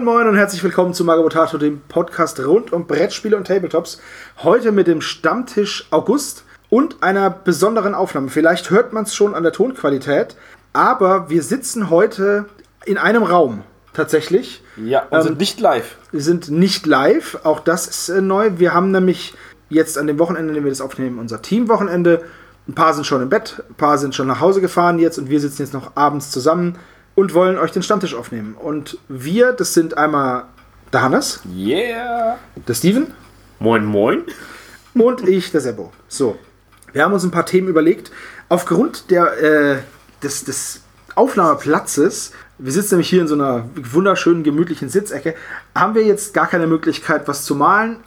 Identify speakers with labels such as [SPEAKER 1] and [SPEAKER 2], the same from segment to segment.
[SPEAKER 1] Moin Moin und herzlich willkommen zu Magabotato, dem Podcast rund um Brettspiele und Tabletops. Heute mit dem Stammtisch August und einer besonderen Aufnahme. Vielleicht hört man es schon an der Tonqualität, aber wir sitzen heute in einem Raum tatsächlich.
[SPEAKER 2] Ja, und sind nicht live.
[SPEAKER 1] Wir sind nicht live, auch das ist äh, neu. Wir haben nämlich jetzt an dem Wochenende, in dem wir das aufnehmen, unser Teamwochenende. Ein paar sind schon im Bett, ein paar sind schon nach Hause gefahren jetzt und wir sitzen jetzt noch abends zusammen und wollen euch den Stammtisch aufnehmen. Und wir, das sind einmal der Hannes,
[SPEAKER 2] Yeah.
[SPEAKER 1] der Steven
[SPEAKER 3] Moin, moin.
[SPEAKER 1] und ich, der Sebo. So, wir haben uns ein paar Themen überlegt. Aufgrund der, äh, des, des Aufnahmeplatzes, wir sitzen nämlich hier in so einer wunderschönen, gemütlichen Sitzecke, haben wir jetzt gar keine Möglichkeit, was zu malen,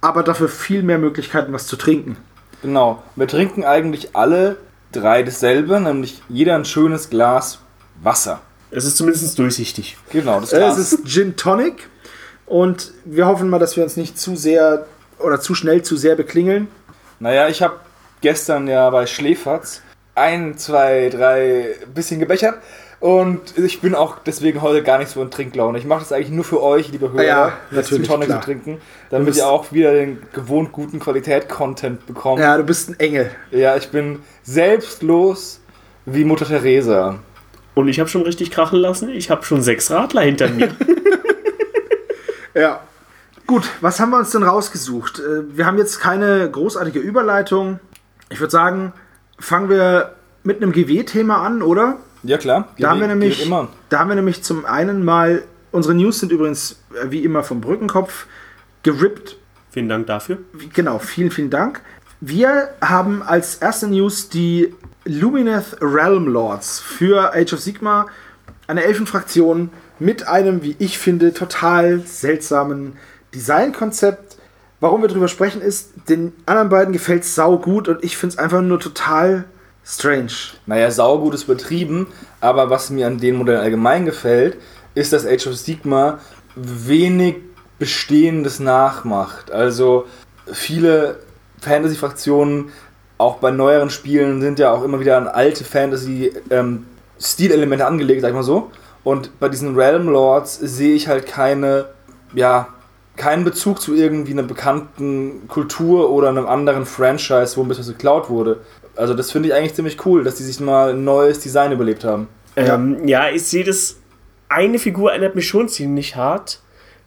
[SPEAKER 1] aber dafür viel mehr Möglichkeiten, was zu trinken.
[SPEAKER 2] Genau. Wir trinken eigentlich alle drei dasselbe, nämlich jeder ein schönes Glas Wasser.
[SPEAKER 3] Es ist zumindest durchsichtig.
[SPEAKER 2] Genau, das
[SPEAKER 1] Äh,
[SPEAKER 2] Glas.
[SPEAKER 1] Es ist Gin Tonic und wir hoffen mal, dass wir uns nicht zu sehr oder zu schnell zu sehr beklingeln.
[SPEAKER 2] naja, ich habe gestern ja bei Schläferz ein, zwei, drei bisschen gebechert. Und ich bin auch deswegen heute gar nicht so in Trinklaune. Ich mache das eigentlich nur für euch, liebe Hörer,
[SPEAKER 1] Ja, natürlich,
[SPEAKER 2] Gin Tonic
[SPEAKER 1] klar.
[SPEAKER 2] zu trinken, damit
[SPEAKER 1] bist-
[SPEAKER 2] ihr auch wieder den gewohnt guten Qualität-Content bekommt.
[SPEAKER 1] Ja, du bist ein Engel.
[SPEAKER 2] Ja, ich bin selbstlos wie Mutter Teresa.
[SPEAKER 3] Und ich habe schon richtig krachen lassen. Ich habe schon sechs Radler hinter mir.
[SPEAKER 1] Ja. Gut, was haben wir uns denn rausgesucht? Äh, Wir haben jetzt keine großartige Überleitung. Ich würde sagen, fangen wir mit einem GW-Thema an, oder?
[SPEAKER 2] Ja klar,
[SPEAKER 1] Da haben, wir nämlich,
[SPEAKER 2] immer.
[SPEAKER 1] da haben wir nämlich zum einen mal, unsere News sind übrigens äh, wie immer vom Brückenkopf gerippt.
[SPEAKER 3] Vielen Dank dafür.
[SPEAKER 1] Genau, vielen, vielen Dank. Wir haben als erste News die Lumineth Realm Lords für Age of Sigma, eine Elfenfraktion mit einem, wie ich finde, total seltsamen Designkonzept. Warum wir drüber sprechen ist, den anderen beiden gefällt es sau gut und ich finde es einfach nur total strange.
[SPEAKER 2] Naja, saugut ist übertrieben, aber was mir an den Modellen allgemein gefällt, ist, dass Age of Sigma wenig Bestehendes nachmacht. Also viele Fantasy-Fraktionen, auch bei neueren Spielen, sind ja auch immer wieder an alte Fantasy-Stilelemente angelegt, sag ich mal so. Und bei diesen Realm Lords sehe ich halt keine, ja, keinen Bezug zu irgendwie einer bekannten Kultur oder einem anderen Franchise, wo ein bisschen geklaut wurde. Also das finde ich eigentlich ziemlich cool, dass die sich mal ein neues Design überlebt haben.
[SPEAKER 3] Ähm, ja, ich sehe das. Eine Figur erinnert mich schon ziemlich hart.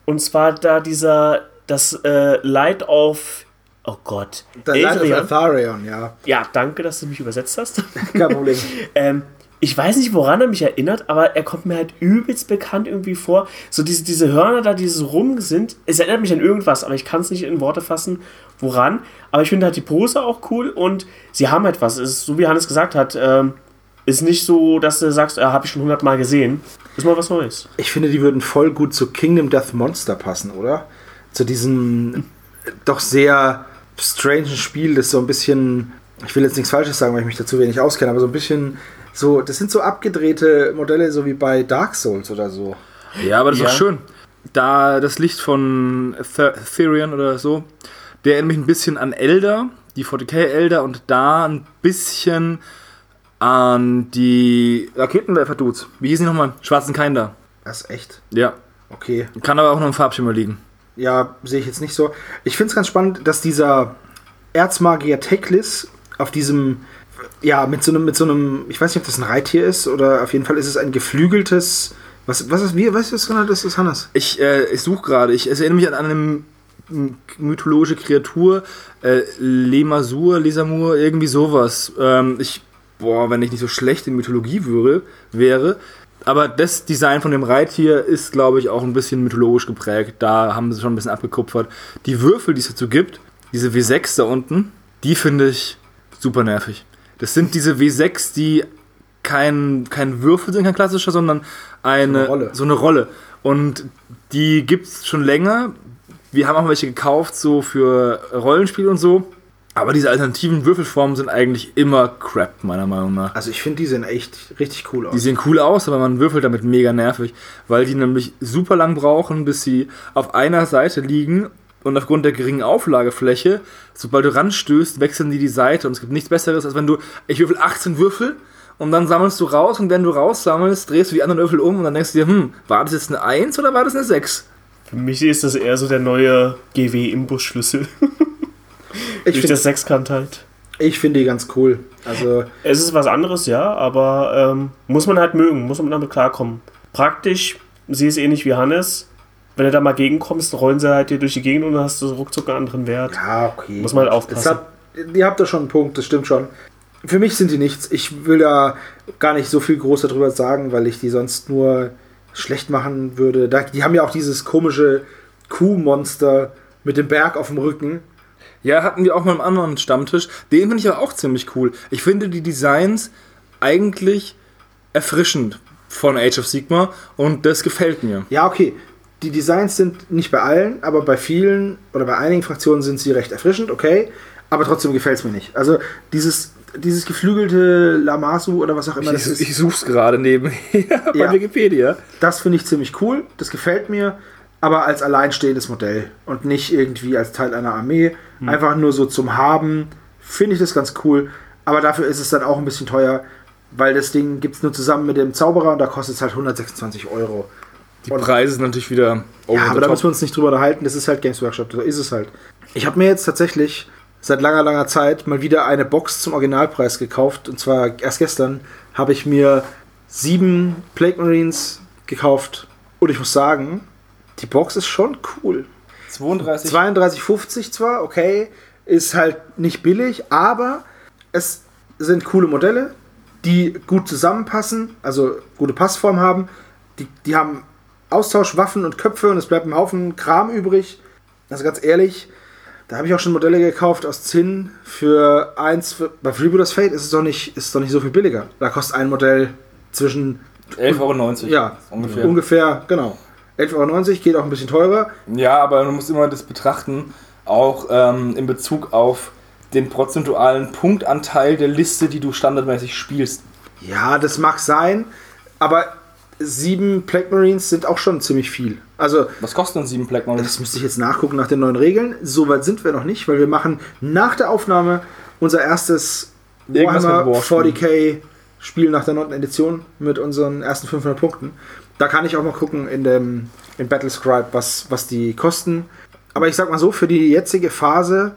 [SPEAKER 3] Und zwar da dieser, das äh, Light of. Oh Gott.
[SPEAKER 1] Der Light of
[SPEAKER 3] Eltharion.
[SPEAKER 1] Atharion, ja.
[SPEAKER 3] Ja, danke, dass du mich übersetzt hast.
[SPEAKER 1] Kein Problem.
[SPEAKER 3] ähm, ich weiß nicht, woran er mich erinnert, aber er kommt mir halt übelst bekannt irgendwie vor. So diese, diese Hörner da, die so rum sind. Es erinnert mich an irgendwas, aber ich kann es nicht in Worte fassen, woran. Aber ich finde halt die Pose auch cool und sie haben. Es ist, so wie Hannes gesagt hat, ähm, ist nicht so, dass du sagst, äh, habe ich schon hundertmal gesehen. Ist mal was Neues.
[SPEAKER 1] Ich finde, die würden voll gut zu Kingdom Death Monster passen, oder? Zu diesem doch sehr strangen Spiel, das so ein bisschen, ich will jetzt nichts Falsches sagen, weil ich mich dazu wenig auskenne, aber so ein bisschen so, das sind so abgedrehte Modelle, so wie bei Dark Souls oder so.
[SPEAKER 2] Ja, aber das
[SPEAKER 3] Ja.
[SPEAKER 2] ist auch schön. Da das Licht von Th- Therion oder so, der erinnert mich ein bisschen an Elder, die 40k Elder und da ein bisschen an die Raketenwerfer-Dudes. Wie hießen die nochmal? Schwarzen Kinder.
[SPEAKER 1] Das ist echt.
[SPEAKER 2] Ja.
[SPEAKER 1] Okay.
[SPEAKER 2] Kann aber auch noch im Farbschimmer liegen.
[SPEAKER 1] Ja, sehe ich jetzt nicht so. Ich finde es ganz spannend, dass dieser Erzmagier Teklis auf diesem, ja, mit so einem, mit so einem, ich weiß nicht, ob das ein Reittier ist oder auf jeden Fall ist es ein geflügeltes, was, was ist, wie, was ist das, ist Hannes?
[SPEAKER 2] Ich, äh, ich suche gerade. Ich es erinnere mich an eine mythologische Kreatur. Äh, Lemasur, Lesamur, irgendwie sowas. Ähm, ich, boah, wenn ich nicht so schlecht in Mythologie wäre, wäre. Aber das Design von dem Reittier ist, glaube ich, auch ein bisschen mythologisch geprägt. Da haben sie schon ein bisschen abgekupfert. Die Würfel, die es dazu gibt, diese W6 da unten, die finde ich super nervig. Das sind diese W6, die kein, kein Würfel sind, kein klassischer, sondern eine,
[SPEAKER 1] So eine Rolle.
[SPEAKER 2] So eine Rolle. Und die gibt es schon länger. Wir haben auch welche gekauft, so für Rollenspiel und so. Aber diese alternativen Würfelformen sind eigentlich immer crap, meiner Meinung nach.
[SPEAKER 1] Also ich finde, die sehen echt richtig cool aus.
[SPEAKER 2] Die sehen cool aus, aber man würfelt damit mega nervig, weil die nämlich super lang brauchen, bis sie auf einer Seite liegen und aufgrund der geringen Auflagefläche, sobald du ranstößt, wechseln die die Seite und es gibt nichts Besseres, als wenn du, ich würfel 18 Würfel und dann sammelst du raus und wenn du raussammelst, drehst du die anderen Würfel um und dann denkst du dir, hm, war das jetzt eine 1 oder war das eine 6?
[SPEAKER 3] Für mich ist das eher so der neue GW-Imbusschlüssel.
[SPEAKER 1] Ich
[SPEAKER 3] Durch
[SPEAKER 1] finde
[SPEAKER 3] das Sechskant halt.
[SPEAKER 1] ich find die ganz cool. Also,
[SPEAKER 3] Es ist was anderes, ja, aber ähm, muss man halt mögen, muss man damit klarkommen. Praktisch, sie ist ähnlich wie Hannes. Wenn du da mal gegenkommst, rollen sie halt dir durch die Gegend und dann hast du ruckzuck einen anderen Wert.
[SPEAKER 1] ja, okay.
[SPEAKER 3] Muss man halt aufpassen.
[SPEAKER 1] Hat, ihr habt da schon einen Punkt, das stimmt schon. Für mich sind die nichts. Ich will da gar nicht so viel groß darüber sagen, weil ich die sonst nur schlecht machen würde. Da, die haben ja auch dieses komische Kuhmonster mit dem Berg auf dem Rücken.
[SPEAKER 2] Ja, hatten wir auch mal im anderen Stammtisch. Den finde ich aber auch ziemlich cool. Ich finde die Designs eigentlich erfrischend von Age of Sigma und das gefällt mir.
[SPEAKER 1] Ja, okay. Die Designs sind nicht bei allen, aber bei vielen oder bei einigen Fraktionen sind sie recht erfrischend, okay. Aber trotzdem gefällt es mir nicht. Also dieses, dieses geflügelte Lamasu oder was auch immer das
[SPEAKER 2] Ich,
[SPEAKER 1] ist,
[SPEAKER 2] ich suche es gerade nebenher bei
[SPEAKER 1] Ja.
[SPEAKER 2] Wikipedia.
[SPEAKER 1] das finde ich ziemlich cool. Das gefällt mir. Aber als alleinstehendes Modell und nicht irgendwie als Teil einer Armee. Einfach nur so zum Haben. Finde ich das ganz cool. Aber dafür ist es dann auch ein bisschen teuer, weil das Ding gibt es nur zusammen mit dem Zauberer und da kostet es halt 126 Euro.
[SPEAKER 2] Die Preise sind natürlich wieder
[SPEAKER 1] Ja, aber da müssen wir uns nicht drüber unterhalten. Das ist halt Games Workshop. So ist es halt. Ich habe mir jetzt tatsächlich seit langer, langer Zeit mal wieder eine Box zum Originalpreis gekauft. Und zwar erst gestern habe ich mir sieben Plague Marines gekauft. Und ich muss sagen, die Box ist schon cool.
[SPEAKER 2] 32.
[SPEAKER 1] 32,50 zwar, okay, ist halt nicht billig, aber es sind coole Modelle, die gut zusammenpassen, also gute Passform haben. Die, die haben Austauschwaffen und Köpfe und es bleibt ein Haufen Kram übrig. Also ganz ehrlich, da habe ich auch schon Modelle gekauft aus Zinn für eins. Für, bei Freebooters Fate ist es doch nicht, ist doch nicht so viel billiger. Da kostet ein Modell zwischen
[SPEAKER 2] 11,90 Euro.
[SPEAKER 1] ja,
[SPEAKER 2] ungefähr.
[SPEAKER 1] ungefähr, genau. 11,90 Euro, geht auch ein bisschen teurer.
[SPEAKER 2] Ja, aber du musst immer das betrachten, auch ähm, in Bezug auf den prozentualen Punktanteil der Liste, die du standardmäßig spielst.
[SPEAKER 1] Ja, das mag sein, aber sieben Plague Marines sind auch schon ziemlich viel. Also,
[SPEAKER 2] Was kostet denn 7 Black Marines?
[SPEAKER 1] das müsste ich jetzt nachgucken nach den neuen Regeln. So weit sind wir noch nicht, weil wir machen nach der Aufnahme unser erstes Warhammer
[SPEAKER 2] War spielen.
[SPEAKER 1] 40k Spiel nach der neunten Edition mit unseren ersten 500 Punkten. Da kann ich auch mal gucken in dem in Battlescribe, was, was die kosten. Aber ich sag mal so, für die jetzige Phase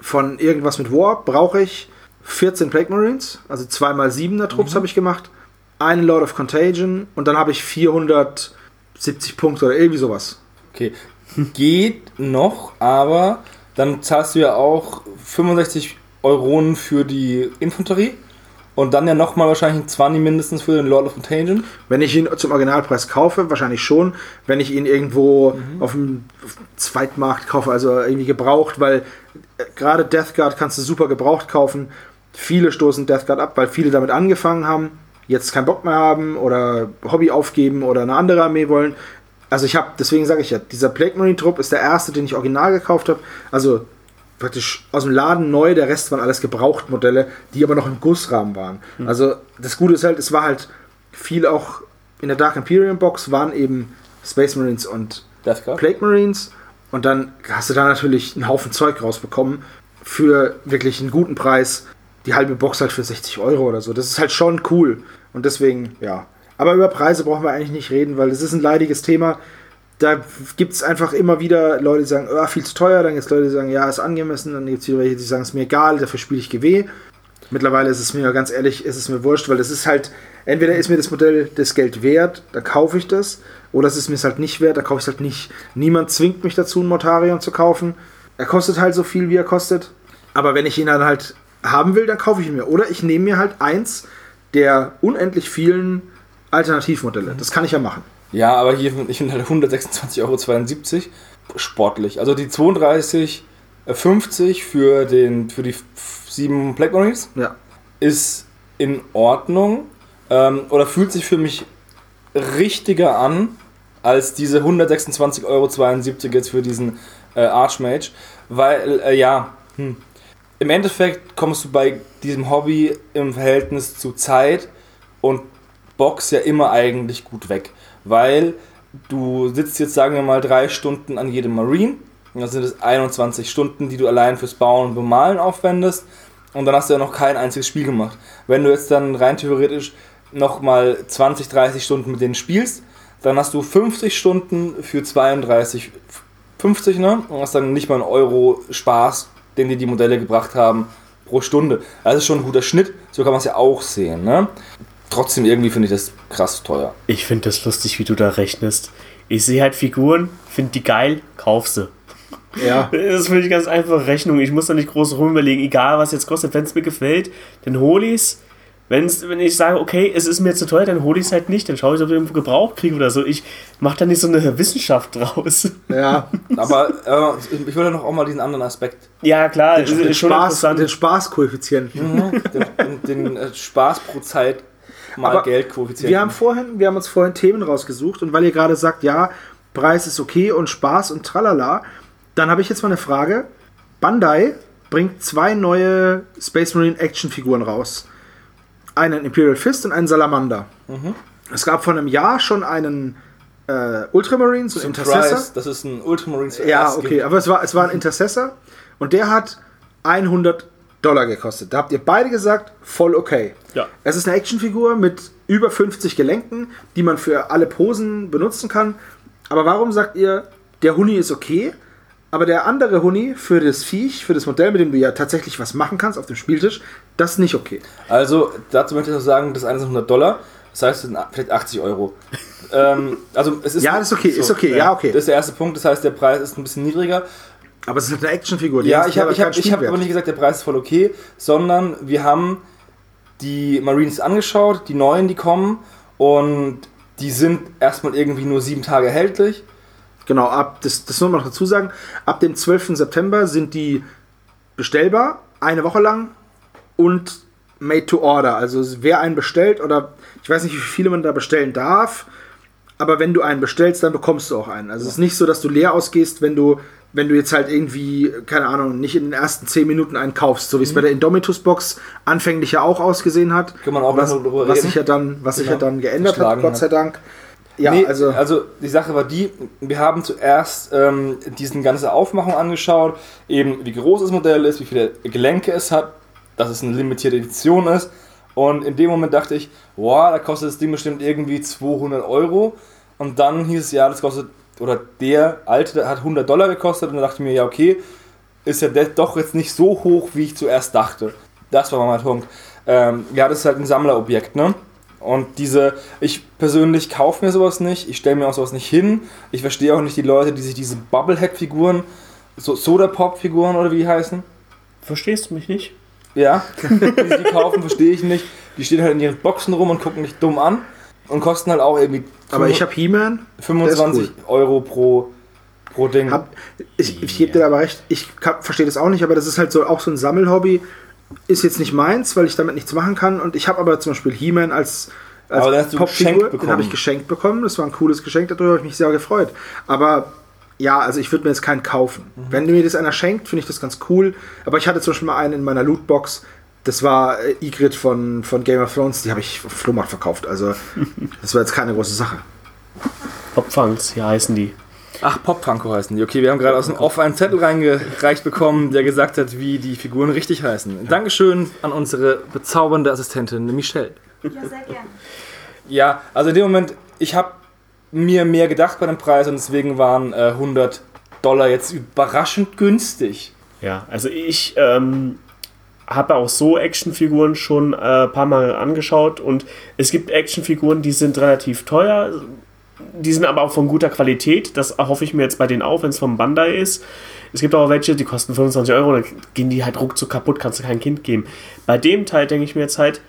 [SPEAKER 1] von irgendwas mit War brauche ich 14 Plague Marines, also 2x7er Trupps habe ich gemacht, einen Lord of Contagion und dann habe ich 470 Punkte oder irgendwie sowas.
[SPEAKER 2] Okay, geht noch, aber dann zahlst du ja auch 65 Euronen für die Infanterie und dann ja nochmal wahrscheinlich ein 20 mindestens für den Lord of Contagion.
[SPEAKER 1] Wenn ich ihn zum Originalpreis kaufe, wahrscheinlich schon. Wenn ich ihn irgendwo
[SPEAKER 2] Mhm.
[SPEAKER 1] auf dem Zweitmarkt kaufe, also irgendwie gebraucht, weil äh, gerade Death Guard kannst du super gebraucht kaufen. Viele stoßen Death Guard ab, weil viele damit angefangen haben, jetzt keinen Bock mehr haben oder Hobby aufgeben oder eine andere Armee wollen. Also ich habe, deswegen sage ich ja, dieser Plague Marine Trupp ist der erste, den ich original gekauft habe. Also praktisch aus dem Laden neu, der Rest waren alles Gebrauchtmodelle, die aber noch im Gussrahmen waren. Also das Gute ist halt, es war halt viel auch in der Dark Imperium Box waren eben Space Marines und. Plague Marines und dann hast du da natürlich einen Haufen Zeug rausbekommen für wirklich einen guten Preis. Die halbe Box halt für 60 Euro oder so. Das ist halt schon cool. Und deswegen, ja. Aber über Preise brauchen wir eigentlich nicht reden, weil das ist ein leidiges Thema. Da gibt es einfach immer wieder Leute, die sagen, oh, viel zu teuer. Dann gibt es Leute, die sagen, ja, ist angemessen. Dann gibt es wieder welche, die sagen, es ist mir egal, dafür spiele ich GW. Mittlerweile ist es mir, ganz ehrlich, ist es mir wurscht, weil das ist halt, entweder ist mir das Modell das Geld wert, dann kaufe ich das, oder es ist mir es halt nicht wert, dann kaufe ich es halt nicht. Niemand zwingt mich dazu, einen Mortarion zu kaufen. Er kostet halt so viel, wie er kostet. Aber wenn ich ihn dann halt haben will, dann kaufe ich ihn mir. Oder ich nehme mir halt eins der unendlich vielen Alternativmodelle. Das kann ich ja machen.
[SPEAKER 2] Ja, aber hier, ich finde halt 126,72 Euro sportlich. Also die 32,50 für, den, für die sieben Black Marines
[SPEAKER 1] Ja.
[SPEAKER 2] ist in Ordnung ähm, oder fühlt sich für mich richtiger an als diese 126,72 Euro jetzt für diesen äh, Archmage, weil, äh, ja, hm. im Endeffekt kommst du bei diesem Hobby im Verhältnis zu Zeit und Box ja immer eigentlich gut weg, weil du sitzt jetzt, sagen wir mal, drei Stunden an jedem Marine, und dann sind es 21 Stunden, die du allein fürs Bauen und Bemalen aufwendest. und dann hast du ja noch kein einziges Spiel gemacht. Wenn du jetzt dann rein theoretisch nochmal 20, 30 Stunden mit denen spielst, dann hast du 50 Stunden für 32, 50, ne? Und hast dann nicht mal einen Euro Spaß, den dir die Modelle gebracht haben, pro Stunde. Das ist schon ein guter Schnitt, so kann man es ja auch sehen, ne? Trotzdem irgendwie finde ich das krass teuer.
[SPEAKER 3] Ich finde das lustig, wie du da rechnest. Ich sehe halt Figuren, finde die geil, kauf sie.
[SPEAKER 1] Ja.
[SPEAKER 3] Das finde ich ganz einfache Rechnung. Ich muss da nicht groß rumüberlegen, egal was jetzt kostet, wenn es mir gefällt, dann hole ich es. Wenn's, wenn ich sage, okay, es ist mir zu teuer, dann hole ich es halt nicht. Dann schaue ich, ob ich irgendwo Gebrauch kriege oder so. Ich mache da nicht so eine Wissenschaft draus.
[SPEAKER 1] Ja.
[SPEAKER 2] Aber äh, ich würde noch auch mal diesen anderen Aspekt,
[SPEAKER 3] Ja, klar,
[SPEAKER 1] Den, den,
[SPEAKER 3] ist
[SPEAKER 1] Spaß, den Spaßkoeffizienten.
[SPEAKER 2] den, den äh, Spaß pro Zeit mal
[SPEAKER 1] Aber
[SPEAKER 2] Geld koeffizienten.
[SPEAKER 1] Wir haben, vorhin, wir haben uns vorhin Themen rausgesucht und weil ihr gerade sagt, ja, Preis ist okay und Spaß und tralala, dann habe ich jetzt mal eine Frage. Bandai bringt zwei neue Space Marine Actionfiguren raus. Einen Imperial Fist und einen Salamander. Es gab vor einem Jahr schon einen äh, Ultramarine, so einen Intercessor.
[SPEAKER 2] Das ist ein Ultramarine
[SPEAKER 1] Ja, okay,
[SPEAKER 2] gibt.
[SPEAKER 1] aber es war, es war ein Intercessor und der hat 100 Dollar gekostet. Da habt ihr beide gesagt, voll okay.
[SPEAKER 3] Ja.
[SPEAKER 1] Es ist eine Actionfigur mit über 50 Gelenken, die man für alle Posen benutzen kann. Aber warum sagt ihr, der Huni ist okay, aber der andere Huni für das Viech, für das Modell, mit dem du ja tatsächlich was machen kannst auf dem Spieltisch, das ist nicht okay.
[SPEAKER 2] Also, dazu möchte ich noch sagen, das eine sind 100 Dollar, das heißt, es sind vielleicht 80 Euro. ähm, also, es ist.
[SPEAKER 1] Ja, das ist okay, ist okay, ja, okay.
[SPEAKER 2] Das ist der erste Punkt, das heißt, der Preis ist ein bisschen niedriger.
[SPEAKER 1] Aber es ist halt eine Actionfigur.
[SPEAKER 2] Ja, ich habe hab, hab aber nicht gesagt, der Preis ist voll okay, sondern wir haben die Marines angeschaut, die neuen, die kommen, und die sind erstmal irgendwie nur sieben Tage erhältlich.
[SPEAKER 1] Genau, ab, das, das muss man noch dazu sagen, ab dem 12. September sind die bestellbar, eine Woche lang und made to order. Also wer einen bestellt oder ich weiß nicht, wie viele man da bestellen darf, aber wenn du einen bestellst, dann bekommst du auch einen. Also es ist nicht so, dass du leer ausgehst, wenn du, wenn du jetzt halt irgendwie, keine Ahnung, nicht in den ersten 10 Minuten einen kaufst, so wie es bei der Indomitus-Box anfänglich ja auch ausgesehen hat.
[SPEAKER 2] Kann man auch
[SPEAKER 1] was,
[SPEAKER 2] noch drüber
[SPEAKER 1] was
[SPEAKER 2] reden.
[SPEAKER 1] sich ja dann, was sich ja
[SPEAKER 2] Genau.
[SPEAKER 1] dann geändert hat, Gott sei Dank. Ja,
[SPEAKER 2] Nee,
[SPEAKER 1] also,
[SPEAKER 2] also die Sache war die, wir haben zuerst ähm, diesen ganze Aufmachung angeschaut, eben wie groß das Modell ist, wie viele Gelenke es hat, dass es eine limitierte Edition ist. Und in dem Moment dachte ich, boah, da kostet das Ding bestimmt irgendwie 200 Euro. Und dann hieß es, ja, das kostet, oder der alte hat 100 Dollar gekostet. Und dann dachte ich mir, ja, okay, ist ja doch jetzt nicht so hoch, wie ich zuerst dachte. Das war mein Punkt. Ähm, ja, das ist halt ein Sammlerobjekt, ne? Und diese, ich persönlich kaufe mir sowas nicht, ich stelle mir auch sowas nicht hin. Ich verstehe auch nicht die Leute, die sich diese Bubblehead-Figuren, so Soda-Pop-Figuren oder wie die heißen,
[SPEAKER 3] Verstehst du mich nicht?
[SPEAKER 2] ja, die die kaufen, verstehe ich nicht. Die stehen halt in ihren Boxen rum und gucken mich dumm an und kosten halt auch irgendwie
[SPEAKER 1] aber ich habe He-Man,
[SPEAKER 2] 25 Euro pro, pro Ding.
[SPEAKER 1] Hab, ich, ich gebe dir aber recht, ich verstehe das auch nicht, aber das ist halt so auch so ein Sammelhobby. Ist jetzt nicht meins, weil ich damit nichts machen kann. Und ich habe aber zum Beispiel He-Man als, als
[SPEAKER 2] Aber den hast du geschenkt
[SPEAKER 1] den habe
[SPEAKER 2] bekommen.
[SPEAKER 1] ich geschenkt bekommen. Das war ein cooles Geschenk, darüber habe ich mich sehr gefreut. Aber ja, also ich würde mir jetzt keinen kaufen.
[SPEAKER 2] Mhm.
[SPEAKER 1] Wenn mir das einer schenkt, finde ich das ganz cool. Aber ich hatte zum Beispiel mal einen in meiner Lootbox. Das war äh, Ygritte von, von Game of Thrones, die habe ich auf Flohmarkt verkauft. Also das war jetzt keine große Sache.
[SPEAKER 3] Popfangs, hier heißen die.
[SPEAKER 2] Ach, Pop-Funko heißen die. Okay, wir haben gerade aus dem Off einen Zettel reingereicht bekommen, der gesagt hat, wie die Figuren richtig heißen. Dankeschön an unsere bezaubernde Assistentin Michelle.
[SPEAKER 4] Ja, sehr gerne.
[SPEAKER 2] Ja, also in dem Moment, ich habe mir mehr gedacht bei dem Preis und deswegen waren äh, 100 Dollar jetzt überraschend günstig.
[SPEAKER 3] Ja, also ich ähm, habe auch so Actionfiguren schon ein äh, paar Mal angeschaut und es gibt Actionfiguren, die sind relativ teuer, die sind aber auch von guter Qualität. Das erhoffe ich mir jetzt bei denen auch, wenn es vom Bandai ist. Es gibt auch welche, die kosten 25 Euro, dann gehen die halt ruckzuck kaputt, kannst du kein Kind geben. Bei dem Teil denke ich mir jetzt halt,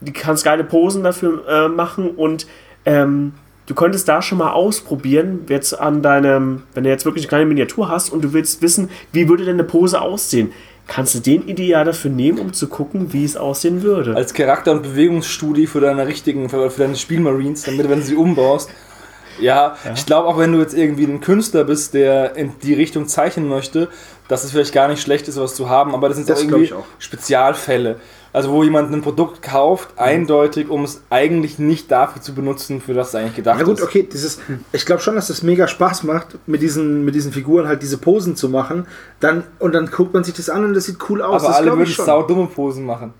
[SPEAKER 3] du kannst geile Posen dafür äh, machen und ähm, du könntest da schon mal ausprobieren, jetzt an deinem, wenn du jetzt wirklich eine kleine Miniatur hast und du willst wissen, wie würde denn eine Pose aussehen, kannst du den ideal dafür nehmen, um zu gucken, wie es aussehen würde.
[SPEAKER 2] Als Charakter- und Bewegungsstudie für deine richtigen, für, für deine Spielmarines, damit wenn du sie umbaust. Ja, ich glaube auch, wenn du jetzt irgendwie ein Künstler bist, der in die Richtung zeichnen möchte, dass es vielleicht gar nicht schlecht ist, was zu haben, aber das sind
[SPEAKER 1] Das
[SPEAKER 2] auch irgendwie
[SPEAKER 1] auch.
[SPEAKER 2] Spezialfälle. Also wo jemand ein Produkt kauft, eindeutig, um es eigentlich nicht dafür zu benutzen, für das es eigentlich gedacht
[SPEAKER 1] Ja gut,
[SPEAKER 2] ist.
[SPEAKER 1] okay, dieses, ich glaube schon, dass das mega Spaß macht, mit diesen, mit diesen Figuren halt diese Posen zu machen. Dann, und dann guckt man sich das an und das sieht cool aus.
[SPEAKER 2] Aber
[SPEAKER 1] das
[SPEAKER 2] alle würden
[SPEAKER 1] schon.
[SPEAKER 2] saudumme Posen machen.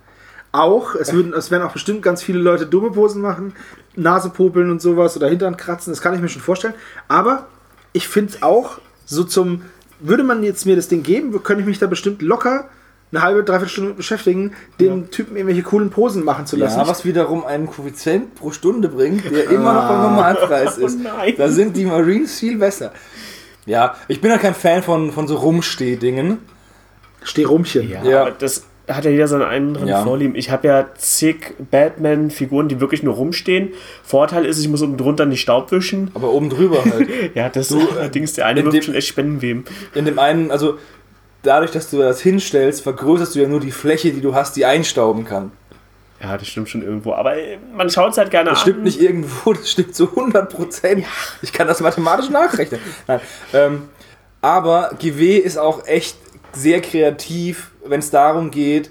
[SPEAKER 1] Auch, es, würden, es werden auch bestimmt ganz viele Leute dumme Posen machen, Nase popeln und sowas oder Hintern kratzen, das kann ich mir schon vorstellen. Aber ich finde es auch so zum, würde man jetzt mir das Ding geben, könnte ich mich da bestimmt locker eine halbe, dreiviertel Stunde beschäftigen, dem Typen irgendwelche coolen Posen machen zu lassen.
[SPEAKER 2] Ja, was wiederum einen Koeffizient pro Stunde bringt, der immer noch beim Normalpreis ist.
[SPEAKER 3] Oh nein.
[SPEAKER 2] Da sind die Marines viel besser. Ja, ich bin ja kein Fan von, von so Rumstehdingen.
[SPEAKER 1] Steh rumchen.
[SPEAKER 3] Ja,
[SPEAKER 2] Ja.
[SPEAKER 3] aber das hat ja jeder seine anderen
[SPEAKER 2] Ja.
[SPEAKER 3] Vorlieben. Ich habe ja zig Batman-Figuren, die wirklich nur rumstehen. Vorteil ist, ich muss unten drunter nicht Staub wischen.
[SPEAKER 2] Aber oben drüber halt.
[SPEAKER 3] Ja, das allerdings, der eine
[SPEAKER 2] dem-
[SPEAKER 3] schon echt Spendenweben.
[SPEAKER 2] In dem einen, also dadurch, dass du das hinstellst, vergrößerst du ja nur die Fläche, die du hast, die einstauben kann.
[SPEAKER 3] Ja, das stimmt schon irgendwo. Aber man schaut es halt gerne
[SPEAKER 2] Das
[SPEAKER 3] an.
[SPEAKER 2] stimmt nicht irgendwo, das stimmt zu 100 Prozent. Ich kann das mathematisch nachrechnen. Nein. Ähm, aber GW ist auch echt sehr kreativ, wenn es darum geht,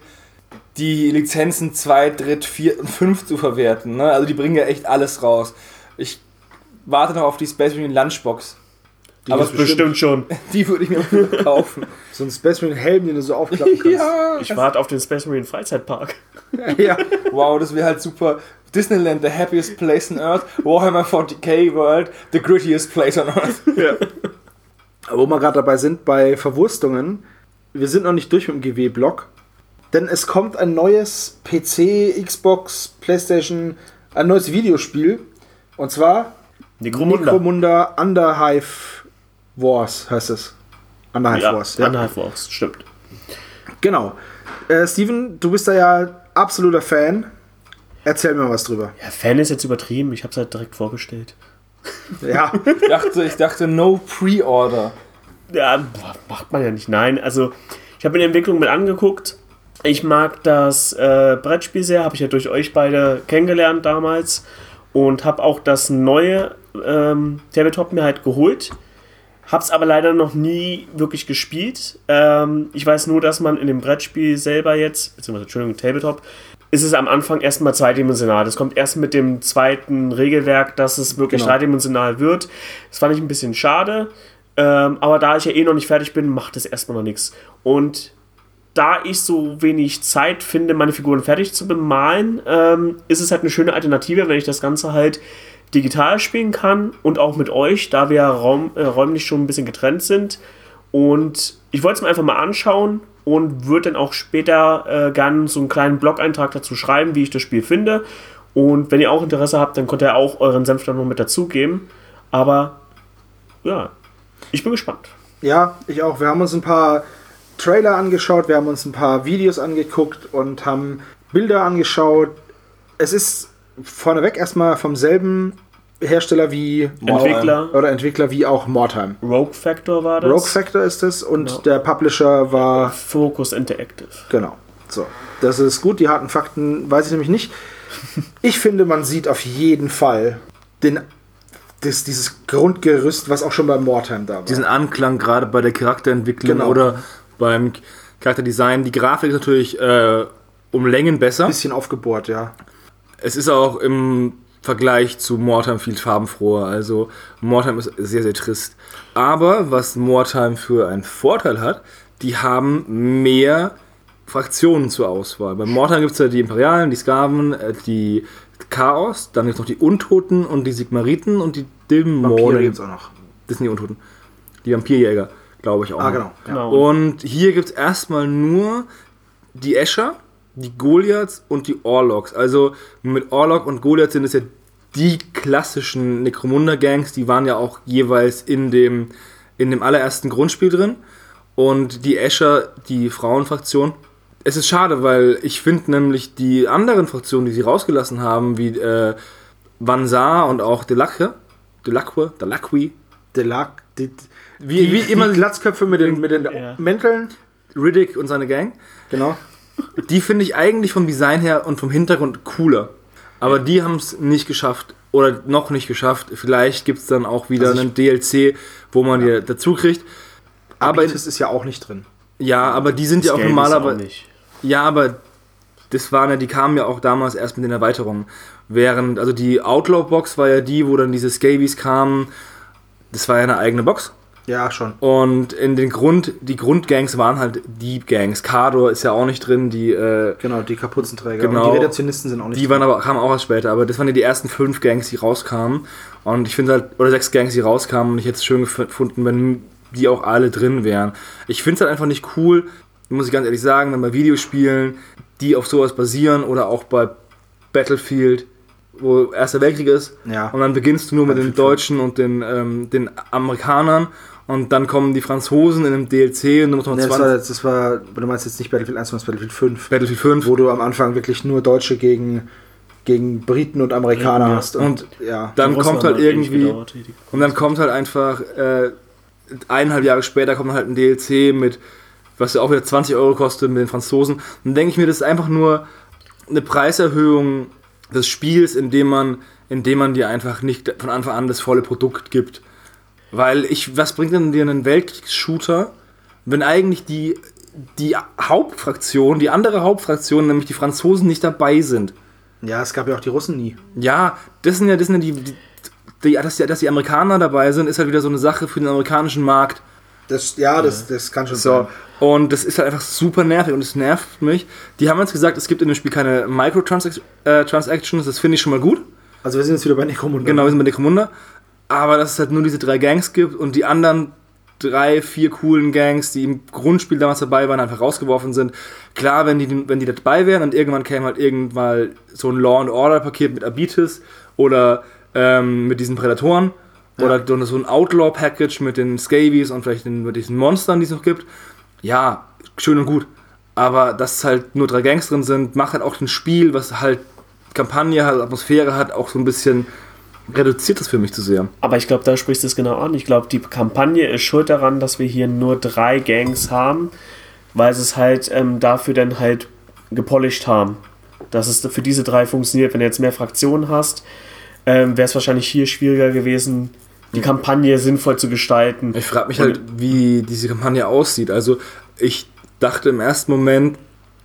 [SPEAKER 2] die Lizenzen 2, 3, 4 und 5 zu verwerten. Ne? Also die bringen ja echt alles raus. Ich warte noch auf die Space Marine Lunchbox.
[SPEAKER 1] Die
[SPEAKER 2] aber
[SPEAKER 1] gibt's
[SPEAKER 3] Bestimmt schon.
[SPEAKER 2] Die würde ich mir kaufen.
[SPEAKER 1] So ein Space Marine Helm, den du so aufklappen kannst.
[SPEAKER 2] ja.
[SPEAKER 3] Ich warte auf den Space Marine Freizeitpark.
[SPEAKER 1] ja.
[SPEAKER 2] Wow, das wäre halt super. Disneyland, the happiest place on earth. Warhammer 40k World, the grittiest place on earth.
[SPEAKER 1] Wo wir gerade dabei sind, bei Verwurstungen, wir sind noch nicht durch mit dem GW-Block, denn es kommt ein neues PC, Xbox, Playstation, ein neues Videospiel. Und zwar
[SPEAKER 3] Necromunda.
[SPEAKER 1] Necromunda Underhive Wars heißt es. Underhive
[SPEAKER 3] Ja,
[SPEAKER 1] Wars, ja.
[SPEAKER 3] Underhive Wars, stimmt.
[SPEAKER 1] Genau. Äh, Steven, du bist da ja absoluter Fan. Erzähl mir was drüber.
[SPEAKER 3] Ja, Fan ist jetzt übertrieben. Ich habe es halt direkt vorbestellt.
[SPEAKER 1] Ja,
[SPEAKER 2] Ich dachte, ich dachte, no Pre-Order.
[SPEAKER 3] Ja, macht man ja nicht. Nein, also ich habe mir die Entwicklung mit angeguckt. Ich mag das äh, Brettspiel sehr, habe ich ja durch euch beide kennengelernt damals und habe auch das neue ähm, Tabletop mir halt geholt. Hab's aber leider noch nie wirklich gespielt. Ähm, ich weiß nur, dass man in dem Brettspiel selber jetzt, beziehungsweise Entschuldigung, Tabletop, ist es am Anfang erstmal zweidimensional. Das kommt erst mit dem zweiten Regelwerk, dass es wirklich
[SPEAKER 1] Genau.
[SPEAKER 3] dreidimensional wird. Das fand ich ein bisschen schade. Ähm, aber da ich ja eh noch nicht fertig bin, macht es erstmal noch nichts. Und da ich so wenig Zeit finde, meine Figuren fertig zu bemalen, ähm, ist es halt eine schöne Alternative, wenn ich das Ganze halt digital spielen kann und auch mit euch, da wir ja Raum, äh, räumlich schon ein bisschen getrennt sind. Und ich wollte es mir einfach mal anschauen und würde dann auch später äh, gerne so einen kleinen Blog-Eintrag dazu schreiben, wie ich das Spiel finde. Und wenn ihr auch Interesse habt, dann könnt ihr auch euren Senf dann noch mit dazugeben. Aber ja, ich bin gespannt.
[SPEAKER 1] Ja, ich auch. Wir haben uns ein paar Trailer angeschaut, wir haben uns ein paar Videos angeguckt und haben Bilder angeschaut. Es ist vorneweg erstmal vom selben Hersteller wie
[SPEAKER 3] Entwickler.
[SPEAKER 1] oder Entwickler wie auch Mordheim.
[SPEAKER 3] Rogue Factor war das.
[SPEAKER 1] Rogue Factor ist es und
[SPEAKER 3] Genau.
[SPEAKER 1] der Publisher war
[SPEAKER 3] Focus Interactive.
[SPEAKER 1] genau. So, das ist gut. Die harten Fakten weiß ich nämlich nicht. Ich finde, man sieht auf jeden Fall den, das, dieses Grundgerüst, was auch schon bei Mordheim da war.
[SPEAKER 2] Diesen Anklang gerade bei der Charakterentwicklung
[SPEAKER 1] Genau.
[SPEAKER 2] oder beim Charakterdesign. Die Grafik ist natürlich äh, um Längen besser.
[SPEAKER 1] bisschen aufgebohrt, ja.
[SPEAKER 2] Es ist auch im Vergleich zu Mordheim viel farbenfroher. Also Mordheim ist sehr, sehr trist. Aber was Mordheim für einen Vorteil hat, die haben mehr Fraktionen zur Auswahl. Bei Mordheim gibt es ja die Imperialen, die Skaven, äh, die Chaos, dann gibt es noch die Untoten und die Sigmariten und die
[SPEAKER 1] Vampire
[SPEAKER 2] Dämonen.
[SPEAKER 1] gibt es auch noch.
[SPEAKER 2] Das sind die Untoten. Die Vampirjäger, glaube ich auch.
[SPEAKER 1] Ah,
[SPEAKER 2] noch.
[SPEAKER 1] genau. Ja.
[SPEAKER 3] Genau.
[SPEAKER 2] Und hier gibt es erstmal nur die Escher, die Goliaths und die Orlocks. Also mit Orlok und Goliath sind es ja die klassischen Necromunda-Gangs, die waren ja auch jeweils in dem, in dem allerersten Grundspiel drin. Und die Escher, die Frauenfraktion. Es ist schade, weil ich finde nämlich die anderen Fraktionen, die sie rausgelassen haben, wie äh, Vanzar und auch Delacque, Delacque, Delacqui,
[SPEAKER 1] Delac, die,
[SPEAKER 2] wie,
[SPEAKER 1] die,
[SPEAKER 2] wie immer
[SPEAKER 1] die Glatzköpfe mit den, mit den
[SPEAKER 3] Ja.
[SPEAKER 1] Mänteln.
[SPEAKER 2] Riddick und seine Gang.
[SPEAKER 1] Genau.
[SPEAKER 2] Die finde ich eigentlich vom Design her und vom Hintergrund cooler. Aber die haben es nicht geschafft, oder noch nicht geschafft. Vielleicht gibt es dann auch wieder
[SPEAKER 1] Also
[SPEAKER 2] einen DLC, wo man die dazu kriegt. Aber
[SPEAKER 1] Abitus ist ja auch nicht drin.
[SPEAKER 2] ja, aber die sind ja auch normalerweise. Ja, aber das waren ja, die kamen ja auch damals erst mit den Erweiterungen. Während, also die Outlaw-Box war ja die, wo dann diese Scabies kamen. Das war ja eine eigene Box.
[SPEAKER 1] Ja, schon.
[SPEAKER 2] Und in den Grund, die Grundgangs waren halt die Gangs. Kador ist ja auch nicht drin, die, äh,
[SPEAKER 1] Genau, die Kapuzenträger.
[SPEAKER 2] Genau.
[SPEAKER 1] Und die Redaktionisten sind auch nicht
[SPEAKER 2] die waren aber, kamen auch erst später, aber das waren ja die ersten fünf Gangs, die rauskamen. Und ich finde halt, oder sechs Gangs, die rauskamen, und ich hätte es schön gef- gefunden, wenn die auch alle drin wären. Ich finde es halt einfach nicht cool, muss ich ganz ehrlich sagen, wenn bei Videospielen, die auf sowas basieren oder auch bei Battlefield, wo Erster Weltkrieg ist,
[SPEAKER 1] Ja.
[SPEAKER 2] und dann beginnst du nur mit den Deutschen und den, ähm, den Amerikanern und dann kommen die Franzosen in einem DLC und muss man
[SPEAKER 1] Nee, das,
[SPEAKER 2] 20
[SPEAKER 1] war, das war, du meinst jetzt nicht Battlefield 1, sondern Battlefield 5.
[SPEAKER 2] Battlefield 5
[SPEAKER 1] Wo du am Anfang wirklich nur Deutsche gegen, gegen Briten und Amerikaner
[SPEAKER 3] Ja.
[SPEAKER 1] hast.
[SPEAKER 2] Und
[SPEAKER 1] ja.
[SPEAKER 2] dann kommt halt irgendwie
[SPEAKER 3] gedauert,
[SPEAKER 2] Und dann kommt halt einfach äh, eineinhalb Jahre später kommt halt ein DLC mit, was ja auch wieder 20 Euro kostet mit den Franzosen. Dann denke ich mir, das ist einfach nur eine Preiserhöhung des Spiels, indem man, indem man dir einfach nicht von Anfang an das volle Produkt gibt. Weil ich, was bringt denn dir einen Weltkriegsshooter, wenn eigentlich die, die Hauptfraktion, die andere Hauptfraktion, nämlich die Franzosen, nicht dabei sind?
[SPEAKER 1] ja, es gab ja auch die Russen nie.
[SPEAKER 2] Ja, das sind ja, das sind ja die, die, die dass, die, dass die Amerikaner dabei sind, ist halt wieder so eine Sache für den amerikanischen Markt.
[SPEAKER 1] Das, ja, das, das kann schon
[SPEAKER 2] So.
[SPEAKER 1] sein.
[SPEAKER 2] Und das ist halt einfach super nervig und es nervt mich. Die haben jetzt gesagt, es gibt in dem Spiel keine Microtransactions, das finde ich schon mal gut.
[SPEAKER 1] Also wir sind jetzt wieder bei Necromunda.
[SPEAKER 2] Genau, wir sind bei Necromunda. Aber dass es halt nur diese drei Gangs gibt und die anderen drei, vier coolen Gangs, die im Grundspiel damals dabei waren, einfach rausgeworfen sind. Klar, wenn die, wenn die dabei wären und irgendwann käme halt irgendwann so ein Law and Order Paket mit Abitis oder ähm, mit diesen Prädatoren oder so so ein Outlaw Package mit den Scabies und vielleicht den, mit diesen Monstern, die es noch gibt. Ja, schön und gut. Aber dass halt nur drei Gangs drin sind, macht halt auch ein Spiel, was halt Kampagne hat, Atmosphäre hat, auch so ein bisschen reduziert das für mich zu sehr.
[SPEAKER 3] Aber ich glaube, da sprichst du es genau an. Ich glaube, die Kampagne ist schuld daran, dass wir hier nur drei Gangs haben, weil sie es halt ähm, dafür dann halt gepolished haben. Dass es für diese drei funktioniert. Wenn du jetzt mehr Fraktionen hast, ähm, wäre es wahrscheinlich hier schwieriger gewesen, die Kampagne sinnvoll zu gestalten.
[SPEAKER 2] Ich frage mich halt, wie diese Kampagne aussieht. Also ich dachte im ersten Moment,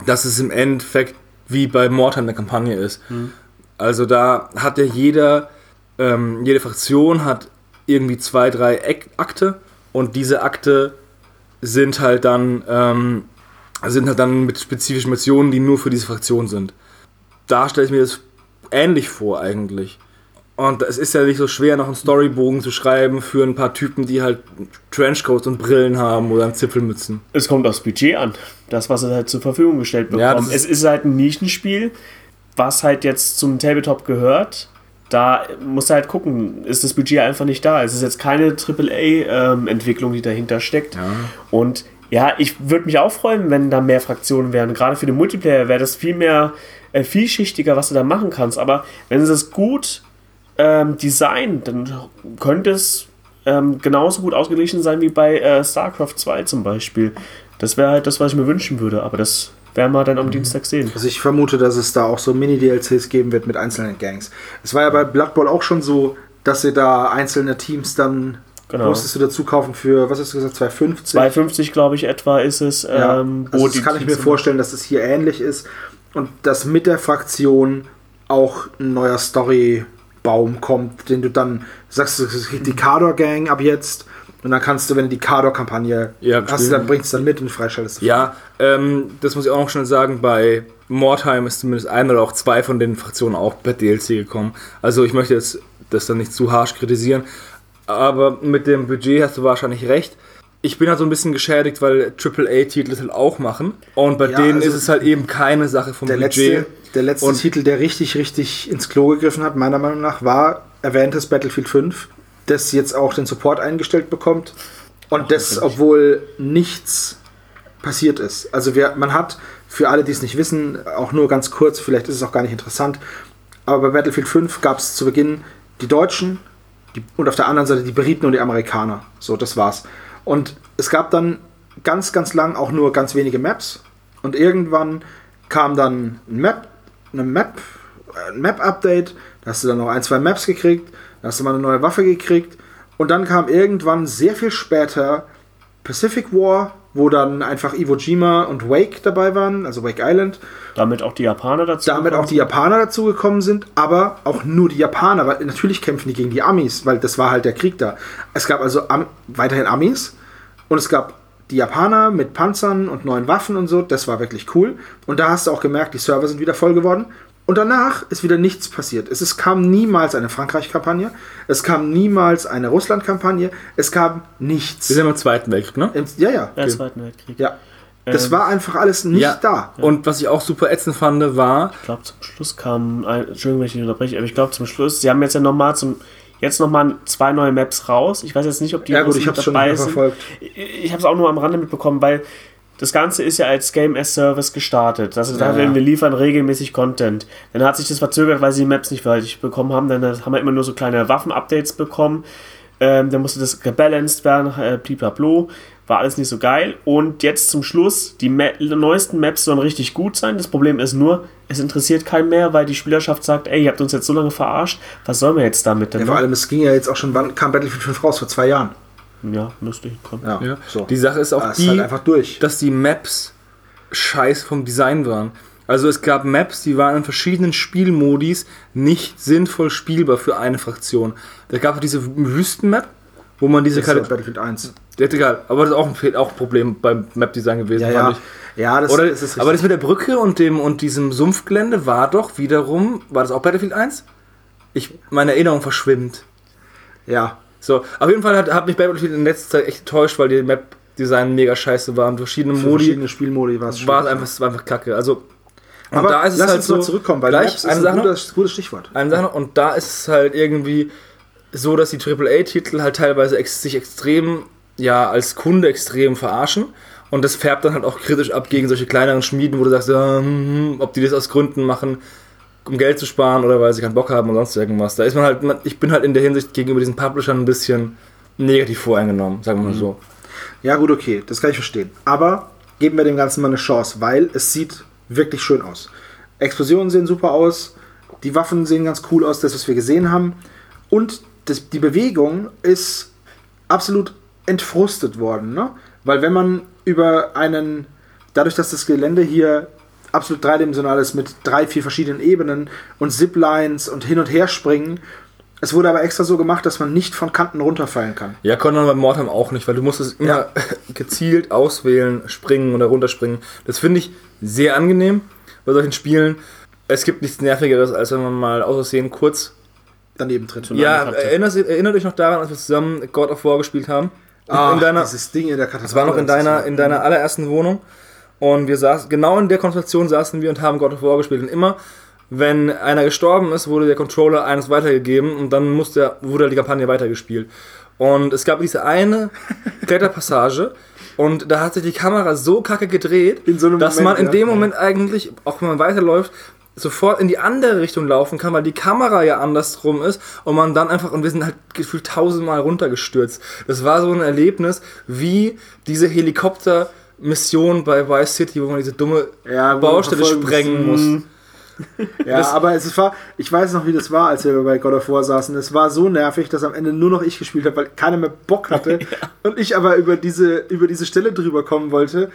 [SPEAKER 2] dass es im Endeffekt wie bei Mordheim eine Kampagne ist. Also da hat ja jeder, ähm, jede Fraktion hat irgendwie zwei, drei Akte und diese Akte sind halt dann ähm, sind halt dann mit spezifischen Missionen, die nur für diese Fraktion sind. Da stelle ich mir das ähnlich vor eigentlich. Und es ist ja nicht so schwer, noch einen Storybogen zu schreiben für ein paar Typen, die halt Trenchcoats und Brillen haben oder Zipfelmützen.
[SPEAKER 3] Es kommt aufs Budget an. Das, was sie halt zur Verfügung gestellt bekommen.
[SPEAKER 2] Ja, ist-
[SPEAKER 3] es ist halt ein Nischenspiel, was halt jetzt zum Tabletop gehört. Da musst du halt gucken, ist das Budget einfach nicht da. Es ist jetzt keine AAA-Entwicklung, die dahinter steckt. Und ja, ich würde mich auch freuen, wenn da mehr Fraktionen wären. Gerade für den Multiplayer wäre das viel mehr äh, vielschichtiger, was du da machen kannst. Aber wenn sie es gut ähm, designen, dann könnte es ähm, genauso gut ausgeglichen sein wie bei äh, StarCraft 2 zum Beispiel. Das wäre halt das, was ich mir wünschen würde, aber das werden wir dann am Dienstag sehen.
[SPEAKER 1] Also ich vermute, dass es da auch so Mini-DLCs geben wird mit einzelnen Gangs. Es war ja bei Blood Bowl auch schon so, dass sie da einzelne Teams dann
[SPEAKER 3] Genau.
[SPEAKER 1] musstest du dazu kaufen für, was hast du gesagt, 2,50?
[SPEAKER 3] 250, glaube ich, etwa ist es.
[SPEAKER 1] Ja,
[SPEAKER 3] Ähm,
[SPEAKER 1] also das kann ich mir vorstellen, dass es hier ähnlich ist und dass mit der Fraktion auch ein neuer Storybaum kommt, den du dann sagst, du kriegst die Kador-Gang ab jetzt und dann kannst du, wenn du die Kador-Kampagne
[SPEAKER 2] Ja,
[SPEAKER 1] hast,
[SPEAKER 2] stimmt.
[SPEAKER 1] dann bringst du dann mit und freischaltest.
[SPEAKER 2] Ja, ähm, das muss ich auch noch schnell sagen, bei Mordheim ist zumindest ein oder auch zwei von den Fraktionen auch per DLC gekommen. Also ich möchte jetzt das dann nicht zu harsch kritisieren, aber mit dem Budget hast du wahrscheinlich recht. Ich bin halt so ein bisschen geschädigt, weil AAA-Titel das halt auch machen. Und bei
[SPEAKER 1] Ja,
[SPEAKER 2] denen
[SPEAKER 1] also
[SPEAKER 2] ist es halt eben keine Sache vom
[SPEAKER 1] Der
[SPEAKER 2] Budget.
[SPEAKER 1] letzte, der letzte
[SPEAKER 2] Und-
[SPEAKER 1] Titel, der richtig, richtig ins Klo gegriffen hat, meiner Meinung nach, war erwähntes Battlefield 5, das jetzt auch den Support eingestellt bekommt. Und das, obwohl nichts passiert ist. Also wir, man hat, für alle, die es nicht wissen, auch nur ganz kurz, vielleicht ist es auch gar nicht interessant, aber bei Battlefield 5 gab es zu Beginn die Deutschen die, und auf der anderen Seite die Briten und die Amerikaner. So, das war's. Und es gab dann ganz, ganz lang auch nur ganz wenige Maps. Und irgendwann kam dann ein Map, eine Map ein Map-Update, da hast du dann noch ein, zwei Maps gekriegt, da hast du mal eine neue Waffe gekriegt und dann kam irgendwann sehr viel später Pacific War, wo dann einfach Iwo Jima und Wake dabei waren, also Wake Island.
[SPEAKER 3] Damit auch die Japaner dazu.
[SPEAKER 1] Damit auch die Japaner dazugekommen sind, aber auch nur die Japaner, weil natürlich kämpfen die gegen die Amis, weil das war halt der Krieg da. Es gab also Am weiterhin Amis und es gab die Japaner mit Panzern und neuen Waffen und so, das war wirklich cool. Und da hast du auch gemerkt, die Server sind wieder voll geworden. Und danach ist wieder nichts passiert. Es, es kam niemals eine Frankreich-Kampagne, es kam niemals eine Russland-Kampagne, es kam nichts.
[SPEAKER 2] Wir sind im Zweiten Weltkrieg, ne?
[SPEAKER 1] Im- Ja, ja.
[SPEAKER 3] Ja, Zweiten Weltkrieg.
[SPEAKER 1] ja. Das
[SPEAKER 3] Ähm,
[SPEAKER 1] war einfach alles nicht
[SPEAKER 2] ja.
[SPEAKER 1] da.
[SPEAKER 2] Und was ich auch super ätzend fand, war,
[SPEAKER 3] Ich glaube, zum Schluss kam, ein, Entschuldigung, wenn ich dich unterbreche, aber ich glaube, zum Schluss, sie haben jetzt ja nochmal zum, jetzt nochmal zwei neue Maps raus. Ich weiß jetzt nicht, ob die
[SPEAKER 1] Ja gut,
[SPEAKER 3] Russen
[SPEAKER 1] ich habe es schon
[SPEAKER 3] sind.
[SPEAKER 1] verfolgt.
[SPEAKER 3] Ich, ich habe es auch nur am Rande mitbekommen, weil das Ganze ist ja als Game as Service gestartet. Also da
[SPEAKER 1] Ja,
[SPEAKER 3] werden
[SPEAKER 1] ja.
[SPEAKER 3] wir liefern regelmäßig Content. Dann hat sich das verzögert, weil sie die Maps nicht fertig bekommen haben. Dann haben wir immer nur so kleine Waffen-Updates bekommen. Ähm, dann musste das gebalanced werden, äh, bliblablo. War alles nicht so geil. Und jetzt zum Schluss, die Ma neuesten Maps sollen richtig gut sein. Das Problem ist nur, es interessiert keinen mehr, weil die Spielerschaft sagt, ey, ihr habt uns jetzt so lange verarscht, was sollen wir jetzt damit denn
[SPEAKER 1] Ja, vor
[SPEAKER 3] noch?
[SPEAKER 1] allem, es ging ja jetzt auch schon, wann kam Battlefield 5 raus? Vor zwei Jahren.
[SPEAKER 3] Ja, lustig. Komm.
[SPEAKER 1] Ja,
[SPEAKER 2] ja,
[SPEAKER 1] so.
[SPEAKER 2] die Sache ist auch
[SPEAKER 1] Ah, ist
[SPEAKER 2] die,
[SPEAKER 1] halt einfach durch.
[SPEAKER 2] dass die Maps scheiß vom Design waren. Also es gab Maps, die waren in verschiedenen Spielmodis nicht sinnvoll spielbar für eine Fraktion. Da gab es diese Wüstenmap, wo man diese
[SPEAKER 1] Das ist
[SPEAKER 2] Karte.
[SPEAKER 1] Battlefield 1.
[SPEAKER 2] Ja, egal, aber das ist auch ein, auch ein Problem beim Map-Design gewesen.
[SPEAKER 1] Ja,
[SPEAKER 2] fand
[SPEAKER 1] ja.
[SPEAKER 2] ich.
[SPEAKER 1] Ja, das,
[SPEAKER 2] Oder,
[SPEAKER 1] das ist
[SPEAKER 2] aber das
[SPEAKER 1] richtig.
[SPEAKER 2] mit der Brücke und dem und diesem Sumpfgelände war doch wiederum, war das auch Battlefield 1? Ich, meine Erinnerung verschwimmt.
[SPEAKER 1] ja.
[SPEAKER 2] So, auf jeden Fall hat, hat mich Battlefield in letzter Zeit echt enttäuscht, weil die Map-Design mega scheiße war und verschiedene
[SPEAKER 1] Für
[SPEAKER 2] Modi
[SPEAKER 1] verschiedene Spielmodi war es
[SPEAKER 2] war einfach, war einfach kacke. Also, und
[SPEAKER 1] Aber
[SPEAKER 2] da ist es
[SPEAKER 1] lass
[SPEAKER 2] halt
[SPEAKER 1] uns
[SPEAKER 2] so,
[SPEAKER 1] mal zurückkommen, weil
[SPEAKER 2] gleich,
[SPEAKER 1] Maps ist ein
[SPEAKER 2] Sache noch,
[SPEAKER 1] gutes, gutes Stichwort.
[SPEAKER 2] eine Sache noch, und da ist es halt irgendwie so, dass die AAA-Titel halt teilweise ex sich extrem, ja, als Kunde extrem verarschen. Und das färbt dann halt auch kritisch ab gegen solche kleineren Schmieden, wo du sagst, ja, hm, hm, ob die das aus Gründen machen, um Geld zu sparen oder weil sie keinen Bock haben oder sonst irgendwas. Da ist man halt, man, ich bin halt in der Hinsicht gegenüber diesen Publishern ein bisschen negativ voreingenommen, sagen wir mal so.
[SPEAKER 1] Ja, gut, okay, das kann ich verstehen. Aber geben wir dem Ganzen mal eine Chance, weil es sieht wirklich schön aus. Explosionen sehen super aus, die Waffen sehen ganz cool aus, das, was wir gesehen haben. Und das, die Bewegung ist absolut entfrustet worden. Ne? Weil wenn man über einen, dadurch, dass das Gelände hier absolut dreidimensional ist mit drei, vier verschiedenen Ebenen und Ziplines und hin und her springen, es wurde aber extra so gemacht, dass man nicht von Kanten runterfallen kann.
[SPEAKER 2] Ja, konnte man bei Mordheim auch nicht, weil du musst es immer
[SPEAKER 1] Ja.
[SPEAKER 2] gezielt auswählen, springen oder runterspringen. Das finde ich sehr angenehm bei solchen Spielen. Es gibt nichts Nervigeres, als wenn man mal aus Versehen kurz.
[SPEAKER 1] Daneben tritt.
[SPEAKER 2] Ja, erinnert, erinnert euch noch daran, als wir zusammen God of War gespielt haben?
[SPEAKER 1] Ah,
[SPEAKER 2] in deiner,
[SPEAKER 1] dieses Ding in der Kathedrale.
[SPEAKER 2] das war noch in deiner, in deiner allerersten Wohnung. Und wir saßen, genau in der Konstellation saßen wir und haben God of War gespielt. Und immer, wenn einer gestorben ist, wurde der Controller eines weitergegeben und dann musste, wurde die Kampagne weitergespielt. Und es gab diese eine Kletterpassage und da hat sich die Kamera so kacke gedreht,
[SPEAKER 1] so
[SPEAKER 2] dass
[SPEAKER 1] Moment,
[SPEAKER 2] man in
[SPEAKER 1] ja.
[SPEAKER 2] dem Moment eigentlich, auch wenn man weiterläuft, sofort in die andere Richtung laufen kann, weil die Kamera ja andersrum ist und man dann einfach, und wir sind halt gefühlt tausendmal runtergestürzt. Das war so ein Erlebnis wie diese Helikopter-Mission bei Vice City, wo man diese dumme
[SPEAKER 1] Ja,
[SPEAKER 2] Baustelle sprengen
[SPEAKER 1] muss.
[SPEAKER 2] muss.
[SPEAKER 1] Ja,
[SPEAKER 2] Das-
[SPEAKER 1] aber es war, ich weiß noch, wie das war, als wir bei God of War saßen. Es war so nervig, dass am Ende nur noch ich gespielt habe, weil keiner mehr Bock hatte. Und ich aber über diese, über diese Stelle drüber kommen wollte.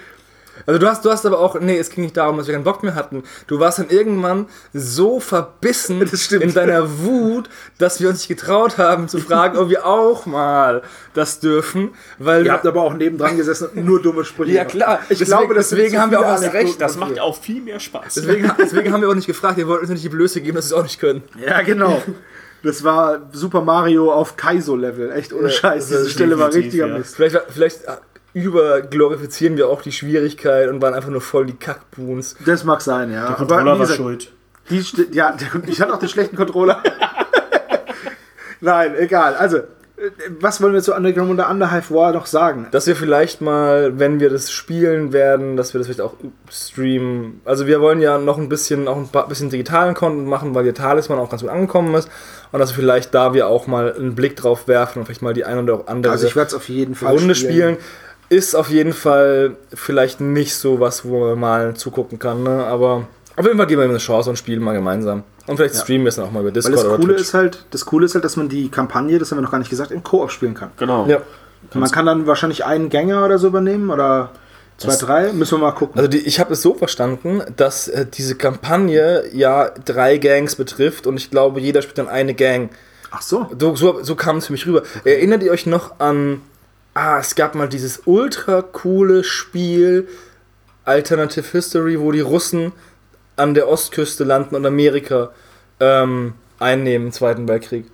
[SPEAKER 2] Also du hast, du hast aber auch, nee, es ging nicht darum, dass wir keinen Bock mehr hatten. Du warst dann irgendwann so verbissen in deiner Wut, dass wir uns nicht getraut haben zu fragen, ob wir auch mal das dürfen, weil
[SPEAKER 1] Ihr habt aber auch nebendran gesessen und nur dumme Sprüche.
[SPEAKER 2] Ja, klar.
[SPEAKER 1] Ich
[SPEAKER 2] Deswegen-
[SPEAKER 1] glaube,
[SPEAKER 2] deswegen haben wir auch das Recht,
[SPEAKER 3] Das macht auch viel mehr Spaß.
[SPEAKER 2] deswegen, deswegen haben wir auch nicht gefragt, wir wollten uns nicht die Blöße geben, dass wir es auch nicht können.
[SPEAKER 1] Ja, genau. Das war Super Mario auf Kaizo-Level. Echt ohne Scheiß. Diese Stelle war richtiger
[SPEAKER 3] ja.
[SPEAKER 1] Mist.
[SPEAKER 2] Vielleicht, vielleicht überglorifizieren wir auch die Schwierigkeit und waren einfach nur voll die Kackboons.
[SPEAKER 1] Das mag sein, ja.
[SPEAKER 3] Der Controller
[SPEAKER 1] wie
[SPEAKER 3] war schuld.
[SPEAKER 1] Die ja, der, ich hatte auch den schlechten Controller. Nein, egal. Also, äh, was wollen wir zu Underground und Underhive War noch sagen?
[SPEAKER 2] Dass wir vielleicht mal, wenn wir das spielen werden, dass wir das vielleicht auch streamen. Also wir wollen ja noch ein bisschen, auch ein paar, bisschen digitalen Content machen, weil der Talisman auch ganz gut angekommen ist. Und dass wir vielleicht da wir auch mal einen Blick drauf werfen und vielleicht mal die ein oder andere
[SPEAKER 1] Also, ich werde es auf jeden Fall
[SPEAKER 2] Runde spielen. Ist auf jeden Fall vielleicht nicht so was, wo man mal zugucken kann, ne? aber auf jeden Fall geben wir ihm eine Chance und spielen mal gemeinsam. Und vielleicht streamen wir es dann auch mal über
[SPEAKER 1] Weil
[SPEAKER 2] Discord
[SPEAKER 1] das
[SPEAKER 2] oder
[SPEAKER 1] Coole
[SPEAKER 2] Twitch.
[SPEAKER 1] ist halt, das Coole ist halt, dass man die Kampagne, das haben wir noch gar nicht gesagt, im Koop spielen kann.
[SPEAKER 3] Genau.
[SPEAKER 2] ja.
[SPEAKER 1] Man kann dann wahrscheinlich einen Gänger oder so übernehmen oder zwei,
[SPEAKER 3] Das-
[SPEAKER 1] drei. Müssen wir mal gucken.
[SPEAKER 2] Also die, ich habe es so verstanden, dass äh, diese Kampagne ja drei Gangs betrifft und ich glaube, jeder spielt dann eine Gang.
[SPEAKER 1] Ach so.
[SPEAKER 2] So, so, so kam es für mich rüber. Erinnert ihr euch noch an. Ah, es gab mal dieses ultra coole Spiel Alternative History, wo die Russen an der Ostküste landen und Amerika ähm, einnehmen im Zweiten Weltkrieg.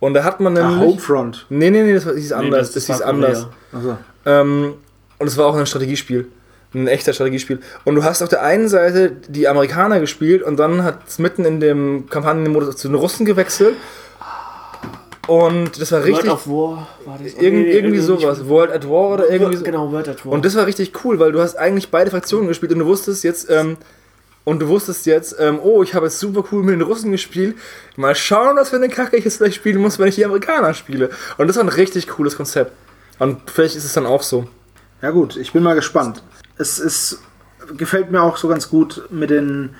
[SPEAKER 2] Und da hat man
[SPEAKER 1] Ah,
[SPEAKER 2] nämlich.
[SPEAKER 1] Homefront.
[SPEAKER 2] nee, nee, nee, das war- das hieß
[SPEAKER 3] Nee,
[SPEAKER 2] anders. das, hieß anders.
[SPEAKER 1] Also,
[SPEAKER 2] Ähm, und es war auch ein Strategiespiel. Ein echter Strategiespiel. Und du hast auf der einen Seite die Amerikaner gespielt und dann hat es mitten in dem Kampagnenmodus zu den Russen gewechselt. Und das war richtig.
[SPEAKER 3] World of War war das?
[SPEAKER 2] Irgend,
[SPEAKER 3] Nee,
[SPEAKER 2] irgendwie sowas. World at War oder irgendwie so.
[SPEAKER 3] Genau, World at War.
[SPEAKER 2] Und das war richtig cool, weil du hast eigentlich beide Fraktionen gespielt und du wusstest jetzt, ähm, und du wusstest jetzt, ähm, oh, ich habe jetzt super cool mit den Russen gespielt. Mal schauen, was für eine Kacke ich jetzt vielleicht spielen muss, wenn ich die Amerikaner spiele. Und das war ein richtig cooles Konzept. Und vielleicht ist es dann auch so.
[SPEAKER 1] ja gut, ich bin mal gespannt. Es ist, gefällt mir auch so ganz gut mit den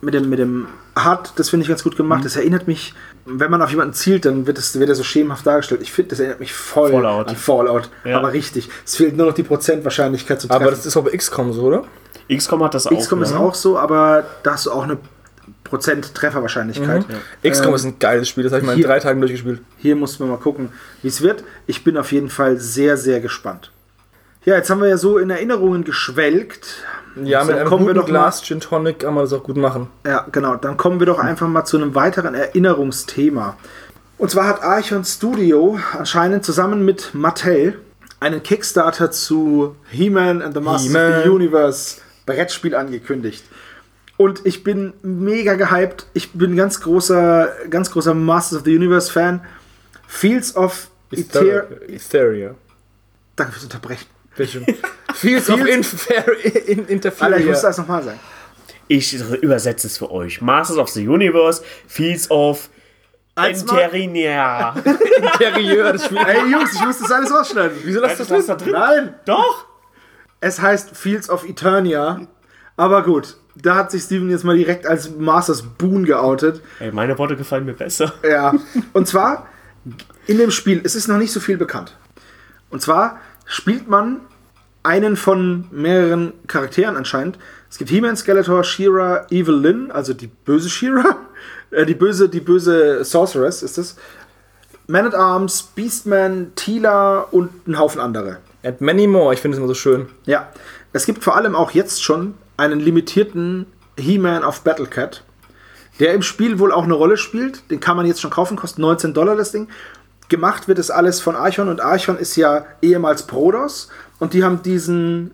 [SPEAKER 1] mit dem, mit dem Hard, das finde ich ganz gut gemacht. Das erinnert mich, wenn man auf jemanden zielt, dann wird, es, wird er so schemenhaft dargestellt. Ich finde, das erinnert mich voll
[SPEAKER 3] Fallout.
[SPEAKER 1] an Fallout.
[SPEAKER 3] Ja.
[SPEAKER 1] Aber richtig. Es fehlt nur noch die Prozentwahrscheinlichkeit zu treffen.
[SPEAKER 2] Aber das ist auch bei XCOM so, oder?
[SPEAKER 3] XCOM hat das auch.
[SPEAKER 1] XCOM ist
[SPEAKER 3] ne?
[SPEAKER 1] auch so, aber da hast du auch eine Prozent Trefferwahrscheinlichkeit.
[SPEAKER 2] XCOM
[SPEAKER 1] Ähm,
[SPEAKER 2] ist ein geiles Spiel, das habe ich mal in drei Tagen durchgespielt.
[SPEAKER 1] Hier mussten wir mal gucken, wie es wird. Ich bin auf jeden Fall sehr, sehr gespannt. Ja, jetzt haben wir ja so in Erinnerungen geschwelgt.
[SPEAKER 2] Ja,
[SPEAKER 1] Dann
[SPEAKER 2] mit einem
[SPEAKER 1] kommen wir
[SPEAKER 2] guten
[SPEAKER 1] doch
[SPEAKER 2] Glas Gin Tonic kann man das auch gut machen.
[SPEAKER 1] Ja, genau. Dann kommen wir doch einfach mal zu einem weiteren Erinnerungsthema. Und zwar hat Archon Studio anscheinend zusammen mit Mattel einen Kickstarter zu He-Man and the Masters of the. Universe Brettspiel angekündigt. Und ich bin mega gehypt. Ich bin ganz großer, ganz großer Masters of the Universe Fan. Fields of Ether.
[SPEAKER 2] Etheria.
[SPEAKER 1] Danke fürs Unterbrechen.
[SPEAKER 2] Schön. Fields of Infer in
[SPEAKER 1] Alter, ich
[SPEAKER 2] Interferia.
[SPEAKER 1] muss das nochmal sagen.
[SPEAKER 3] Ich übersetze es für euch. Masters of the Universe, Fields of Interinia.
[SPEAKER 2] Interieur des Spiels.
[SPEAKER 1] Ey Jungs, ich muss das alles rausschneiden.
[SPEAKER 2] Wieso lasst du das drin?
[SPEAKER 3] da drin?
[SPEAKER 1] Nein!
[SPEAKER 3] Doch!
[SPEAKER 1] Es heißt Fields of Eternia. Aber gut, da hat sich Steven jetzt mal direkt als Masters Boon geoutet.
[SPEAKER 3] Ey, meine Worte gefallen mir besser.
[SPEAKER 1] Ja. Und zwar in dem Spiel, es ist noch nicht so viel bekannt. Und zwar spielt man einen von mehreren Charakteren anscheinend. Es gibt He-Man, Skeletor, She-Ra, Evil Lynn, also die böse She-Ra, äh, die böse, die böse Sorceress ist es. Man at Arms, Beastman, Tila und ein Haufen andere.
[SPEAKER 2] And many more, ich finde es immer so schön.
[SPEAKER 1] Ja, es gibt vor allem auch jetzt schon einen limitierten He-Man auf Battlecat, der im Spiel wohl auch eine Rolle spielt. Den kann man jetzt schon kaufen, kostet 19 Dollar das Ding. Gemacht wird es alles von Archon und Archon ist ja ehemals Prodos und die haben diesen,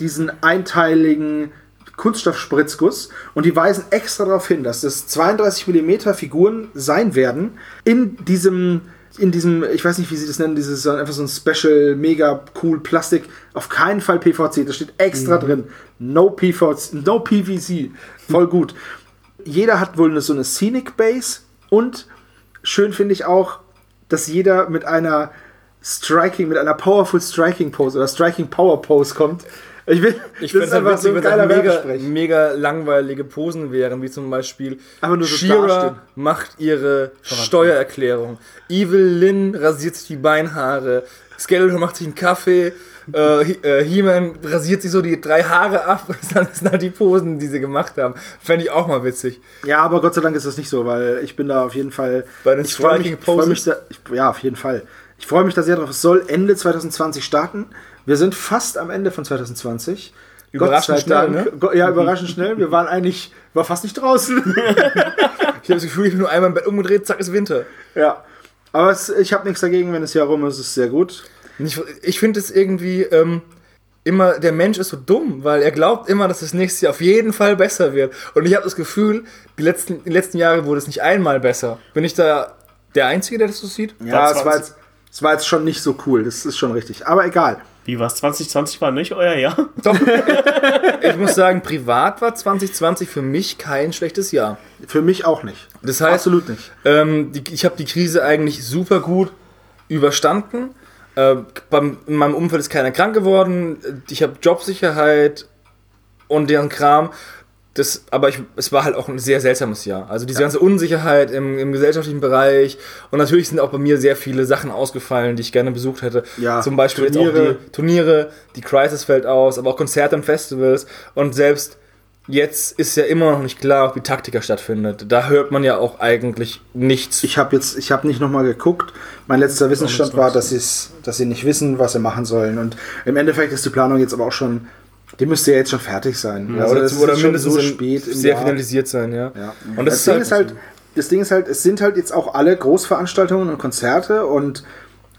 [SPEAKER 1] diesen einteiligen Kunststoffspritzguss und die weisen extra darauf hin, dass das 32 mm Figuren sein werden in diesem in diesem, ich weiß nicht, wie sie das nennen, dieses einfach so ein Special, mega cool Plastik, auf keinen Fall PVC, das steht extra drin. No PVC, no PVC. Voll gut. Jeder hat wohl eine, so eine Scenic Base und schön finde ich auch, dass jeder mit einer Striking, mit einer Powerful Striking Pose oder Striking Power Pose kommt. Ich, will,
[SPEAKER 2] Ich finde es witzig, wenn es auch mega, mega langweilige Posen wären, wie zum Beispiel
[SPEAKER 1] Aber nur so dastehen.
[SPEAKER 2] macht ihre Steuererklärung, Evil Lynn rasiert sich die Beinhaare, Skeletor macht sich einen Kaffee, äh, He- äh, He-Man rasiert sich so die drei Haare ab das sind halt die Posen, die sie gemacht haben. Fände ich auch mal witzig.
[SPEAKER 1] Ja, aber Gott sei Dank ist das nicht so, weil ich bin da auf jeden Fall.
[SPEAKER 2] Bei den
[SPEAKER 1] ich freue mich,
[SPEAKER 2] Striking
[SPEAKER 1] ich freu mich
[SPEAKER 2] Poses?
[SPEAKER 1] da, ich, Ja, auf jeden Fall. Ich freue mich da sehr drauf. Es soll Ende 2020 starten. Wir sind fast am Ende von 2020.
[SPEAKER 2] Überraschend schnell, ne?
[SPEAKER 1] Ja, überraschend schnell. Wir waren eigentlich, war fast nicht draußen.
[SPEAKER 2] Ich habe das Gefühl, ich bin nur einmal im Bett umgedreht, zack, ist Winter.
[SPEAKER 1] ja. Aber es, ich habe nichts dagegen, wenn es hier rum ist. Es ist sehr gut.
[SPEAKER 2] Ich, ich finde es irgendwie ähm, immer, der Mensch ist so dumm, weil er glaubt immer, dass das nächste Jahr auf jeden Fall besser wird. Und ich habe das Gefühl, die letzten, die letzten Jahre wurde es nicht einmal besser. Bin ich da der Einzige, der das so sieht?
[SPEAKER 1] Ja, es
[SPEAKER 3] 20.
[SPEAKER 1] war, jetzt, es war jetzt schon nicht so cool. Das ist schon richtig. Aber egal.
[SPEAKER 3] Wie war's? 2020 war nicht euer Jahr?
[SPEAKER 2] Doch. ich muss sagen, privat war 2020 für mich kein schlechtes Jahr.
[SPEAKER 1] Für mich auch nicht.
[SPEAKER 2] Das heißt,
[SPEAKER 1] Absolut nicht.
[SPEAKER 2] Ähm, die, ich habe die Krise eigentlich super gut überstanden. Äh, beim, in meinem Umfeld ist keiner krank geworden. Ich habe Jobsicherheit und deren Kram. das, aber ich, es war halt auch ein sehr seltsames Jahr. Also diese ganze Unsicherheit im, im gesellschaftlichen Bereich und natürlich sind auch bei mir sehr viele Sachen ausgefallen, die ich gerne besucht hätte.
[SPEAKER 1] Ja,
[SPEAKER 2] Zum Beispiel jetzt
[SPEAKER 1] Turniere.
[SPEAKER 2] auch die Turniere, die Crisis fällt aus, aber auch Konzerte und Festivals und selbst jetzt ist ja immer noch nicht klar, ob die Taktika stattfindet. Da hört man ja auch eigentlich nichts.
[SPEAKER 1] Ich habe jetzt, ich habe nicht nochmal geguckt. Mein letzter Wissensstand war, dass, dass sie nicht wissen, was sie machen sollen. Und im Endeffekt ist die Planung jetzt aber auch schon, die müsste ja jetzt schon fertig sein.
[SPEAKER 2] Ja,
[SPEAKER 1] Also
[SPEAKER 2] oder,
[SPEAKER 1] das
[SPEAKER 2] oder
[SPEAKER 1] ist schon
[SPEAKER 2] mindestens
[SPEAKER 1] so spät im
[SPEAKER 2] sehr
[SPEAKER 1] Jahr.
[SPEAKER 2] finalisiert sein, ja.
[SPEAKER 1] Ja.
[SPEAKER 2] Und das,
[SPEAKER 1] das, Ding ist halt, das Ding ist halt, es sind halt jetzt auch alle Großveranstaltungen und Konzerte und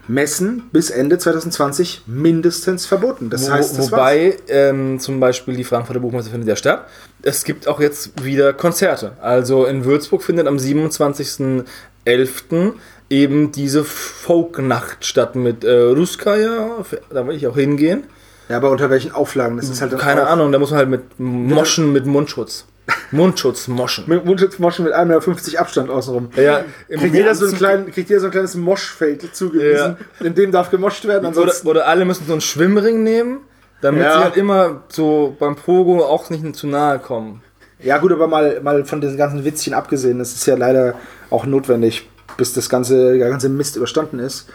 [SPEAKER 1] Messen bis Ende 2020 mindestens verboten. Das
[SPEAKER 2] Wo,
[SPEAKER 1] heißt, das
[SPEAKER 2] wobei ähm, zum Beispiel die Frankfurter Buchmesse findet ja statt. Es gibt auch jetzt wieder Konzerte. Also in Würzburg findet am 27.11. eben diese Folknacht statt mit äh, Ruskaya. Da will ich auch hingehen.
[SPEAKER 1] Ja, aber unter welchen Auflagen? Das ist halt
[SPEAKER 2] Keine Ahnung, da muss man halt mit Moschen mit Mundschutz. Mundschutz moschen.
[SPEAKER 1] Mit Mundschutzmoschen mit 1,50 Meter Abstand außenrum.
[SPEAKER 2] Ja,
[SPEAKER 1] Kriegt jeder, so kleinen, kriegt jeder so ein kleines Moschfeld zugewiesen, in dem darf gemoscht werden.
[SPEAKER 2] Oder,
[SPEAKER 1] Ansonsten
[SPEAKER 2] oder alle müssen so einen Schwimmring nehmen, damit
[SPEAKER 1] Ja.
[SPEAKER 2] sie halt immer so beim Pogo auch nicht zu nahe kommen.
[SPEAKER 1] Ja, gut, aber mal, mal von diesen ganzen Witzchen abgesehen, das ist ja leider auch notwendig, bis das ganze, der ganze Mist überstanden ist.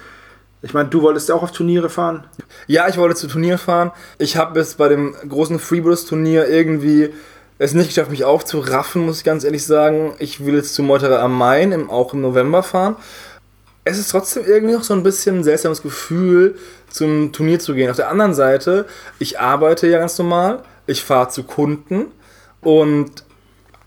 [SPEAKER 1] Ich meine, du wolltest ja auch auf Turniere fahren.
[SPEAKER 2] Ja, ich wollte zu Turnier fahren. Ich habe es bei dem großen Freebirds-Turnier irgendwie es nicht geschafft, mich aufzuraffen, muss ich ganz ehrlich sagen. Ich will jetzt zu Meuterer am Main, im, auch im November fahren. Es ist trotzdem irgendwie noch so ein bisschen ein seltsames Gefühl, zum Turnier zu gehen. Auf der anderen Seite, ich arbeite ja ganz normal, ich fahre zu Kunden und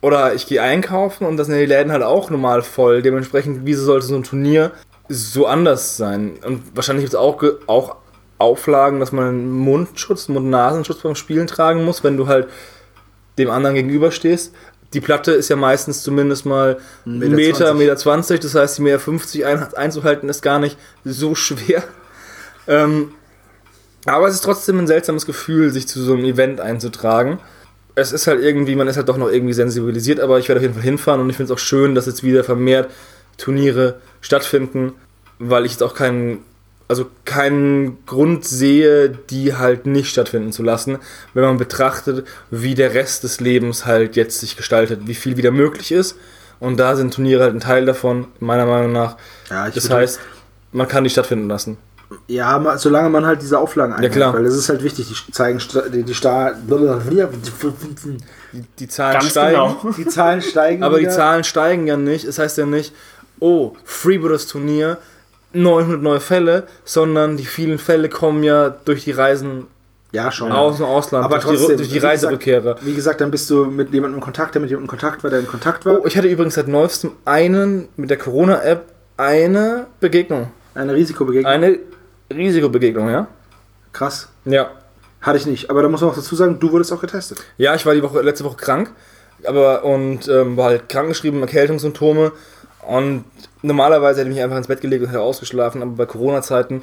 [SPEAKER 2] oder ich gehe einkaufen und das sind die Läden halt auch normal voll. Dementsprechend, wieso sollte so ein Turnier so anders sein? Und wahrscheinlich gibt es auch, auch Auflagen, dass man einen Mundschutz, Mund-Nasenschutz beim Spielen tragen muss, wenn du halt dem anderen gegenüberstehst. Die Platte ist ja meistens zumindest mal
[SPEAKER 1] Meter
[SPEAKER 2] Meter, Meter,
[SPEAKER 1] 20.
[SPEAKER 2] Meter 20, das heißt, die Meter 50 ein, einzuhalten ist gar nicht so schwer. Ähm, aber es ist trotzdem ein seltsames Gefühl, sich zu so einem Event einzutragen. Es ist halt irgendwie, man ist halt doch noch irgendwie sensibilisiert, aber ich werde auf jeden Fall hinfahren und ich finde es auch schön, dass jetzt wieder vermehrt Turniere stattfinden, weil ich jetzt auch keinen, also keinen Grund sehe, die halt nicht stattfinden zu lassen, wenn man betrachtet, wie der Rest des Lebens halt jetzt sich gestaltet, wie viel wieder möglich ist. Und da sind Turniere halt ein Teil davon, meiner Meinung nach.
[SPEAKER 1] Ja, ich
[SPEAKER 2] das heißt, man kann die stattfinden lassen.
[SPEAKER 1] Ja, ma- solange man halt diese Auflagen einhält.
[SPEAKER 2] klar.
[SPEAKER 1] Weil das ist halt wichtig, die zeigen die, die,
[SPEAKER 2] Die, die Zahlen
[SPEAKER 3] Ganz
[SPEAKER 2] steigen.
[SPEAKER 3] genau.
[SPEAKER 1] die Zahlen steigen.
[SPEAKER 2] Aber die
[SPEAKER 1] wieder.
[SPEAKER 2] Zahlen steigen ja nicht. Es heißt ja nicht, oh, Freebooters Turnier, 900 neue Fälle, sondern die vielen Fälle kommen ja durch die Reisen
[SPEAKER 1] Ja, schon.
[SPEAKER 2] aus dem Ausland,
[SPEAKER 1] Aber
[SPEAKER 2] durch, die,
[SPEAKER 1] trotzdem,
[SPEAKER 2] durch die
[SPEAKER 1] wie gesagt-
[SPEAKER 2] Reiserückkehrer.
[SPEAKER 1] Wie gesagt, dann bist du mit jemandem in Kontakt, der mit jemandem in Kontakt war, der in Kontakt war.
[SPEAKER 2] Oh, ich hatte übrigens seit neuestem einen, mit der Corona-App, eine Begegnung.
[SPEAKER 1] Eine Risikobegegnung.
[SPEAKER 2] Eine Risikobegegnung, ja?
[SPEAKER 1] Krass.
[SPEAKER 2] Ja.
[SPEAKER 1] Hatte ich nicht. Aber da muss man auch dazu sagen, du wurdest auch getestet.
[SPEAKER 2] Ja, ich war die Woche, letzte Woche krank, aber und ähm, war halt krankgeschrieben, Erkältungssymptome. Und normalerweise hätte ich mich einfach ins Bett gelegt und hätte ausgeschlafen, aber bei Corona-Zeiten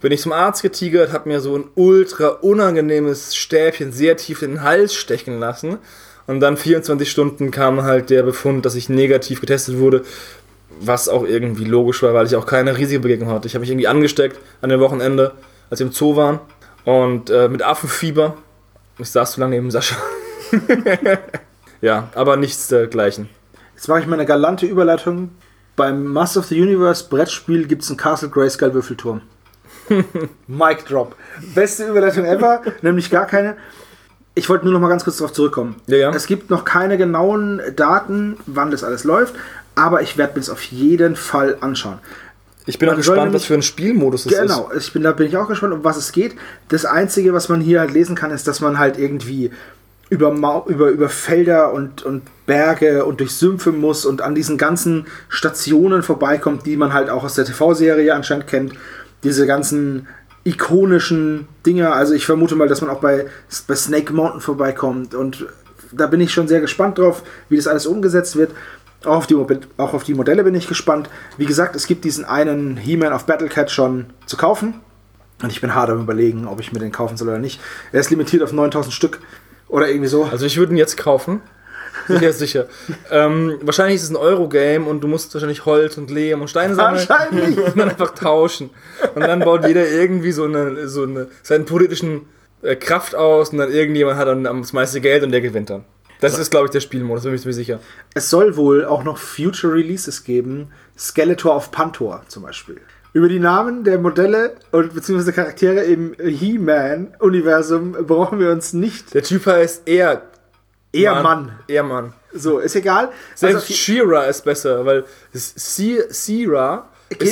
[SPEAKER 2] bin ich zum Arzt getigert, habe mir so ein ultra unangenehmes Stäbchen sehr tief in den Hals stechen lassen. Und dann 24 Stunden kam halt der Befund, dass ich negativ getestet wurde, was auch irgendwie logisch war, weil ich auch keine Risikobegegnung hatte. Ich habe mich irgendwie angesteckt an dem Wochenende, als wir im Zoo waren und äh, mit Affenfieber. Ich saß zu lange neben Sascha. ja, aber nichts dergleichen.
[SPEAKER 1] Jetzt mache ich mal eine galante Überleitung. Beim Master of the Universe Brettspiel gibt es einen Castle Grayskull Würfelturm. Mic Drop. Beste Überleitung ever, nämlich gar keine. Ich wollte nur noch mal ganz kurz darauf zurückkommen.
[SPEAKER 2] Ja, ja.
[SPEAKER 1] Es gibt noch keine genauen Daten, wann das alles läuft, aber ich werde mir das auf jeden Fall anschauen.
[SPEAKER 2] Ich bin auch
[SPEAKER 1] Man soll
[SPEAKER 2] gespannt, was
[SPEAKER 1] nämlich-
[SPEAKER 2] für ein Spielmodus es ist.
[SPEAKER 1] Genau, ich bin, da bin ich auch gespannt, um was es geht. Das Einzige, was man hier halt lesen kann, ist, dass man halt irgendwie über, über, über Felder und, und Berge und durch Sümpfe muss und an diesen ganzen Stationen vorbeikommt, die man halt auch aus der TV-Serie anscheinend kennt. Diese ganzen ikonischen Dinger. Also ich vermute mal, dass man auch bei, bei Snake Mountain vorbeikommt. Und da bin ich schon sehr gespannt drauf, wie das alles umgesetzt wird. Auch auf, die, auch auf die Modelle bin ich gespannt. Wie gesagt, es gibt diesen einen He-Man auf Battlecat schon zu kaufen. Und ich bin hart am überlegen, ob ich mir den kaufen soll oder nicht. Er ist limitiert auf 9000 Stück. Oder irgendwie so.
[SPEAKER 2] Also ich würde ihn jetzt kaufen. Sicher, sicher. ähm, wahrscheinlich ist es ein Eurogame und du musst wahrscheinlich Holz und Lehm und Steine sammeln.
[SPEAKER 1] Wahrscheinlich.
[SPEAKER 2] Und dann einfach tauschen. Und dann baut jeder irgendwie so eine, so eine seinen politischen äh, Kraft aus und dann irgendjemand hat dann das meiste Geld und der gewinnt dann. Das ist, glaube ich, der Spielmodus, bin ich mir sicher.
[SPEAKER 1] Es soll wohl auch noch Future Releases geben. Skeletor auf Pantor zum Beispiel. Über die Namen der Modelle und beziehungsweise Charaktere im He-Man-Universum brauchen wir uns nicht.
[SPEAKER 2] Der Typ heißt eher
[SPEAKER 1] Eher Mann.
[SPEAKER 2] Eher Mann.
[SPEAKER 1] So, ist egal.
[SPEAKER 2] Selbst
[SPEAKER 1] Also,
[SPEAKER 2] She-Ra ist besser, weil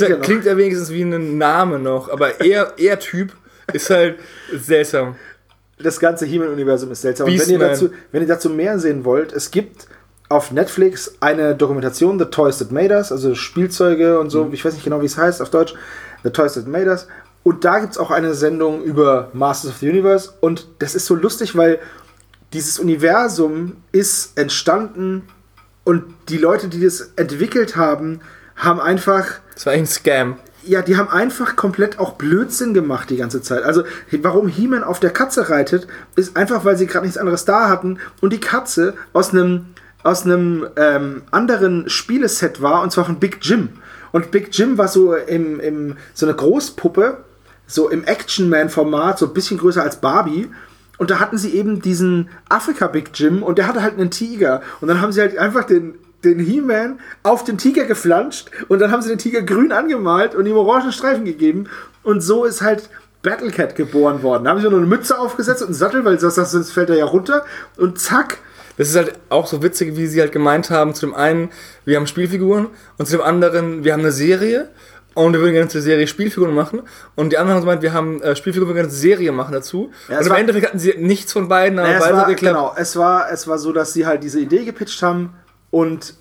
[SPEAKER 1] ja
[SPEAKER 2] halt,
[SPEAKER 1] noch.
[SPEAKER 2] klingt ja wenigstens wie ein Name noch, aber er, er Typ ist halt seltsam.
[SPEAKER 1] das ganze He-Man-Universum ist seltsam. Und wenn ihr, dazu, wenn ihr dazu mehr sehen wollt, es gibt auf Netflix eine Dokumentation, The Toys That Made Us, also Spielzeuge und so,
[SPEAKER 2] Mhm.
[SPEAKER 1] ich weiß nicht genau, wie es heißt auf Deutsch, The Toys That Made Us. Und da gibt es auch eine Sendung über Masters of the Universe und das ist so lustig, weil dieses Universum ist entstanden und die Leute, die das entwickelt haben, haben einfach
[SPEAKER 2] Das war ein Scam.
[SPEAKER 1] ja, die haben einfach komplett auch Blödsinn gemacht die ganze Zeit. Also, warum He-Man auf der Katze reitet, ist einfach, weil sie gerade nichts anderes da hatten und die Katze aus einem aus einem ähm, anderen Spieleset war, und zwar von Big Jim. Und Big Jim war so im, im so eine Großpuppe, so im Action-Man-Format, so ein bisschen größer als Barbie. Und da hatten sie eben diesen Afrika-Big Jim und der hatte halt einen Tiger. Und dann haben sie halt einfach den, den He-Man auf den Tiger geflanscht und dann haben sie den Tiger grün angemalt und ihm orangen Streifen gegeben. Und so ist halt Battlecat geboren worden. Da haben sie nur eine Mütze aufgesetzt und einen Sattel, weil sonst, sonst fällt er ja runter. Und zack,
[SPEAKER 2] Das ist halt auch so witzig, wie sie halt gemeint haben, zu dem einen, wir haben Spielfiguren und zu dem anderen, wir haben eine Serie und wir würden gerne zur Serie Spielfiguren machen und die anderen haben gemeint, wir haben äh, Spielfiguren, wir würden gerne eine Serie machen dazu.
[SPEAKER 1] Ja, es
[SPEAKER 2] und im
[SPEAKER 1] war-
[SPEAKER 2] Endeffekt hatten sie nichts von beiden, aber
[SPEAKER 1] Naja, es
[SPEAKER 2] beide
[SPEAKER 1] war,
[SPEAKER 2] hat geklappt.
[SPEAKER 1] genau, es war, es war so, dass sie halt diese Idee gepitcht haben und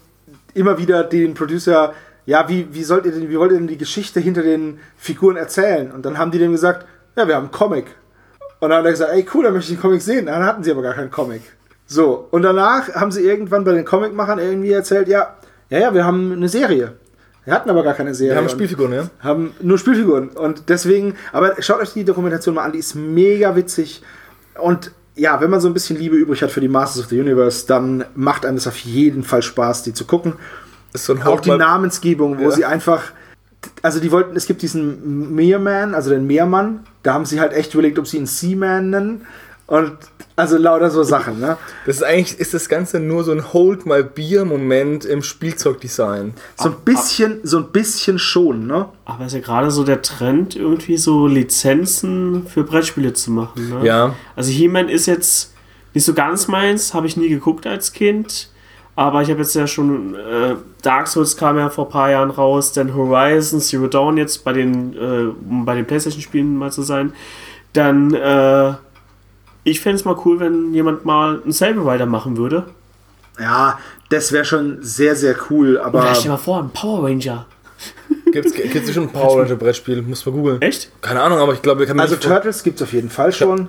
[SPEAKER 1] immer wieder den Producer, ja, wie, wie sollt ihr denn, wie wollt ihr denn die Geschichte hinter den Figuren erzählen? Und dann haben die dem gesagt, ja, wir haben einen Comic. Und dann hat er gesagt, ey, cool, dann möchte ich den Comic sehen. Dann hatten sie aber gar keinen Comic. So, und danach haben sie irgendwann bei den Comicmachern irgendwie erzählt, ja, ja, ja, wir haben eine Serie. Wir hatten aber gar keine Serie.
[SPEAKER 2] Wir haben Spielfiguren, ja.
[SPEAKER 1] haben nur Spielfiguren. Und deswegen, aber schaut euch die Dokumentation mal an, die ist mega witzig. Und ja, wenn man so ein bisschen Liebe übrig hat für die Masters of the Universe, dann macht einem das auf jeden Fall Spaß, die zu gucken.
[SPEAKER 2] Ist so ein
[SPEAKER 1] Auch die Namensgebung, wo
[SPEAKER 2] Ja.
[SPEAKER 1] sie einfach. Also die wollten, es gibt diesen Meerman, also den Meermann, da haben sie halt echt überlegt, ob sie ihn Seaman nennen. Und also lauter so Sachen, ne?
[SPEAKER 2] Das ist eigentlich, ist das Ganze nur so ein Hold my Beer Moment im Spielzeugdesign.
[SPEAKER 1] So ein bisschen, so ein bisschen schon, ne?
[SPEAKER 3] Aber ist ja gerade so der Trend, irgendwie so Lizenzen für Brettspiele zu machen. Ne?
[SPEAKER 2] Ja.
[SPEAKER 3] Also He-Man ist jetzt nicht so ganz meins, habe ich nie geguckt als Kind. Aber ich habe jetzt ja schon, äh, Dark Souls kam ja vor ein paar Jahren raus, dann Horizon, Zero Dawn jetzt bei den, äh, um bei den Playstation-Spielen mal zu sein. Dann, äh, ich fände es mal cool, wenn jemand mal einen Saber Rider machen würde.
[SPEAKER 1] Ja, das wäre schon sehr, sehr cool, aber.
[SPEAKER 3] Oder stell dir mal vor, ein Power Ranger.
[SPEAKER 2] Gibt's, gibt's schon ein Power Ranger Brettspiel? Muss man googeln.
[SPEAKER 3] Echt?
[SPEAKER 2] Keine Ahnung, aber ich glaube, wir können
[SPEAKER 1] Also Turtles gibt es auf jeden Fall schon.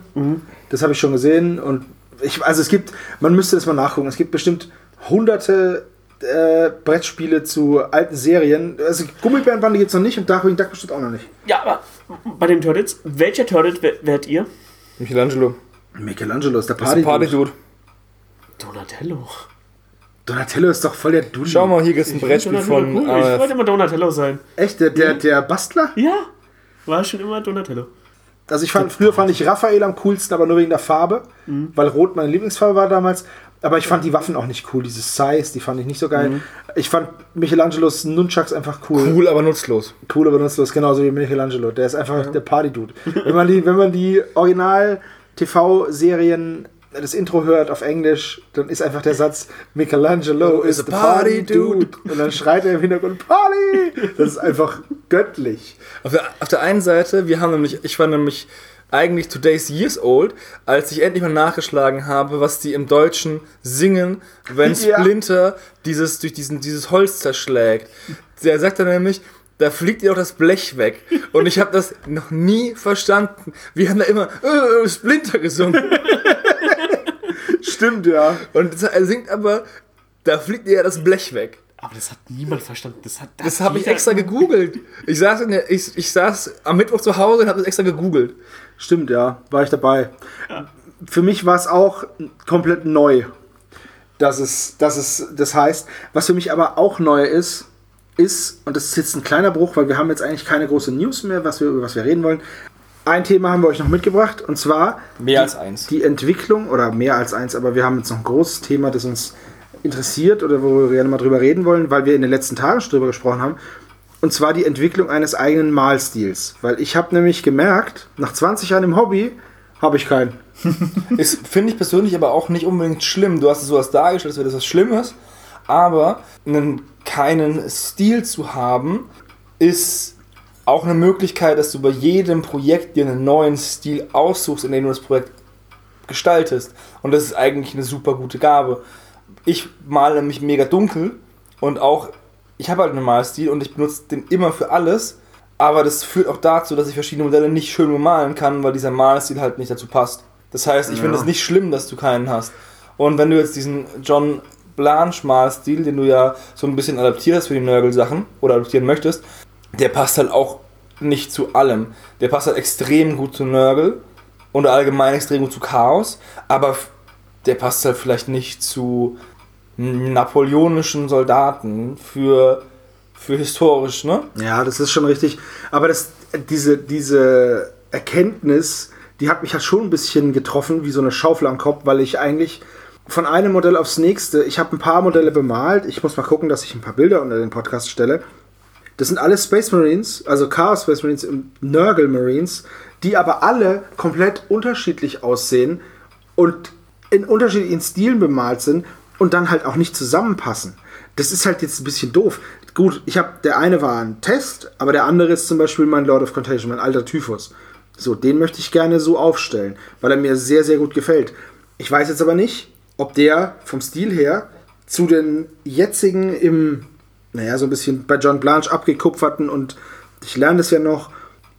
[SPEAKER 1] Das habe ich schon gesehen. Und ich, also es gibt, man müsste das mal nachgucken. Es gibt bestimmt hunderte äh, Brettspiele zu alten Serien. Also Gummibärenbande gibt es noch nicht und Darkwing Duck bestimmt auch noch nicht.
[SPEAKER 3] Ja, aber bei den Turtles, welcher Turtle wär- wärt ihr?
[SPEAKER 2] Michelangelo.
[SPEAKER 1] Michelangelo ist der
[SPEAKER 2] Das ist
[SPEAKER 1] Party.
[SPEAKER 2] ein Party-Dude.
[SPEAKER 3] Donatello.
[SPEAKER 1] Donatello ist doch voll der Dulli.
[SPEAKER 2] Schau mal, hier gibt es ein Brettspiel von.
[SPEAKER 3] cool. Ich wollte immer Donatello sein.
[SPEAKER 1] Echt, der, der, der Bastler?
[SPEAKER 3] Ja, war schon immer Donatello.
[SPEAKER 1] Also ich fand, früher fand ich Raphael am coolsten, aber nur wegen der Farbe, weil Rot meine Lieblingsfarbe war damals. Aber ich fand die Waffen auch nicht cool, diese Size, die fand ich nicht so geil. Ich fand Michelangelos Nunchucks einfach cool.
[SPEAKER 2] cool, aber nutzlos.
[SPEAKER 1] Cool, aber nutzlos, genauso wie Michelangelo. Der ist einfach der Party-Dude. Wenn man die, wenn man die Original-TV-Serien das Intro hört auf Englisch, dann ist einfach der Satz Michelangelo is
[SPEAKER 2] a
[SPEAKER 1] the Party
[SPEAKER 2] party
[SPEAKER 1] Dude. Und dann schreit er im Hintergrund Party. Das ist einfach göttlich.
[SPEAKER 2] Auf der, auf der einen Seite, wir haben nämlich, ich war nämlich eigentlich today's years old, als ich endlich mal nachgeschlagen habe, was die im Deutschen singen, wenn
[SPEAKER 1] Ja.
[SPEAKER 2] Splinter dieses, durch diesen, dieses Holz zerschlägt. Der sagt dann nämlich, da fliegt ihr auch das Blech weg. Und ich habe das noch nie verstanden. Wir haben da immer äh, Splinter gesungen.
[SPEAKER 1] Stimmt, ja.
[SPEAKER 2] Und er singt aber, da fliegt ihr ja das Blech weg.
[SPEAKER 3] Aber das hat niemand verstanden. Das, hat,
[SPEAKER 2] Das habe ich extra gegoogelt. Ich saß, in der, ich, ich saß am Mittwoch zu Hause und habe das extra gegoogelt.
[SPEAKER 1] Stimmt, ja. War ich dabei. Für mich war es auch komplett neu, dass es, dass es das heißt. Was für mich aber auch neu ist, ist, und das ist jetzt ein kleiner Bruch, weil wir haben jetzt eigentlich keine große News mehr, was wir, über was wir reden wollen, ein Thema haben wir euch noch mitgebracht und zwar
[SPEAKER 2] Mehr als eins.
[SPEAKER 1] die Entwicklung oder mehr als eins, aber wir haben jetzt noch ein großes Thema, das uns interessiert oder wo wir gerne mal drüber reden wollen, weil wir in den letzten Tagen schon drüber gesprochen haben. Und zwar die Entwicklung eines eigenen Malstils. Weil ich habe nämlich gemerkt, nach 20 Jahren im Hobby habe ich keinen.
[SPEAKER 2] Ist, finde ich persönlich aber auch nicht unbedingt schlimm. Du hast es sowas dargestellt, als wäre das was Schlimmes. Aber einen, keinen Stil zu haben, ist auch eine Möglichkeit, dass du bei jedem Projekt dir einen neuen Stil aussuchst, in dem du das Projekt gestaltest. Und das ist eigentlich eine super gute Gabe. Ich male mich mega dunkel und auch, ich habe halt einen Malstil und ich benutze den immer für alles. Aber das führt auch dazu, dass ich verschiedene Modelle nicht schön bemalen kann, weil dieser Malstil halt nicht dazu passt. Das heißt, ich finde
[SPEAKER 1] Ja.
[SPEAKER 2] es nicht schlimm, dass du keinen hast. Und wenn du jetzt diesen John Blanche Malstil, den du ja so ein bisschen adaptiert hast für die Nörgel-Sachen oder adaptieren möchtest, der passt halt auch nicht zu allem. Der passt halt extrem gut zu Nörgel und allgemein extrem gut zu Chaos, aber der passt halt vielleicht nicht zu napoleonischen Soldaten für, für historisch, ne?
[SPEAKER 1] Ja, das ist schon richtig. Aber das, diese, diese Erkenntnis, die hat mich halt schon ein bisschen getroffen, wie so eine Schaufel am Kopf, weil ich eigentlich von einem Modell aufs nächste, ich habe ein paar Modelle bemalt. Ich muss mal gucken, dass ich ein paar Bilder unter den Podcast stelle. Das sind alles Space Marines, also Chaos Space Marines und Nurgle Marines, die aber alle komplett unterschiedlich aussehen und in unterschiedlichen Stilen bemalt sind und dann halt auch nicht zusammenpassen. Das ist halt jetzt ein bisschen doof. Gut, ich habe der eine war ein Test, aber der andere ist zum Beispiel mein Lord of Contagion, mein alter Typhus. So, den möchte ich gerne so aufstellen, weil er mir sehr, sehr gut gefällt. Ich weiß jetzt aber nicht, ob der vom Stil her zu den jetzigen im, naja, so ein bisschen bei John Blanche abgekupferten und ich lerne das ja noch,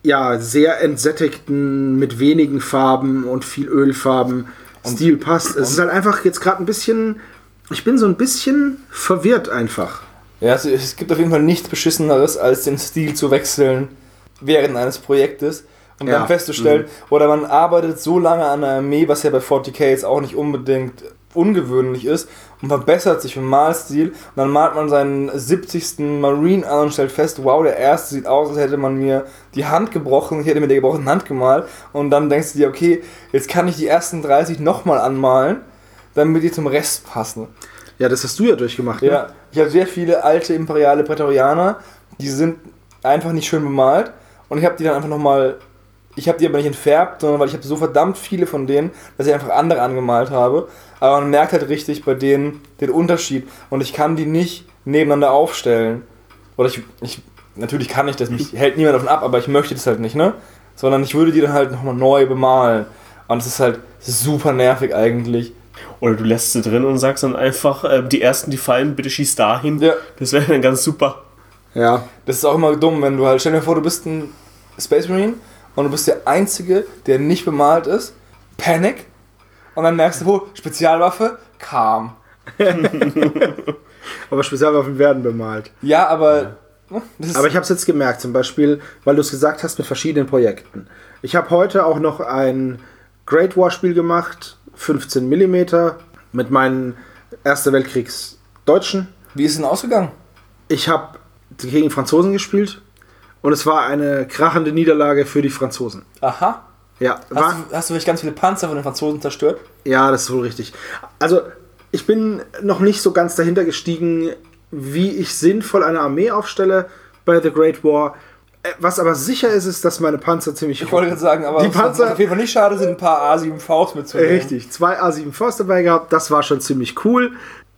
[SPEAKER 1] ja, sehr entsättigten, mit wenigen Farben und viel Ölfarben Stil passt. Es ist halt einfach jetzt gerade ein bisschen, ich bin so ein bisschen verwirrt einfach.
[SPEAKER 2] Ja, also es gibt auf jeden Fall nichts Beschisseneres, als den Stil zu wechseln während eines Projektes und
[SPEAKER 1] Ja.
[SPEAKER 2] dann festzustellen, oder man arbeitet so lange an einer Armee, was ja bei 40k jetzt auch nicht unbedingt ungewöhnlich ist, und verbessert sich im Malstil und dann malt man seinen 70. Marine an und stellt fest, wow, der erste sieht aus, als hätte man mir die Hand gebrochen, ich hätte mir die gebrochene Hand gemalt und dann denkst du dir, okay, jetzt kann ich die ersten 30 nochmal anmalen, damit die zum Rest passen.
[SPEAKER 1] Ja, das hast du ja durchgemacht. Ne?
[SPEAKER 2] Ja, ich habe sehr viele alte imperiale Prätorianer, die sind einfach nicht schön bemalt und ich habe die dann einfach nochmal, ich habe die aber nicht entfärbt, sondern weil ich habe so verdammt viele von denen, dass ich einfach andere angemalt habe. Aber man merkt halt richtig bei denen den Unterschied und ich kann die nicht nebeneinander aufstellen. Oder ich, ich natürlich kann ich das, mich hält niemand davon ab, aber ich möchte das halt nicht, ne? Sondern ich würde die dann halt nochmal neu bemalen. Und es ist halt super nervig eigentlich.
[SPEAKER 3] Oder du lässt sie drin und sagst dann einfach, äh, die ersten, die fallen, bitte schieß dahin.
[SPEAKER 2] Ja.
[SPEAKER 3] Das wäre dann ganz super.
[SPEAKER 1] Ja.
[SPEAKER 2] Das ist auch immer dumm, wenn du halt, stell dir vor, du bist ein Space Marine und du bist der Einzige, der nicht bemalt ist. Panic. Und dann merkst du, oh, Spezialwaffe, calm.
[SPEAKER 1] Aber Spezialwaffen werden bemalt.
[SPEAKER 2] Ja, aber. Das ist,
[SPEAKER 1] Aber ich habe es jetzt gemerkt, zum Beispiel, weil du es gesagt hast mit verschiedenen Projekten. Ich habe heute auch noch ein Great War Spiel gemacht, 15 mm, mit meinen Erster Weltkriegs Deutschen.
[SPEAKER 2] wie ist es denn ausgegangen?
[SPEAKER 1] Ich habe gegen Franzosen gespielt und es war eine krachende Niederlage für die Franzosen.
[SPEAKER 2] Aha.
[SPEAKER 1] Ja,
[SPEAKER 2] Hast
[SPEAKER 1] war,
[SPEAKER 2] du, hast du vielleicht ganz viele Panzer von den Franzosen zerstört?
[SPEAKER 1] ja, das ist wohl richtig. Also, ich bin noch nicht so ganz dahinter gestiegen, wie ich sinnvoll eine Armee aufstelle bei The Great War. Äh, Was aber sicher ist, ist, dass meine Panzer ziemlich
[SPEAKER 2] Ich wollte gerade sagen, aber
[SPEAKER 1] Die Panzer-
[SPEAKER 2] auf jeden Fall nicht schade sind, ein paar A7Vs mitzunehmen.
[SPEAKER 1] Richtig, zwei A7 Force dabei gehabt, das war schon ziemlich cool.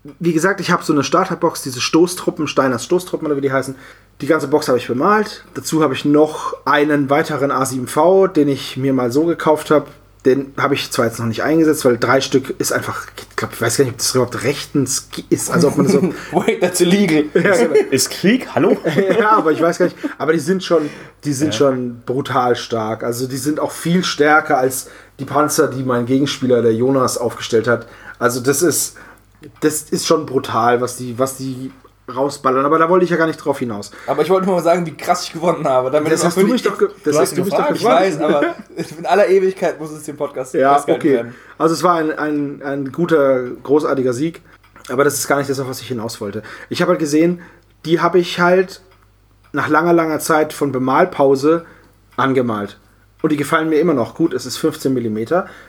[SPEAKER 1] Wie gesagt, ich habe so eine Starterbox, diese Stoßtruppen, Steiners Stoßtruppen oder wie die heißen. Die ganze Box habe ich bemalt. Dazu habe ich noch einen weiteren A7V, den ich mir mal so gekauft habe. Den habe ich zwar jetzt noch nicht eingesetzt, weil drei Stück ist einfach, ich glaube, ich weiß gar nicht, ob das überhaupt rechtens ist. Also ob man so.
[SPEAKER 2] Wait, that's illegal.
[SPEAKER 1] ja, genau.
[SPEAKER 3] Ist Krieg? Hallo?
[SPEAKER 1] ja, aber ich weiß gar nicht. Aber die sind schon, die sind schon brutal stark. Also die sind auch viel stärker als die Panzer, die mein Gegenspieler, der Jonas, aufgestellt hat. Also das ist, das ist schon brutal, was die, was die rausballern. Aber da wollte ich ja gar nicht drauf hinaus.
[SPEAKER 2] Aber ich wollte nur mal sagen, wie krass ich gewonnen habe. Damit
[SPEAKER 1] Das hast du mich doch, ge das
[SPEAKER 3] hast
[SPEAKER 1] du mich doch
[SPEAKER 3] gefragt.
[SPEAKER 2] Ich weiß, aber in aller Ewigkeit muss es dem Podcast
[SPEAKER 1] Ja, okay.
[SPEAKER 2] werden.
[SPEAKER 1] Also es war ein, ein, ein guter, großartiger Sieg. Aber das ist gar nicht das, auf was ich hinaus wollte. Ich habe halt gesehen, die habe ich halt nach langer, langer Zeit von Bemalpause angemalt. und die gefallen mir immer noch gut. Es ist 15 mm.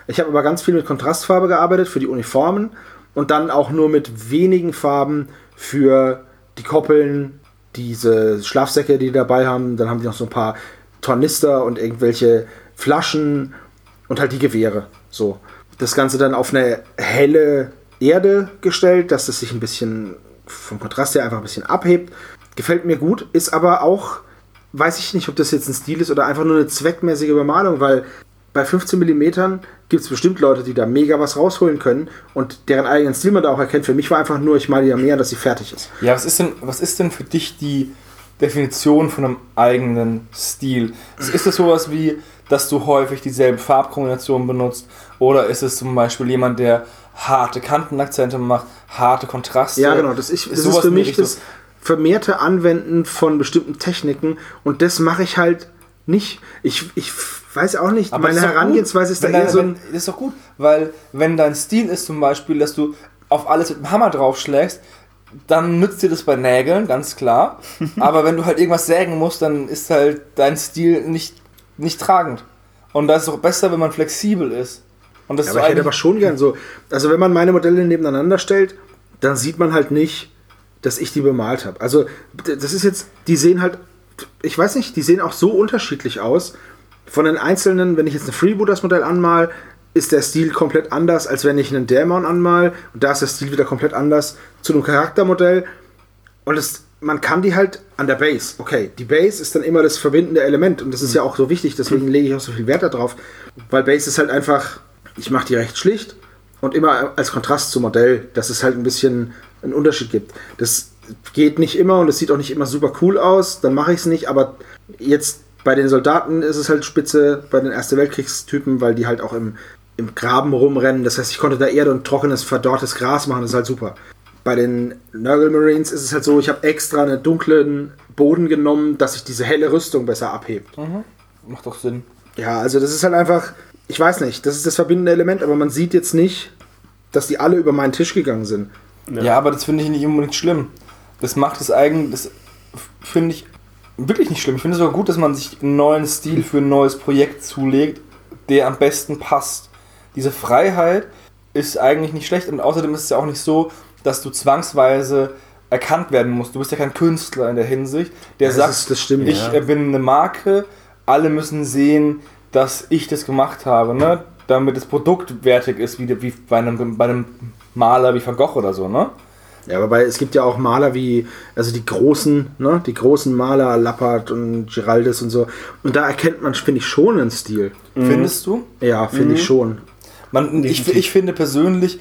[SPEAKER 1] Ich habe aber ganz viel mit Kontrastfarbe gearbeitet für die Uniformen und dann auch nur mit wenigen Farben für die Koppeln, diese Schlafsäcke, die die dabei haben. Dann haben die noch so ein paar Tornister und irgendwelche Flaschen und halt die Gewehre. So. Das Ganze dann auf eine helle Erde gestellt, dass es sich ein bisschen vom Kontrast her einfach ein bisschen abhebt. Gefällt mir gut, ist aber auch, weiß ich nicht, ob das jetzt ein Stil ist oder einfach nur eine zweckmäßige Bemalung, weil bei 15 mm gibt es bestimmt Leute, die da mega was rausholen können und deren eigenen Stil man da auch erkennt. Für mich war einfach nur, ich male ja mehr, dass sie fertig ist.
[SPEAKER 2] Ja, was ist denn, was ist denn für dich die Definition von einem eigenen Stil? Ist das sowas wie, dass du häufig dieselben Farbkombinationen benutzt? Oder ist es zum Beispiel jemand, der harte Kantenakzente macht, harte Kontraste?
[SPEAKER 1] Ja, genau. Das, ich, das ist,
[SPEAKER 2] sowas
[SPEAKER 1] für mich das vermehrte Anwenden von bestimmten Techniken und das mache ich halt nicht. Ich, ich weiß auch nicht,
[SPEAKER 2] Aber
[SPEAKER 1] meine
[SPEAKER 2] doch
[SPEAKER 1] Herangehensweise ist da
[SPEAKER 2] Wenn
[SPEAKER 1] eher so
[SPEAKER 2] wenn,
[SPEAKER 1] ein.
[SPEAKER 2] Das ist doch gut, weil wenn dein Stil ist zum Beispiel, dass du auf alles mit dem Hammer draufschlägst, dann nützt dir das bei Nägeln, ganz klar. Aber wenn du halt irgendwas sägen musst, dann ist halt dein Stil nicht, nicht tragend. Und da ist es auch besser, wenn man flexibel ist. Und das
[SPEAKER 1] Ja,
[SPEAKER 2] ist
[SPEAKER 1] aber ich hätte aber schon gern so. Also, wenn man meine Modelle nebeneinander stellt, dann sieht man halt nicht, dass ich die bemalt habe. Also, das ist jetzt, die sehen halt, ich weiß nicht, die sehen auch so unterschiedlich aus. Von den einzelnen, wenn ich jetzt ein Freebooters Modell anmal, ist der Stil komplett anders, als wenn ich einen Dämon anmal. Und da ist der Stil wieder komplett anders zu einem Charaktermodell. Und es, man kann die halt an der Base. Okay, die Base ist dann immer das verbindende Element und das ist ja auch so wichtig, deswegen lege ich auch so viel Wert darauf, weil Base ist halt einfach, ich mache die recht schlicht und immer als Kontrast zum Modell, dass es halt ein bisschen einen Unterschied gibt. Das geht nicht immer und es sieht auch nicht immer super cool aus, dann mache ich es nicht, aber jetzt bei den Soldaten ist es halt spitze, bei den Erste Weltkriegstypen, weil die halt auch im, im Graben rumrennen. Das heißt, ich konnte da Erde und trockenes, verdorrtes Gras machen, das ist halt super. Bei den Nurgle Marines ist es halt so, ich habe extra einen dunklen Boden genommen, dass sich diese helle Rüstung besser abhebt.
[SPEAKER 2] Macht doch Sinn.
[SPEAKER 1] Ja, also das ist halt einfach, ich weiß nicht, das ist das verbindende Element, aber man sieht jetzt nicht, dass die alle über meinen Tisch gegangen sind.
[SPEAKER 2] Ja, aber das finde ich nicht unbedingt schlimm. Das macht es eigentlich, das finde ich wirklich nicht schlimm. Ich finde es sogar gut, dass man sich einen neuen Stil für ein neues Projekt zulegt, der am besten passt. Diese Freiheit ist eigentlich nicht schlecht und außerdem ist es ja auch nicht so, dass du zwangsweise erkannt werden musst. Du bist ja kein Künstler in der Hinsicht, der
[SPEAKER 1] Das
[SPEAKER 2] sagt,
[SPEAKER 1] ist- das stimmt,
[SPEAKER 2] ich
[SPEAKER 1] ja.
[SPEAKER 2] äh, bin eine Marke, alle müssen sehen, dass ich das gemacht habe, ne? damit das Produkt wertig ist, wie, wie bei, einem, bei einem Maler wie Van Gogh oder so. Ne?
[SPEAKER 1] Ja, wobei es gibt ja auch Maler wie, also die großen, ne, die großen Maler, Lappert und Giraldes und so. Und da erkennt man, finde ich, schon einen Stil.
[SPEAKER 2] Findest du?
[SPEAKER 1] Ja, finde ich schon.
[SPEAKER 2] Man, ich, ich finde persönlich,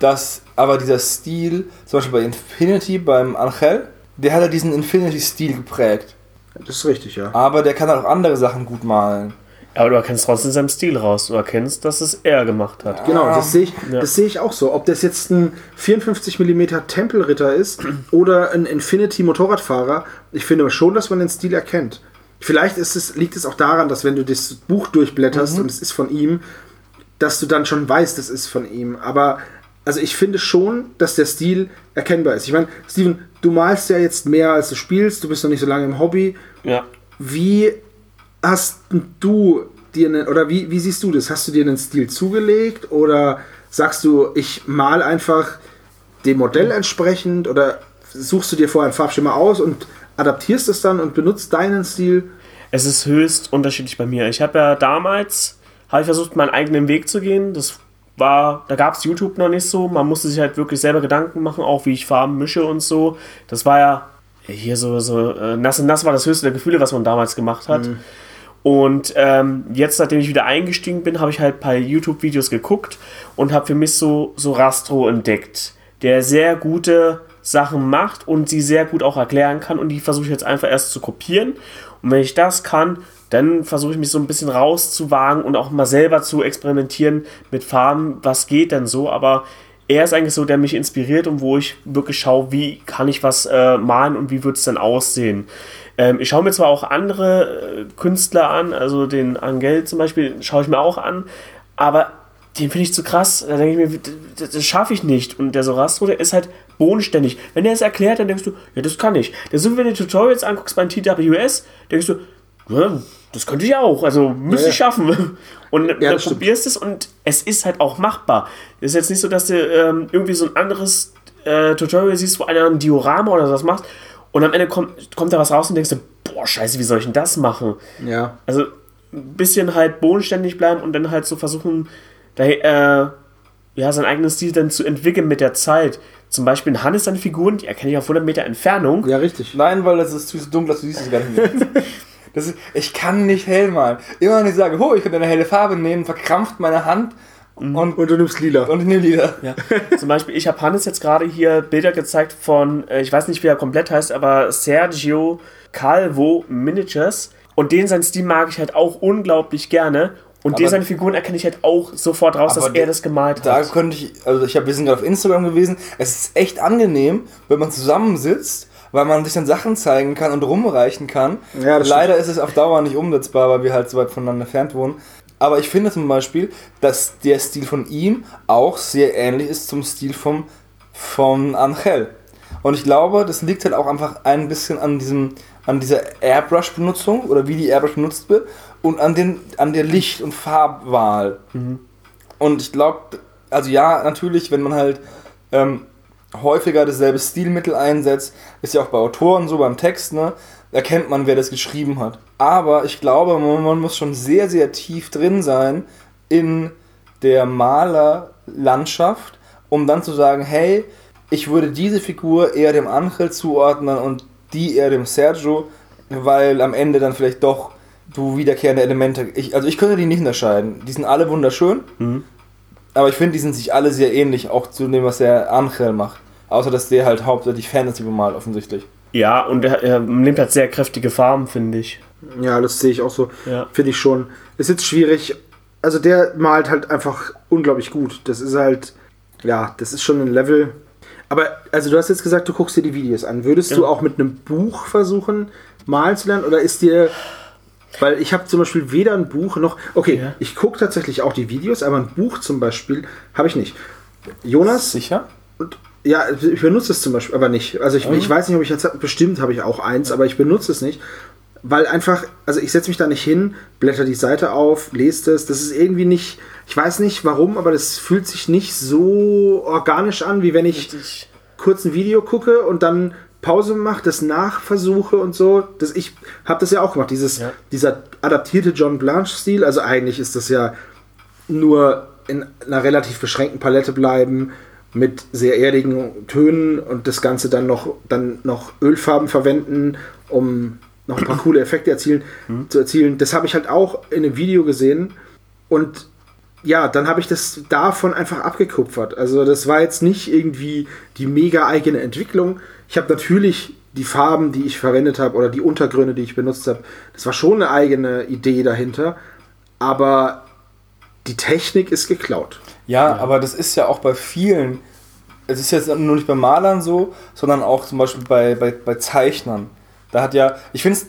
[SPEAKER 2] dass aber dieser Stil, zum Beispiel bei Infinity, beim Angel, der hat ja diesen Infinity-Stil geprägt.
[SPEAKER 1] Das ist richtig, ja.
[SPEAKER 2] Aber der kann halt auch andere Sachen gut malen.
[SPEAKER 3] Aber du erkennst trotzdem seinen Stil raus. Du erkennst, dass es er gemacht hat.
[SPEAKER 1] Genau, das sehe ich,
[SPEAKER 3] Ja.
[SPEAKER 1] das sehe ich auch so. Ob das jetzt ein 54 mm Tempelritter ist oder ein Infinity Motorradfahrer, ich finde aber schon, dass man den Stil erkennt. Vielleicht ist es, liegt es auch daran, dass wenn du das Buch durchblätterst und es ist von ihm, dass du dann schon weißt, es ist von ihm. Aber also ich finde schon, dass der Stil erkennbar ist. Ich meine, Steven, du malst ja jetzt mehr als du spielst, du bist noch nicht so lange im Hobby.
[SPEAKER 3] Ja.
[SPEAKER 1] Wie hast du dir einen, oder wie, wie siehst du das? Hast du dir einen Stil zugelegt oder sagst du, ich mal einfach dem Modell entsprechend oder suchst du dir vorher ein Farbschema aus und adaptierst es dann und benutzt deinen Stil?
[SPEAKER 3] Es ist höchst unterschiedlich bei mir. Ich habe ja damals, habe ich versucht, meinen eigenen Weg zu gehen. Das war, da gab es YouTube noch nicht so. Man musste sich halt wirklich selber Gedanken machen, auch wie ich Farben mische und so. Das war ja hier so, so äh, nass und nass war das höchste der Gefühle, was man damals gemacht hat. Und ähm, jetzt, nachdem ich wieder eingestiegen bin, habe ich halt ein paar YouTube-Videos geguckt und habe für mich so, so Rastro entdeckt, der sehr gute Sachen macht und sie sehr gut auch erklären kann. Und die versuche ich jetzt einfach erst zu kopieren. Und wenn ich das kann, dann versuche ich mich so ein bisschen rauszuwagen und auch mal selber zu experimentieren mit Farben. Was geht denn so? Aber er ist eigentlich so, der mich inspiriert und wo ich wirklich schaue, wie kann ich was äh, malen und wie wird es dann aussehen. Ähm, ich schaue mir zwar auch andere äh, Künstler an, also den Angel zum Beispiel schaue ich mir auch an, aber den finde ich zu krass. Da denke ich mir, das, das schaffe ich nicht. Und der Sorastro, der ist halt bodenständig. Wenn er es erklärt, dann denkst du, ja, das kann ich. Der so, wenn du Tutorials anguckst beim TWS, denkst du, ja, das könnte ich auch, also müsste
[SPEAKER 1] Ja,
[SPEAKER 3] ich schaffen. Und dann
[SPEAKER 1] das stimmt.
[SPEAKER 3] probierst es und es ist halt auch machbar. Es ist jetzt nicht so, dass du ähm, irgendwie so ein anderes äh, Tutorial siehst, wo einer ein Diorama oder sowas macht und am Ende kommt, kommt da was raus und denkst du, boah, scheiße, wie soll ich denn das machen?
[SPEAKER 1] Ja.
[SPEAKER 3] Also ein bisschen halt bodenständig bleiben und dann halt so versuchen, da, äh, ja, seinen eigenen Stil dann zu entwickeln mit der Zeit. Zum Beispiel in Hannes seine Figuren, die erkenne ich auf 100 Meter Entfernung.
[SPEAKER 1] Ja, richtig.
[SPEAKER 2] Nein, weil das ist zu dunkel, dass du siehst es gar nicht mehr. Das ist, ich kann nicht hell malen. Immer wenn ich sage, oh, ich könnte eine helle Farbe nehmen, verkrampft meine Hand und,
[SPEAKER 1] Und du nimmst lila.
[SPEAKER 2] und ich nehme Lieder.
[SPEAKER 3] Ja. Zum Beispiel, ich habe Hannes jetzt gerade hier Bilder gezeigt von, äh, ich weiß nicht, wie er komplett heißt, aber Sergio Calvo Miniatures. Und den sein Stil mag ich halt auch unglaublich gerne. Und den
[SPEAKER 2] Aber-
[SPEAKER 3] seine Figuren erkenne ich halt auch sofort raus, dass er das gemalt
[SPEAKER 2] Da
[SPEAKER 3] hat.
[SPEAKER 2] könnte ich, also ich habe, wir sind gerade auf Instagram gewesen. Es ist echt angenehm, wenn man zusammensitzt, weil man sich dann Sachen zeigen kann und rumreichen kann.
[SPEAKER 1] Ja,
[SPEAKER 2] Leider ist es auf Dauer nicht umsetzbar, weil wir halt so weit voneinander entfernt wohnen. Aber ich finde zum Beispiel, dass der Stil von ihm auch sehr ähnlich ist zum Stil vom, von Angel. Und ich glaube, das liegt halt auch einfach ein bisschen an diesem, an dieser Airbrush-Benutzung oder wie die Airbrush benutzt wird und an, den, an der Licht- und Farbwahl. Und ich glaube, also ja, natürlich, wenn man halt ähm, häufiger dasselbe Stilmittel einsetzt, ist ja auch bei Autoren so, beim Text, ne, erkennt man, wer das geschrieben hat. Aber ich glaube, man, muss schon sehr, sehr tief drin sein in der Malerlandschaft, um dann zu sagen, hey, ich würde diese Figur eher dem Angel zuordnen und die eher dem Sergio, weil am Ende dann vielleicht doch du wiederkehrende Elemente. Ich, also ich könnte die nicht unterscheiden. Die sind alle wunderschön, aber ich finde, die sind sich alle sehr ähnlich, auch zu dem, was der Angel macht. Außer, dass der halt hauptsächlich Fantasy bemalt, offensichtlich.
[SPEAKER 3] Ja, und er, er nimmt halt sehr kräftige Farben, finde ich.
[SPEAKER 1] Ja, das sehe ich auch so.
[SPEAKER 3] Ja.
[SPEAKER 1] Finde ich schon. Ist jetzt schwierig. Also der malt halt einfach unglaublich gut. Das ist halt, ja, das ist schon ein Level. Aber, also du hast jetzt gesagt, du guckst dir die Videos an. Würdest du
[SPEAKER 3] Ja.
[SPEAKER 1] auch mit einem Buch versuchen, malen zu lernen? Oder ist dir. Weil ich habe zum Beispiel weder ein Buch noch. Okay,
[SPEAKER 3] Ja.
[SPEAKER 1] ich gucke tatsächlich auch die Videos, aber ein Buch zum Beispiel habe ich nicht. Jonas,
[SPEAKER 2] Sicher?
[SPEAKER 1] und, ja, ich benutze es zum Beispiel, aber nicht. Also ich, ich weiß nicht, ob ich jetzt, bestimmt habe ich auch eins, aber ich benutze es nicht. Weil einfach, also ich setze mich da nicht hin, blätter die Seite auf, lese das. Das ist irgendwie nicht, ich weiß nicht warum, aber das fühlt sich nicht so organisch an, wie wenn ich kurz ein Video gucke und dann Pause mache, das nachversuche und so. Das, ich habe das ja auch gemacht, dieses,
[SPEAKER 3] Ja.
[SPEAKER 1] dieser adaptierte John Blanche-Stil. Also eigentlich ist das ja nur in einer relativ beschränkten Palette bleiben mit sehr erdigen Tönen und das Ganze dann noch, dann noch Ölfarben verwenden, um noch ein paar coole Effekte erzielen, zu erzielen. Das habe ich halt auch in einem Video gesehen und ja, dann habe ich das davon einfach abgekupfert. Also das war jetzt nicht irgendwie die mega eigene Entwicklung. Ich habe natürlich die Farben, die ich verwendet habe oder die Untergründe, die ich benutzt habe, das war schon eine eigene Idee dahinter. Aber die Technik ist geklaut.
[SPEAKER 2] Ja, aber das ist ja auch bei vielen. Es ist jetzt nur nicht bei Malern so, sondern auch zum Beispiel bei, bei, bei Zeichnern. Da hat ja, ich finde es,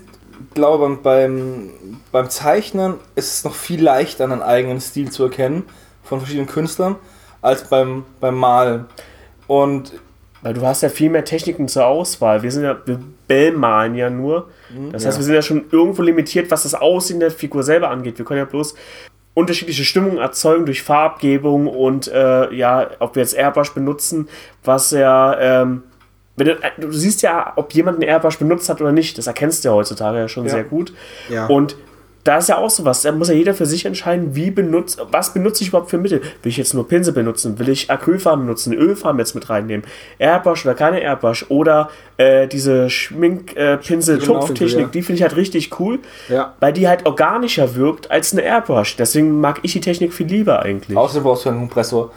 [SPEAKER 2] glaube beim, beim, beim Zeichnen ist es noch viel leichter, einen eigenen Stil zu erkennen von verschiedenen Künstlern, als beim, beim Malen. Und
[SPEAKER 3] Weil du hast ja viel mehr Techniken zur Auswahl. Wir sind ja, wir bellmalen ja nur. Das heißt,
[SPEAKER 2] Ja.
[SPEAKER 3] wir sind ja schon irgendwo limitiert, was das Aussehen der Figur selber angeht. Wir können ja bloß unterschiedliche Stimmungen erzeugen durch Farbgebung und äh, ja, ob wir jetzt Airbrush benutzen, was ja, ähm, du, du siehst ja, ob jemand einen Airbrush benutzt hat oder nicht. Das erkennst du ja heutzutage ja schon
[SPEAKER 2] Ja.
[SPEAKER 3] sehr gut.
[SPEAKER 1] Ja.
[SPEAKER 3] Und da ist ja auch sowas. Da muss ja jeder für sich entscheiden, wie benutzt, was benutze ich überhaupt für Mittel. Will ich jetzt nur Pinsel benutzen? Will ich Acrylfarben benutzen? Ölfarben jetzt mit reinnehmen? Airbrush oder keine Airbrush? Oder äh, diese Schminkpinsel-Tupftechnik,
[SPEAKER 1] Genau, ja.
[SPEAKER 3] die finde ich halt richtig cool,
[SPEAKER 1] Ja.
[SPEAKER 3] weil die halt organischer wirkt als eine Airbrush. Deswegen mag ich die Technik viel lieber eigentlich.
[SPEAKER 2] außerdem brauchst du einen Kompressor.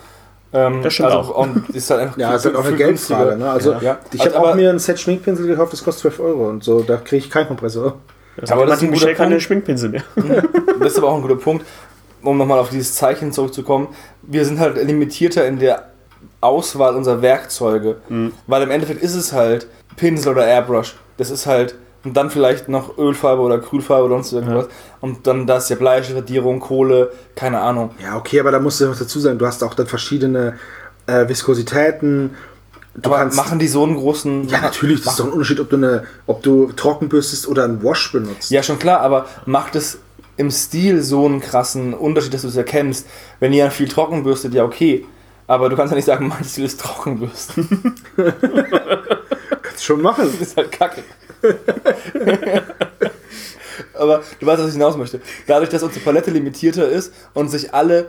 [SPEAKER 2] Ähm,
[SPEAKER 3] Das stimmt
[SPEAKER 2] also,
[SPEAKER 3] auch.
[SPEAKER 2] Und ist halt einfach
[SPEAKER 1] Ja, ist halt auch eine
[SPEAKER 2] viel
[SPEAKER 1] Geldfrage. Ne? Also
[SPEAKER 2] Ja.
[SPEAKER 1] ich
[SPEAKER 2] Also,
[SPEAKER 1] habe auch mir ein Set Schminkpinsel gekauft, das kostet 12 Euro und so. Da kriege ich keinen Kompressor.
[SPEAKER 3] Das
[SPEAKER 2] Aber
[SPEAKER 3] aber
[SPEAKER 2] das ist ein
[SPEAKER 3] Michel keine
[SPEAKER 2] Punkt.
[SPEAKER 3] Schminkpinsel mehr.
[SPEAKER 2] Das ist aber auch ein guter Punkt, um nochmal auf dieses Zeichen zurückzukommen. Wir sind halt limitierter in der Auswahl unserer Werkzeuge. Weil im Endeffekt ist es halt Pinsel oder Airbrush. Das ist halt, und dann vielleicht noch Ölfarbe oder Acrylfarbe oder sonst irgendwas. Und dann das ja Bleistift, Radierung, Kohle, keine Ahnung.
[SPEAKER 1] Ja, okay, aber da musst du noch dazu sagen, du hast auch dann verschiedene äh, Viskositäten Du
[SPEAKER 2] Aber
[SPEAKER 1] kannst,
[SPEAKER 2] machen die so einen großen.
[SPEAKER 1] ja, natürlich, das ist doch ein Unterschied, ob du, eine, ob du trocken bürstest oder einen Wash benutzt.
[SPEAKER 2] Ja, schon klar, aber macht es im Stil so einen krassen Unterschied, dass du es erkennst? Wenn ihr viel trocken bürstet, ja, okay. Aber du kannst ja nicht sagen, mein Stil ist Trockenbürsten.
[SPEAKER 1] Kannst du schon machen.
[SPEAKER 2] Das ist halt kacke. Aber du weißt, was ich hinaus möchte. Dadurch, dass unsere Palette limitierter ist und sich alle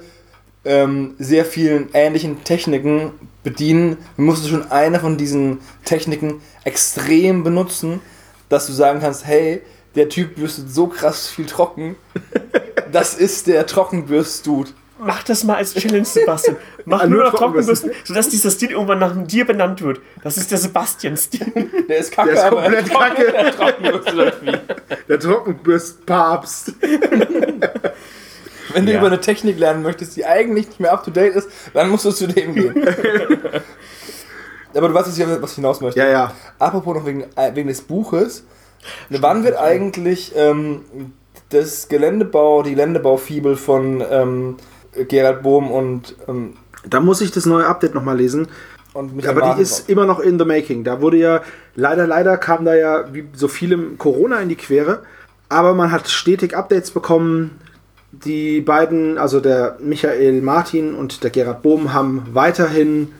[SPEAKER 2] ähm, sehr vielen ähnlichen Techniken bedienen, musst du schon eine von diesen Techniken extrem benutzen, dass du sagen kannst, hey, der Typ bürstet so krass viel trocken. Das ist der Trockenbürst-Dude.
[SPEAKER 3] Mach das mal als Challenge, Sebastian. Mach
[SPEAKER 1] Ah,
[SPEAKER 3] nur
[SPEAKER 1] nur
[SPEAKER 3] noch
[SPEAKER 1] Trockenbürsten.
[SPEAKER 3] Sodass dieser Stil irgendwann nach dir benannt wird. Das ist der Sebastian-Stil.
[SPEAKER 2] Der ist kacke,
[SPEAKER 1] Der ist
[SPEAKER 2] aber
[SPEAKER 1] komplett
[SPEAKER 2] trocken-
[SPEAKER 1] kacke. Der Trockenbürst-Papst.
[SPEAKER 2] Wenn du
[SPEAKER 3] Ja.
[SPEAKER 2] über eine Technik lernen möchtest, die eigentlich nicht mehr up to date ist, dann musst du zu dem gehen. Aber du weißt, was ich, was ich hinaus möchte.
[SPEAKER 1] Ja, ja.
[SPEAKER 2] Apropos noch wegen, äh, wegen des Buches. Wann wird eigentlich ähm, das Geländebau, die Geländebaufibel von ähm, Gerald Bohm und, ähm,
[SPEAKER 1] Da muss ich das neue Update nochmal lesen. Aber die
[SPEAKER 2] Martin
[SPEAKER 1] ist immer noch in the making. Da wurde ja, leider, leider kam da ja wie so vielem Corona in die Quere. Aber man hat stetig Updates bekommen. Die beiden, also der Michael Martin und der Gerhard Bohm, haben weiterhin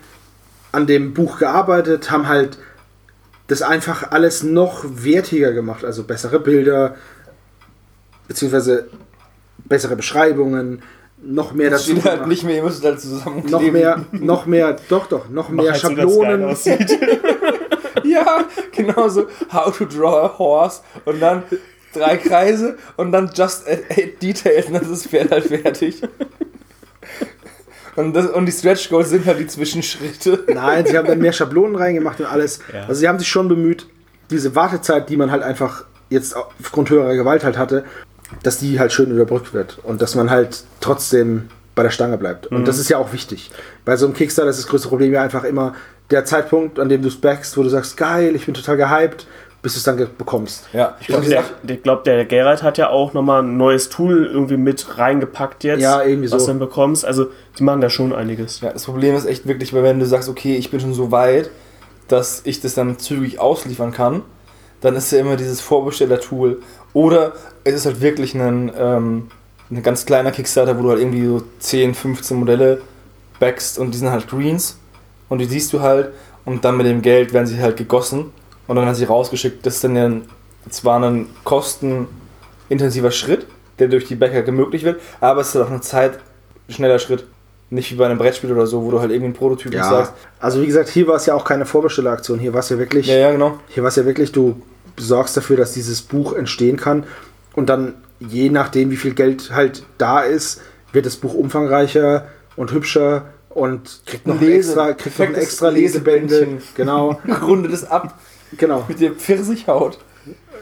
[SPEAKER 1] an dem Buch gearbeitet, haben halt das einfach alles noch wertiger gemacht. Also bessere Bilder, beziehungsweise bessere Beschreibungen, noch mehr
[SPEAKER 2] Das
[SPEAKER 1] dazu.
[SPEAKER 2] steht halt nicht mehr, ihr müsst halt zusammenkleben.
[SPEAKER 1] noch mehr, noch mehr, doch, doch, noch mehr
[SPEAKER 3] halt
[SPEAKER 1] Schablonen.
[SPEAKER 2] Ja, genau so. How to draw a horse und dann drei Kreise und dann just eight, eight details und dann ist das Pferd halt fertig. Und, das, und die Stretch Goals sind halt die Zwischenschritte.
[SPEAKER 1] Nein, sie haben dann mehr Schablonen reingemacht und alles.
[SPEAKER 3] Ja.
[SPEAKER 1] Also sie haben sich schon bemüht, diese Wartezeit, die man halt einfach jetzt aufgrund höherer Gewalt halt hatte, dass die halt schön überbrückt wird und dass man halt trotzdem bei der Stange bleibt. Und das ist ja auch wichtig. Bei so einem Kickstarter ist das größte Problem ja einfach immer der Zeitpunkt, an dem du es backst, wo du sagst, geil, ich bin total gehypt, bis du es dann bekommst.
[SPEAKER 2] Ja, ich
[SPEAKER 3] glaube, der, ich glaub, der Gerald hat ja auch nochmal ein neues Tool irgendwie mit reingepackt jetzt.
[SPEAKER 1] Ja, irgendwie
[SPEAKER 3] Was
[SPEAKER 1] so.
[SPEAKER 3] du dann bekommst. Also, die machen da schon einiges.
[SPEAKER 2] Ja, das Problem ist echt wirklich, weil wenn du sagst, okay, ich bin schon so weit, dass ich das dann zügig ausliefern kann, dann ist ja immer dieses Vorbesteller-Tool. Oder es ist halt wirklich ein, ähm, ein ganz kleiner Kickstarter, wo du halt irgendwie so 10, 15 Modelle backst und die sind halt Greens und die siehst du halt und dann mit dem Geld werden sie halt gegossen und dann werden sie rausgeschickt. Das ist dann ja ein, zwar ein kostenintensiver Schritt, der durch die Bäcker gemöglich wird, aber es ist auch ein zeitschneller Schritt. Nicht wie bei einem Brettspiel oder so, wo du halt irgendwie einen Prototyp
[SPEAKER 1] Ja,
[SPEAKER 2] sagst.
[SPEAKER 1] also wie gesagt, hier war es ja auch keine Vorbestelleraktion. Hier war es ja wirklich,
[SPEAKER 2] Ja, ja, genau.
[SPEAKER 1] hier war es ja wirklich, du sorgst dafür, dass dieses Buch entstehen kann und dann je nachdem, wie viel Geld halt da ist, wird das Buch umfangreicher und hübscher und kriegt noch
[SPEAKER 2] Lese-
[SPEAKER 1] extra, kriegt noch extra Lesebände. Genau,
[SPEAKER 2] Runde das ab
[SPEAKER 1] genau.
[SPEAKER 2] mit der Pfirsichhaut.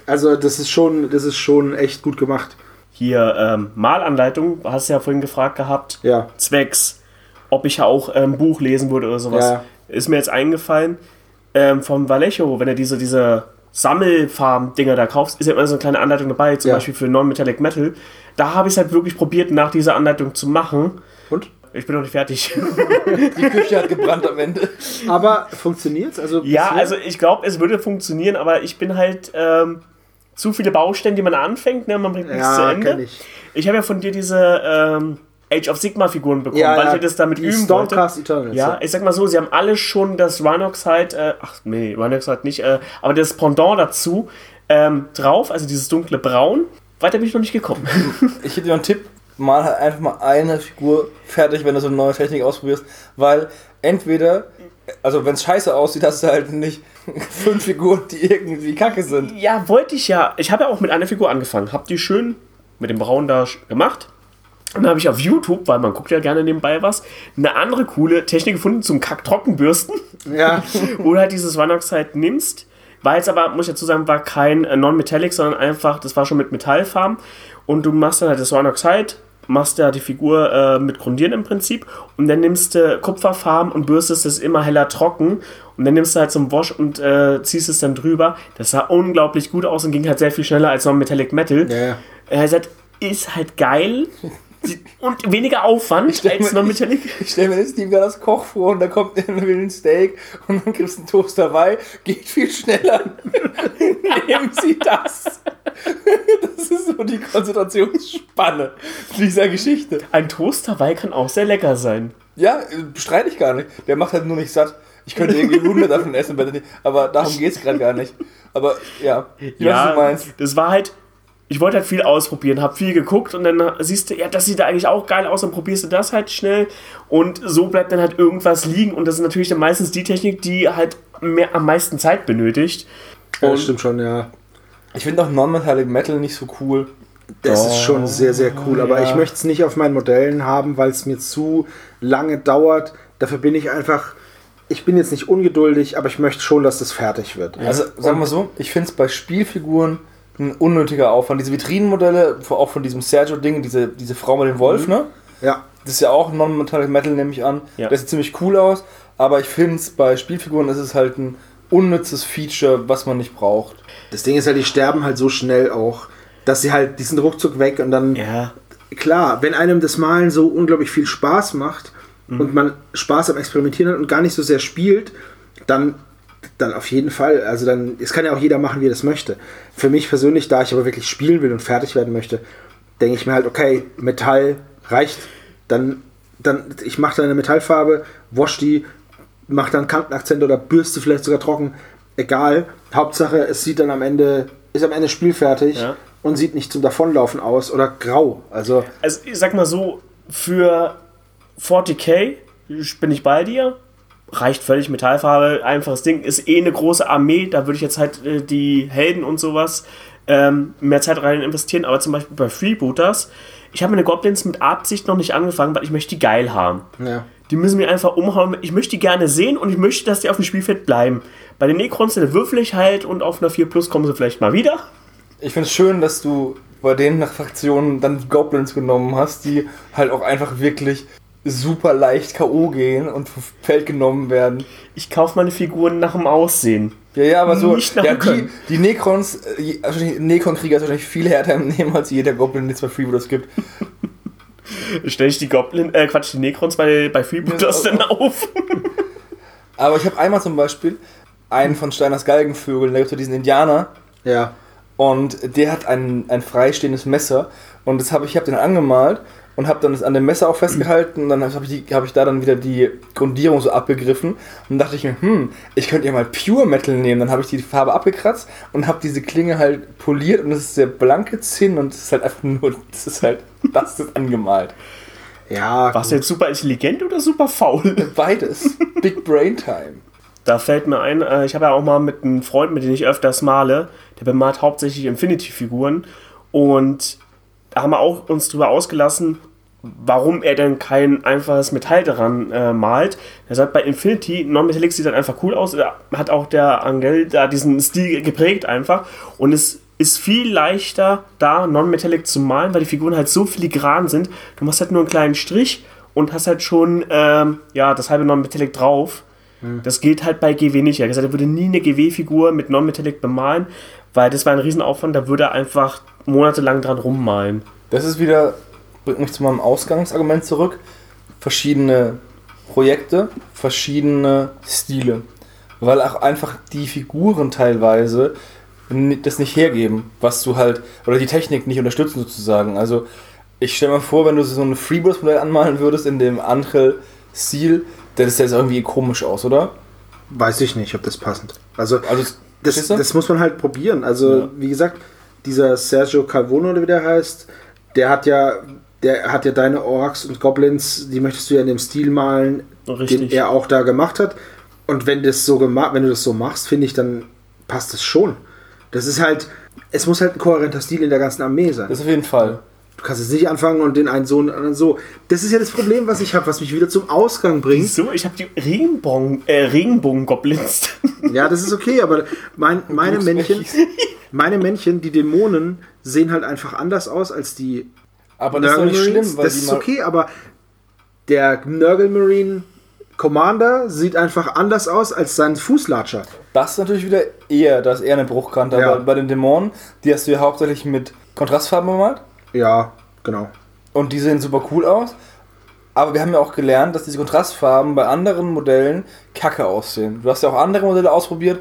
[SPEAKER 1] Also das ist schon, das ist schon echt gut gemacht.
[SPEAKER 3] Hier, ähm, Malanleitung, hast du ja vorhin gefragt gehabt.
[SPEAKER 1] Ja.
[SPEAKER 3] Zwecks, ob ich ja auch ein Buch lesen würde oder sowas.
[SPEAKER 1] Ja.
[SPEAKER 3] Ist mir jetzt eingefallen, ähm, vom Vallejo, wenn er diese, diese Sammelfarben-Dinger da kaufst, ist ja immer so eine kleine Anleitung dabei, zum
[SPEAKER 1] Ja.
[SPEAKER 3] Beispiel für Non-Metallic Metal. Da habe ich es halt wirklich probiert, nach dieser Anleitung zu machen.
[SPEAKER 1] Und?
[SPEAKER 3] Ich bin noch nicht fertig.
[SPEAKER 2] Die Küche hat gebrannt am Ende.
[SPEAKER 1] Aber funktioniert's? Also
[SPEAKER 3] ja, also ich glaube, es würde funktionieren, aber ich bin halt ähm, zu viele Baustellen, die man anfängt, ne? man bringt nichts zu Ende.
[SPEAKER 1] ich.
[SPEAKER 3] Ich habe ja von dir diese ähm, Age of Sigma Figuren bekommen,
[SPEAKER 1] Ja,
[SPEAKER 3] weil
[SPEAKER 1] ja,
[SPEAKER 3] ich das damit üben
[SPEAKER 1] Stormcast
[SPEAKER 3] wollte.
[SPEAKER 1] Eternals,
[SPEAKER 3] Ja, ich sag mal so, sie haben alle schon das Rhinoxide, äh, ach nee, Rhinoxide nicht, äh, aber das Pendant dazu ähm, drauf, also dieses dunkle Braun. Weiter bin ich noch nicht gekommen.
[SPEAKER 2] Ich hätte dir einen Tipp, mal halt einfach mal eine Figur fertig, wenn du so eine neue Technik ausprobierst, weil entweder, also wenn es scheiße aussieht, hast du halt nicht fünf Figuren, die irgendwie kacke sind.
[SPEAKER 3] ja, wollte ich ja. Ich habe ja auch mit einer Figur angefangen, hab die schön mit dem Braun da gemacht. Und dann habe ich auf YouTube, weil man guckt ja gerne nebenbei was, eine andere coole Technik gefunden zum Kack-Trockenbürsten.
[SPEAKER 1] Ja,
[SPEAKER 3] wo du halt dieses Rhinoxide nimmst. War jetzt aber, muss ich dazu sagen, war kein äh, Non-Metallic, sondern einfach, das war schon mit Metallfarben. Und du machst dann halt das Rhinoxide, machst ja die Figur äh, mit Grundieren im Prinzip. Und dann nimmst du Kupferfarben und bürstest es immer heller trocken. Und dann nimmst du halt zum Wash und äh, ziehst es dann drüber. Das sah unglaublich gut aus und ging halt sehr viel schneller als Non-Metallic Metal.
[SPEAKER 1] ja, ja.
[SPEAKER 3] Er hat gesagt, ist halt geil, Und weniger Aufwand als
[SPEAKER 2] mir-
[SPEAKER 3] Non-Metallic.
[SPEAKER 2] Ich stelle mir jetzt gerade das Koch vor und da kommt will ein Steak und dann kriegst du einen Toast dabei. Geht viel schneller. Nehmen Sie das. Das ist so die Konzentrationsspanne dieser Geschichte.
[SPEAKER 3] Ein Toast dabei kann auch sehr lecker sein.
[SPEAKER 2] Ja, äh, bestreite ich gar nicht. Der macht halt nur nicht satt. Ich könnte irgendwie 100 davon essen, aber darum geht es gerade gar nicht. Aber ja, ich weiß, was du meinst.
[SPEAKER 3] das war halt, ich wollte halt viel ausprobieren, habe viel geguckt und dann siehst du, ja, das sieht da eigentlich auch geil aus, dann probierst du das halt schnell und so bleibt dann halt irgendwas liegen und das ist natürlich dann meistens die Technik, die halt mehr, am meisten Zeit benötigt.
[SPEAKER 1] Ja, das stimmt schon, ja.
[SPEAKER 2] Ich finde auch Non-Metallic Metal nicht so cool.
[SPEAKER 1] Das ist schon sehr, sehr cool. Aber
[SPEAKER 2] ja.
[SPEAKER 1] ich möchte es nicht auf meinen Modellen haben, weil es mir zu lange dauert. Dafür bin ich einfach. Ich bin jetzt nicht ungeduldig, aber ich möchte schon, dass das fertig wird.
[SPEAKER 2] Also sagen wir so, ich finde es bei Spielfiguren ein unnötiger Aufwand. Diese Vitrinenmodelle, auch von diesem Sergio-Ding, diese, diese Frau mit dem Wolf, ne?
[SPEAKER 1] Ja,
[SPEAKER 2] Das ist ja auch Non-Metallic Metal, nehme ich an.
[SPEAKER 3] Ja.
[SPEAKER 2] Das sieht ziemlich cool aus, aber ich finde es bei Spielfiguren ist es halt ein unnützes Feature, was man nicht braucht.
[SPEAKER 1] das Ding ist halt, die sterben halt so schnell auch, dass sie halt, die sind ruckzuck weg und dann,
[SPEAKER 3] Ja,
[SPEAKER 1] klar, wenn einem das Malen so unglaublich viel Spaß macht
[SPEAKER 2] Mhm.
[SPEAKER 1] und man Spaß am Experimentieren hat und gar nicht so sehr spielt, dann, dann auf jeden Fall. Also dann, es kann ja auch jeder machen, wie er das möchte. Für mich persönlich, da ich aber wirklich spielen will und fertig werden möchte, denke ich mir halt, okay, Metall reicht. Dann, dann ich mache da eine Metallfarbe, wasch die, mache dann Kantenakzente oder bürste vielleicht sogar trocken. Egal. Hauptsache, es sieht dann am Ende, ist am Ende spielfertig
[SPEAKER 3] Ja.
[SPEAKER 1] und sieht nicht zum Davonlaufen aus oder grau. Also
[SPEAKER 3] also ich sag mal so, für 40k bin ich bei dir. Reicht völlig Metallfarbe, einfaches Ding. Ist eh eine große Armee, da würde ich jetzt halt äh, die Helden und sowas ähm, mehr Zeit rein investieren. Aber zum Beispiel bei Freebooters, ich habe meine Goblins mit Absicht noch nicht angefangen, weil ich möchte die geil haben.
[SPEAKER 1] ja.
[SPEAKER 3] Die müssen mir einfach umhauen. Ich möchte die gerne sehen und ich möchte, dass die auf dem Spielfeld bleiben. Bei den Necrons, da würfel ich halt und auf einer 4 Plus kommen sie vielleicht mal wieder.
[SPEAKER 2] Ich finde es schön, dass du bei denen nach Fraktionen dann Goblins genommen hast, die halt auch einfach wirklich super leicht K.O. gehen und vom Feld genommen werden.
[SPEAKER 3] Ich kaufe meine Figuren nach dem Aussehen.
[SPEAKER 2] Ja, ja, aber so.
[SPEAKER 3] Nicht nach
[SPEAKER 2] ja,
[SPEAKER 3] dem
[SPEAKER 2] die,
[SPEAKER 3] Können.
[SPEAKER 2] die Necrons, äh, wahrscheinlich- Necron-Krieger ist wahrscheinlich viel härter im Nehmen als jeder Goblin, den es bei Freebooters gibt.
[SPEAKER 3] Stelle ich die Goblin, äh, Quatsch, die Necrons bei, bei Freebooters
[SPEAKER 2] Ja,
[SPEAKER 3] denn auf?
[SPEAKER 2] Aber ich habe einmal zum Beispiel einen von Steiners Galgenvögeln, da gibt es diesen Indianer,
[SPEAKER 1] Ja.
[SPEAKER 2] und der hat ein, ein freistehendes Messer und das habe ich, ich habe den angemalt und habe dann das an dem Messer auch festgehalten und dann habe ich, hab ich da dann wieder die Grundierung so abgegriffen und dachte ich mir, hm, ich könnte ja mal Pure Metal nehmen. Dann habe ich die Farbe abgekratzt und habe diese Klinge halt poliert und das ist der blanke Zinn und es ist halt einfach nur, das ist halt, das ist angemalt.
[SPEAKER 1] Ja,
[SPEAKER 3] Warst du jetzt super intelligent oder super faul?
[SPEAKER 2] Beides. Big Brain Time.
[SPEAKER 3] Da fällt mir ein, äh, ich habe ja auch mal mit einem Freund, mit dem ich öfters male, der bemalt hauptsächlich Infinity-Figuren. Und da haben wir auch uns drüber ausgelassen, warum er denn kein einfaches Metall daran äh, malt. Er sagt, bei Infinity, Non-Metallic sieht dann einfach cool aus. Da hat auch der Angel da diesen Stil geprägt einfach. Und es ist viel leichter, da Non-Metallic zu malen, weil die Figuren halt so filigran sind. Du machst halt nur einen kleinen Strich und hast halt schon ähm, ja, das halbe Non-Metallic drauf. Das geht halt bei GW nicht. Er hat gesagt, er würde nie eine GW-Figur mit Non-Metallic bemalen, weil das war ein Riesenaufwand, da würde er einfach monatelang dran rummalen.
[SPEAKER 2] Das ist wieder, bringt mich zu meinem Ausgangsargument zurück. Verschiedene Projekte, verschiedene Stile. Weil auch einfach die Figuren teilweise das nicht hergeben, was du halt, oder die Technik nicht unterstützen sozusagen. Also ich stelle mir vor, wenn du so ein Freebooters-Modell anmalen würdest in dem Angel-Stil, dann ist das irgendwie komisch aus, oder?
[SPEAKER 1] weiß ich nicht, ob das passend. Also,
[SPEAKER 2] Also,
[SPEAKER 1] das, das muss man halt probieren. Also,
[SPEAKER 3] Ja.
[SPEAKER 1] wie gesagt, dieser Sergio Calvono, oder wie der heißt, der hat ja, der hat ja deine Orks und Goblins, die möchtest du ja in dem Stil malen, den
[SPEAKER 3] Richtig.
[SPEAKER 1] er auch da gemacht hat. Und wenn das so gemacht, wenn du das so machst, finde ich, dann passt das schon. Das ist halt, es muss halt ein kohärenter Stil in der ganzen Armee sein.
[SPEAKER 2] das auf jeden Fall.
[SPEAKER 1] Du kannst jetzt nicht anfangen und den einen so und den anderen so. Das ist ja das Problem, was ich habe, was mich wieder zum Ausgang bringt.
[SPEAKER 3] So, ich habe die Regenbogen, äh, Regenbogen-Goblins.
[SPEAKER 1] Ja, das ist okay, aber mein, meine Männchen. Meine Männchen, die Dämonen, sehen halt einfach anders aus als die
[SPEAKER 2] Aber das ist doch nicht
[SPEAKER 1] Nurgle Marines.
[SPEAKER 2] schlimm, weil
[SPEAKER 1] Das
[SPEAKER 2] die
[SPEAKER 1] ist okay, aber der Nurgle Marine Commander sieht einfach anders aus als sein Fußlatscher.
[SPEAKER 2] Das ist natürlich wieder eher, das ist eher eine Bruchkante.
[SPEAKER 1] Ja.
[SPEAKER 2] Aber bei den Dämonen, die hast du ja hauptsächlich mit Kontrastfarben bemalt.
[SPEAKER 1] Ja, genau.
[SPEAKER 2] und die sehen super cool aus. Aber wir haben ja auch gelernt, dass diese Kontrastfarben bei anderen Modellen kacke aussehen. Du hast ja auch andere Modelle ausprobiert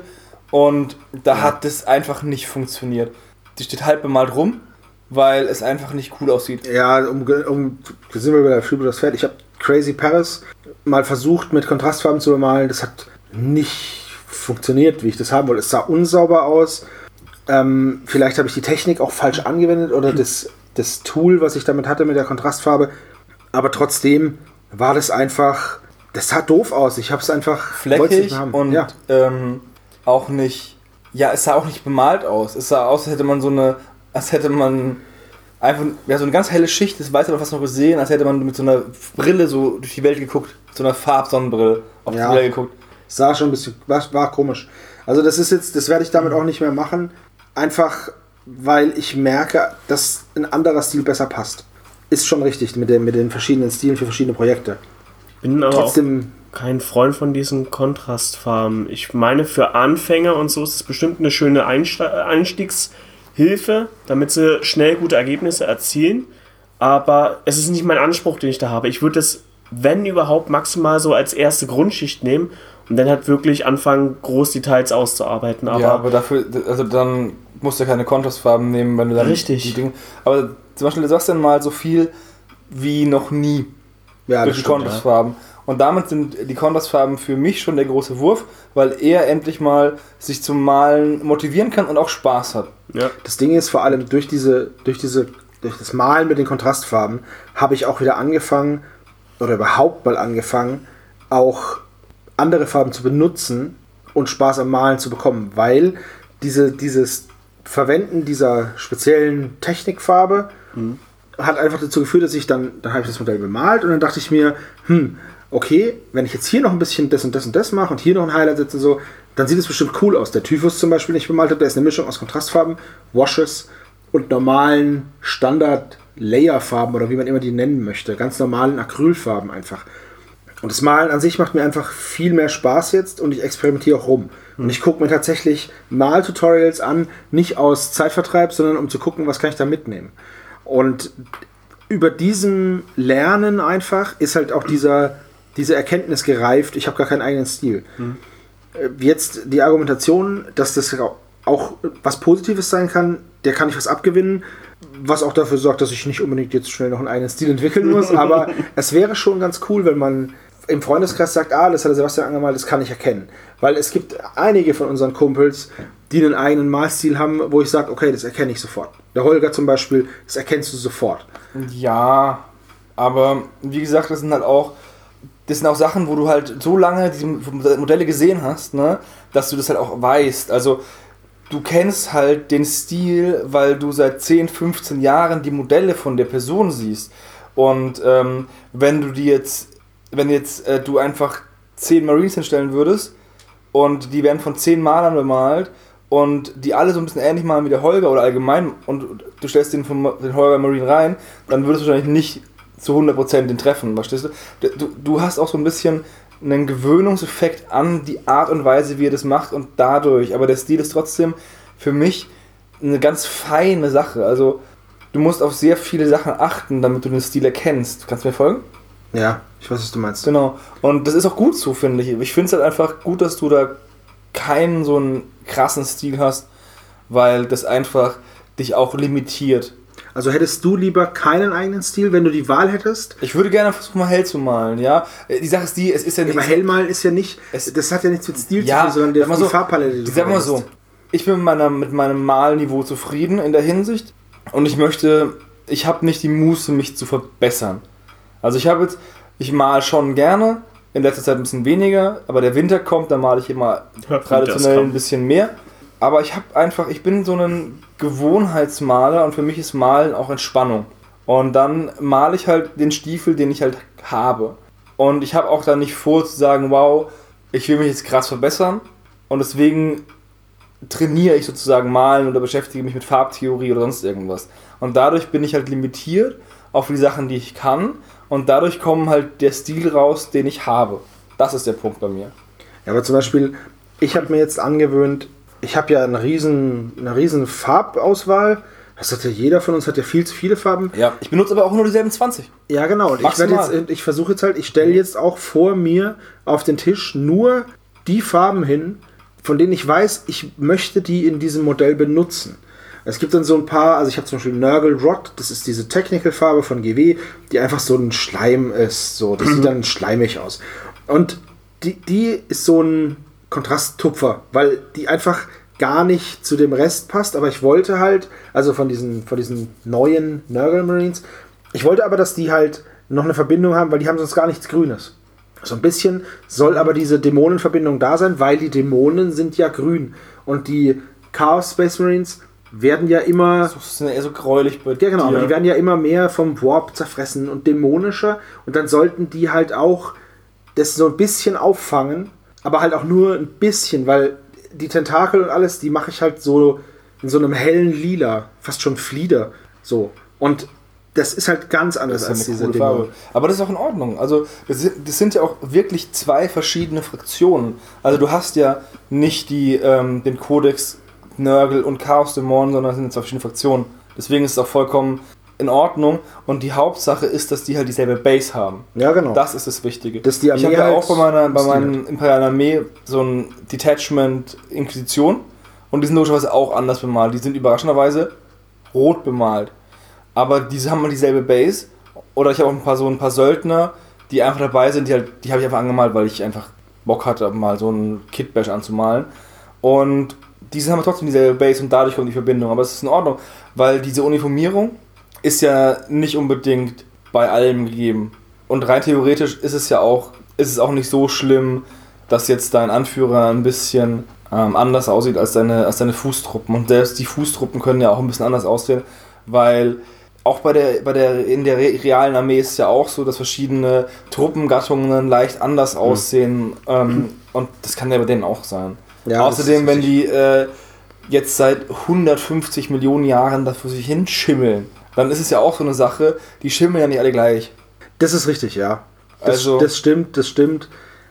[SPEAKER 2] und da hat das einfach nicht funktioniert. Die steht halb bemalt rum, weil es einfach nicht cool aussieht.
[SPEAKER 1] Ja, um, um sind wir bei der Flügel das Pferd. Ich habe Crazy Paris mal versucht mit Kontrastfarben zu bemalen. Das hat nicht funktioniert, wie ich das haben wollte. Es sah unsauber aus. Ähm, vielleicht habe ich die Technik auch falsch angewendet oder das, das Tool, was ich damit hatte mit der Kontrastfarbe. Aber trotzdem war das einfach. Das sah doof aus. Ich habe es einfach
[SPEAKER 2] Fleckig und
[SPEAKER 1] ja.
[SPEAKER 2] ähm, auch nicht. Ja, es sah auch nicht bemalt aus. Es sah aus, als hätte man so eine. Als hätte man einfach. Ja, so eine ganz helle Schicht, das weiß aber fast noch gesehen, als hätte man mit so einer Brille so durch die Welt geguckt. Mit so einer Farbsonnenbrille auf
[SPEAKER 1] Ja.
[SPEAKER 2] die Welt geguckt.
[SPEAKER 1] sah schon ein bisschen, war, war komisch. Also das ist jetzt, das werde ich damit auch nicht mehr machen. Einfach, weil ich merke, dass ein anderer Stil besser passt. Ist schon richtig mit den, mit den verschiedenen Stilen für verschiedene Projekte.
[SPEAKER 3] Bin aber
[SPEAKER 1] Trotzdem,
[SPEAKER 3] auch kein Freund von diesen Kontrastfarben. Ich meine, für Anfänger und so ist es bestimmt eine schöne Einstiegshilfe, damit sie schnell gute Ergebnisse erzielen. Aber es ist nicht mein Anspruch, den ich da habe. Ich würde das, wenn überhaupt, maximal so als erste Grundschicht nehmen und dann halt wirklich anfangen, Großdetails auszuarbeiten. Aber,
[SPEAKER 2] ja, aber dafür, also dann musst du keine Kontrastfarben nehmen, wenn du dann
[SPEAKER 3] Richtig.
[SPEAKER 2] die Dinge. Aber zum Beispiel, du sagst dann mal so viel wie noch nie
[SPEAKER 1] ja,
[SPEAKER 2] durch
[SPEAKER 1] das
[SPEAKER 2] die
[SPEAKER 1] stimmt.
[SPEAKER 2] Kontrastfarben. Und damit sind die Kontrastfarben für mich schon der große Wurf, weil er endlich mal sich zum Malen motivieren kann und auch Spaß hat.
[SPEAKER 3] ja.
[SPEAKER 1] Das Ding ist vor allem durch diese, durch diese, durch das Malen mit den Kontrastfarben habe ich auch wieder angefangen oder überhaupt mal angefangen, auch andere Farben zu benutzen und Spaß am Malen zu bekommen, weil diese, dieses Verwenden dieser speziellen Technikfarbe hat einfach dazu geführt, dass ich dann, dann habe ich das Modell bemalt und dann dachte ich mir, hm, okay, wenn ich jetzt hier noch ein bisschen das und das und das mache und hier noch ein Highlight setze, so, dann sieht es bestimmt cool aus. Der Typhus zum Beispiel, den ich bemalt habe, der ist eine Mischung aus Kontrastfarben, Washes und normalen Standard-Layer-Farben oder wie man immer die nennen möchte. Ganz normalen Acrylfarben einfach. Und das Malen an sich macht mir einfach viel mehr Spaß jetzt und ich experimentiere auch rum. Und ich gucke mir tatsächlich Maltutorials an, nicht aus Zeitvertreib, sondern um zu gucken, was kann ich da mitnehmen. Und über diesem Lernen einfach ist halt auch dieser, diese Erkenntnis gereift, ich habe gar keinen eigenen Stil. Äh, Jetzt die Argumentation, dass das auch was Positives sein kann, der kann ich was abgewinnen, was auch dafür sorgt, dass ich nicht unbedingt jetzt schnell noch einen eigenen Stil entwickeln muss, aber es wäre schon ganz cool, wenn man im Freundeskreis sagt, ah, das hat der Sebastian angemalt, das kann ich erkennen. Weil es gibt einige von unseren Kumpels, die einen eigenen Malstil haben, wo ich sage, okay, das erkenne ich sofort. Der Holger zum Beispiel, das erkennst du sofort.
[SPEAKER 2] Ja, aber wie gesagt, das sind halt auch, das sind auch Sachen, wo du halt so lange diese Modelle gesehen hast, ne, dass du das halt auch weißt. Also du kennst halt den Stil, weil du seit 10, 15 Jahren die Modelle von der Person siehst. Und ähm, wenn du die jetzt, wenn jetzt äh, du einfach 10 Marines hinstellen würdest und die werden von 10 Malern bemalt und die alle so ein bisschen ähnlich malen wie der Holger oder allgemein und du stellst den, vom, den Holger Marine rein, dann würdest du wahrscheinlich nicht zu 100% den treffen, verstehst du? du? Du hast auch so ein bisschen einen Gewöhnungseffekt an die Art und Weise, wie er das macht und dadurch, aber der Stil ist trotzdem für mich eine ganz feine Sache. Also du musst auf sehr viele Sachen achten, damit du den Stil erkennst. Kannst du mir folgen?
[SPEAKER 1] Ja, ich weiß, was du meinst.
[SPEAKER 2] Genau. Und das ist auch gut so, finde ich. Ich finde es halt einfach gut, dass du da keinen so einen krassen Stil hast, weil das einfach dich auch limitiert.
[SPEAKER 1] Also hättest du lieber keinen eigenen Stil, wenn du die Wahl hättest?
[SPEAKER 2] Ich würde gerne versuchen, mal hell zu malen, ja. Äh, Die Sache ist die, es ist ja nicht.
[SPEAKER 1] Aber hellmalen ist ja nicht,
[SPEAKER 2] Es-
[SPEAKER 1] das hat ja nichts mit Stil
[SPEAKER 2] Ja,
[SPEAKER 1] zu tun, sondern der, die
[SPEAKER 2] so,
[SPEAKER 1] Farbpalette, die
[SPEAKER 2] Sag mal so, ich bin mit, meiner, mit meinem Malniveau zufrieden in der Hinsicht und ich möchte, ich habe nicht die Muße, mich zu verbessern. Also ich habe jetzt, ich mal schon gerne, in letzter Zeit ein bisschen weniger, aber der Winter kommt, dann male ich immer traditionell ein bisschen mehr. Aber ich habe einfach, ich bin so ein Gewohnheitsmaler und für mich ist Malen auch Entspannung. Und dann male ich halt den Stiefel, den ich halt habe. Und ich habe auch dann nicht vor zu sagen, wow, ich will mich jetzt krass verbessern. Und deswegen trainiere ich sozusagen Malen oder beschäftige mich mit Farbtheorie oder sonst irgendwas. Und dadurch bin ich halt limitiert auf die Sachen, die ich kann. Und dadurch kommt halt der Stil raus, den ich habe. Das ist der Punkt bei mir.
[SPEAKER 1] Ja, aber zum Beispiel, ich habe mir jetzt angewöhnt, ich habe ja eine riesen, eine riesen Farbauswahl. Das hat ja jeder von uns hat ja viel zu viele Farben.
[SPEAKER 2] Ja, ich benutze aber auch nur dieselben 20.
[SPEAKER 1] Ja, genau. Und ich werde jetzt, ich versuche jetzt halt, ich stelle jetzt auch vor mir auf den Tisch nur die Farben hin, von denen ich weiß, ich möchte die in diesem Modell benutzen. Es gibt dann so ein paar, also ich habe zum Beispiel Nurgle Rot, das ist diese Technical-Farbe von GW, die einfach so ein Schleim ist. So, das sieht dann schleimig aus. Und die, die ist so ein Kontrasttupfer, weil die einfach gar nicht zu dem Rest passt, aber ich wollte halt, also von diesen, von diesen neuen Nurgle Marines, ich wollte aber, dass die halt noch eine Verbindung haben, weil die haben sonst gar nichts Grünes. So ein bisschen soll aber diese Dämonenverbindung da sein, weil die Dämonen sind ja grün und die Chaos Space Marines werden ja immer
[SPEAKER 2] Das ja eher so gräulich bei
[SPEAKER 1] ja, genau,
[SPEAKER 2] dir.
[SPEAKER 1] aber die werden ja immer mehr vom Warp zerfressen und dämonischer. Und dann sollten die halt auch das so ein bisschen auffangen, aber halt auch nur ein bisschen, weil die Tentakel und alles, die mache ich halt so in so einem hellen Lila, fast schon Flieder. So. Und das ist halt ganz anders als diese
[SPEAKER 2] coole. Farbe. Aber das ist auch in Ordnung. Also, das sind, das sind ja auch wirklich zwei verschiedene Fraktionen. Also, du hast ja nicht die, ähm, den Kodex Nurgle und Chaos Dämonen, sondern es sind zwei verschiedene Fraktionen. Deswegen ist es auch vollkommen in Ordnung. Und die Hauptsache ist, dass die halt dieselbe Base haben.
[SPEAKER 1] Ja, genau.
[SPEAKER 2] Das ist das Wichtige.
[SPEAKER 1] Dass die
[SPEAKER 2] ich
[SPEAKER 1] Armee
[SPEAKER 2] habe ja
[SPEAKER 1] halt
[SPEAKER 2] auch bei meiner, bei
[SPEAKER 1] Stil
[SPEAKER 2] meiner imperialen Armee so ein Detachment Inquisition. Und die sind logischerweise auch anders bemalt. Die sind überraschenderweise rot bemalt. Aber diese haben dieselbe Base. Oder ich habe auch ein paar so ein paar Söldner, die einfach dabei sind, die halt, die habe ich einfach angemalt, weil ich einfach Bock hatte, mal so einen Kit-Bash anzumalen. Und diese haben trotzdem dieselbe Base und dadurch kommt die Verbindung. Aber es ist in Ordnung, weil diese Uniformierung ist ja nicht unbedingt bei allem gegeben. Und rein theoretisch ist es ja auch, ist es auch nicht so schlimm, dass jetzt dein Anführer ein bisschen ähm, anders aussieht als deine, als deine Fußtruppen. Und selbst die Fußtruppen können ja auch ein bisschen anders aussehen, weil auch bei der, bei der, in der re- realen Armee ist es ja auch so, dass verschiedene Truppengattungen leicht anders aussehen. Ähm, und das kann ja bei denen auch sein.
[SPEAKER 1] Ja,
[SPEAKER 2] Außerdem, wenn die äh, jetzt seit 150 Millionen Jahren dafür sich hinschimmeln, dann ist es ja auch so eine Sache, die schimmeln ja nicht alle gleich.
[SPEAKER 1] Das ist richtig, ja. Das,
[SPEAKER 2] Also-
[SPEAKER 1] das stimmt, das stimmt.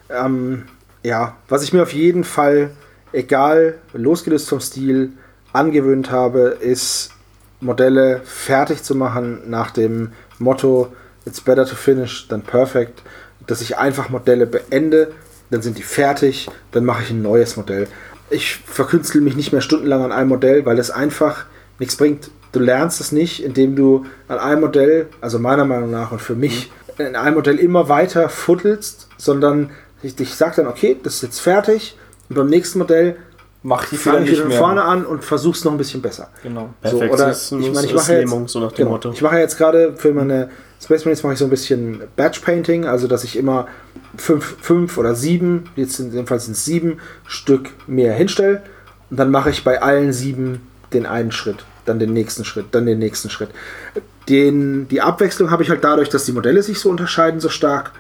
[SPEAKER 1] Ähm, ja, was ich mir auf jeden Fall, egal, losgelöst vom Stil, angewöhnt habe, ist Modelle fertig zu machen nach dem Motto It's better to finish than perfect. Dass ich einfach Modelle beende, dann sind die fertig, dann mache ich ein neues Modell. Ich verkünstel mich nicht mehr stundenlang an einem Modell, weil es einfach nichts bringt. Du lernst es nicht, indem du an einem Modell, also meiner Meinung nach und für mich, in einem Modell immer weiter fuddelst, sondern ich, ich sage dann, okay, das ist jetzt fertig und beim nächsten Modell
[SPEAKER 2] Mach die Fehler
[SPEAKER 1] fange ich
[SPEAKER 2] nicht mehr.
[SPEAKER 1] vorne an und versuch's noch ein bisschen besser.
[SPEAKER 2] Genau.
[SPEAKER 1] So, oder
[SPEAKER 3] Perfektionismus
[SPEAKER 1] ich meine, ich
[SPEAKER 3] ist
[SPEAKER 1] mache jetzt,
[SPEAKER 3] Lähmung, so nach dem
[SPEAKER 1] genau,
[SPEAKER 3] Motto.
[SPEAKER 1] ich mache jetzt gerade für meine Space Marines mache ich so ein bisschen Batch Painting, also dass ich immer fünf, fünf oder sieben, jetzt in dem Fall sind es sieben Stück mehr hinstelle und dann mache ich bei allen sieben den einen Schritt, dann den nächsten Schritt, dann den nächsten Schritt. Den, die Abwechslung habe ich halt dadurch, dass die Modelle sich so unterscheiden so stark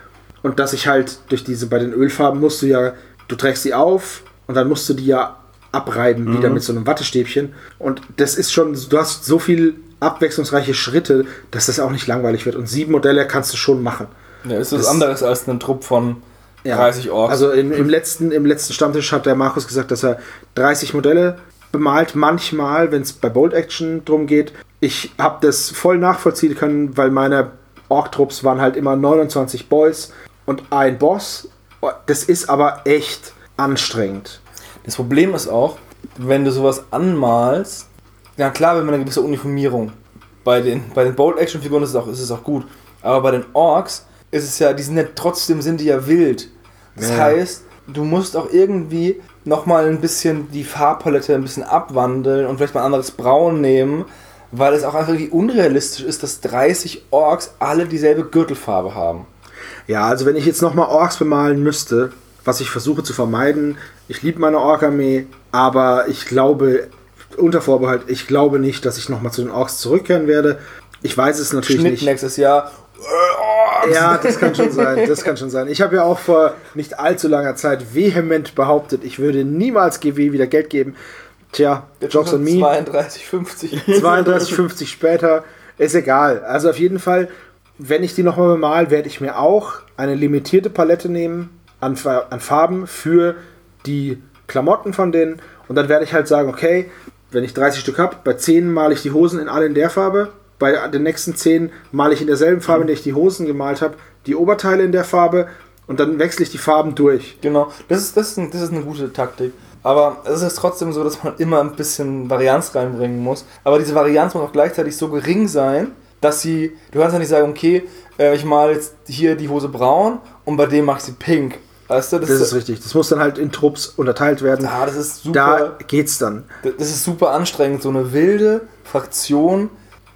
[SPEAKER 1] und dass ich halt durch diese, bei den Ölfarben musst du ja, du trägst sie auf und dann musst du die ja abreiben wieder mit so einem Wattestäbchen. Und das ist schon, du hast so viel abwechslungsreiche Schritte, dass das auch nicht langweilig wird. Und sieben Modelle kannst du schon machen.
[SPEAKER 2] Ja, ist was
[SPEAKER 1] Das-
[SPEAKER 2] anderes als ein Trupp von
[SPEAKER 1] Ja.
[SPEAKER 2] 30 Orks.
[SPEAKER 1] Also im, im, letzten, im letzten Stammtisch hat der Markus gesagt, dass er 30 Modelle bemalt, manchmal, wenn es bei Bold Action drum geht. Ich habe das voll nachvollziehen können, weil meine Ork-Trupps waren halt immer 29 Boys und ein Boss. Das ist aber echt anstrengend.
[SPEAKER 2] Das Problem ist auch, wenn du sowas anmalst, ja klar, wenn man eine gewisse Uniformierung. Bei den, bei den Bold-Action-Figuren ist, es auch- ist es auch gut. Aber bei den Orks ist es ja, die sind ja trotzdem sind die ja wild. Das
[SPEAKER 1] Ja.
[SPEAKER 2] heißt, du musst auch irgendwie nochmal ein bisschen die Farbpalette ein bisschen abwandeln und vielleicht mal ein anderes Braun nehmen, weil es auch einfach irgendwie unrealistisch ist, dass 30 Orks alle dieselbe Gürtelfarbe haben.
[SPEAKER 1] Ja, also wenn ich jetzt nochmal Orks bemalen müsste, was ich versuche zu vermeiden, ich liebe meine Ork-Armee, aber ich glaube, unter Vorbehalt, ich glaube nicht, dass ich nochmal zu den Orks zurückkehren werde. Ich weiß es natürlich
[SPEAKER 2] Schnitt
[SPEAKER 1] nicht.
[SPEAKER 2] nächstes Jahr. Orks!
[SPEAKER 1] Ja, das kann schon sein. Das kann schon sein. Ich habe ja auch vor nicht allzu langer Zeit vehement behauptet, ich würde niemals GW wieder Geld geben. Tja,
[SPEAKER 2] Jetzt
[SPEAKER 1] Jokes on me.
[SPEAKER 2] 32,50.
[SPEAKER 1] 32,50 später. Ist egal. Also auf jeden Fall, wenn ich die nochmal bemal, werde ich mir auch eine limitierte Palette nehmen an, an Farben für die Klamotten von denen. Und dann werde ich halt sagen, okay, wenn ich 30 Stück habe, bei 10 male ich die Hosen in alle in der Farbe, bei den nächsten 10 male ich in derselben Farbe, in der ich die Hosen gemalt habe, die Oberteile in der Farbe und dann wechsle ich die Farben durch.
[SPEAKER 2] Genau, das ist, das ist, ein, das ist eine gute Taktik. Aber es ist trotzdem so, dass man immer ein bisschen Varianz reinbringen muss. Aber diese Varianz muss auch gleichzeitig so gering sein, dass sie, du kannst ja nicht sagen, okay, äh, ich male jetzt hier die Hose braun und bei dem mache ich sie pink. Weißt du,
[SPEAKER 1] Das ist richtig. Das muss dann halt in Trupps unterteilt werden.
[SPEAKER 2] Ah, das ist super.
[SPEAKER 1] Da geht's dann.
[SPEAKER 2] Das ist super anstrengend, so eine wilde Fraktion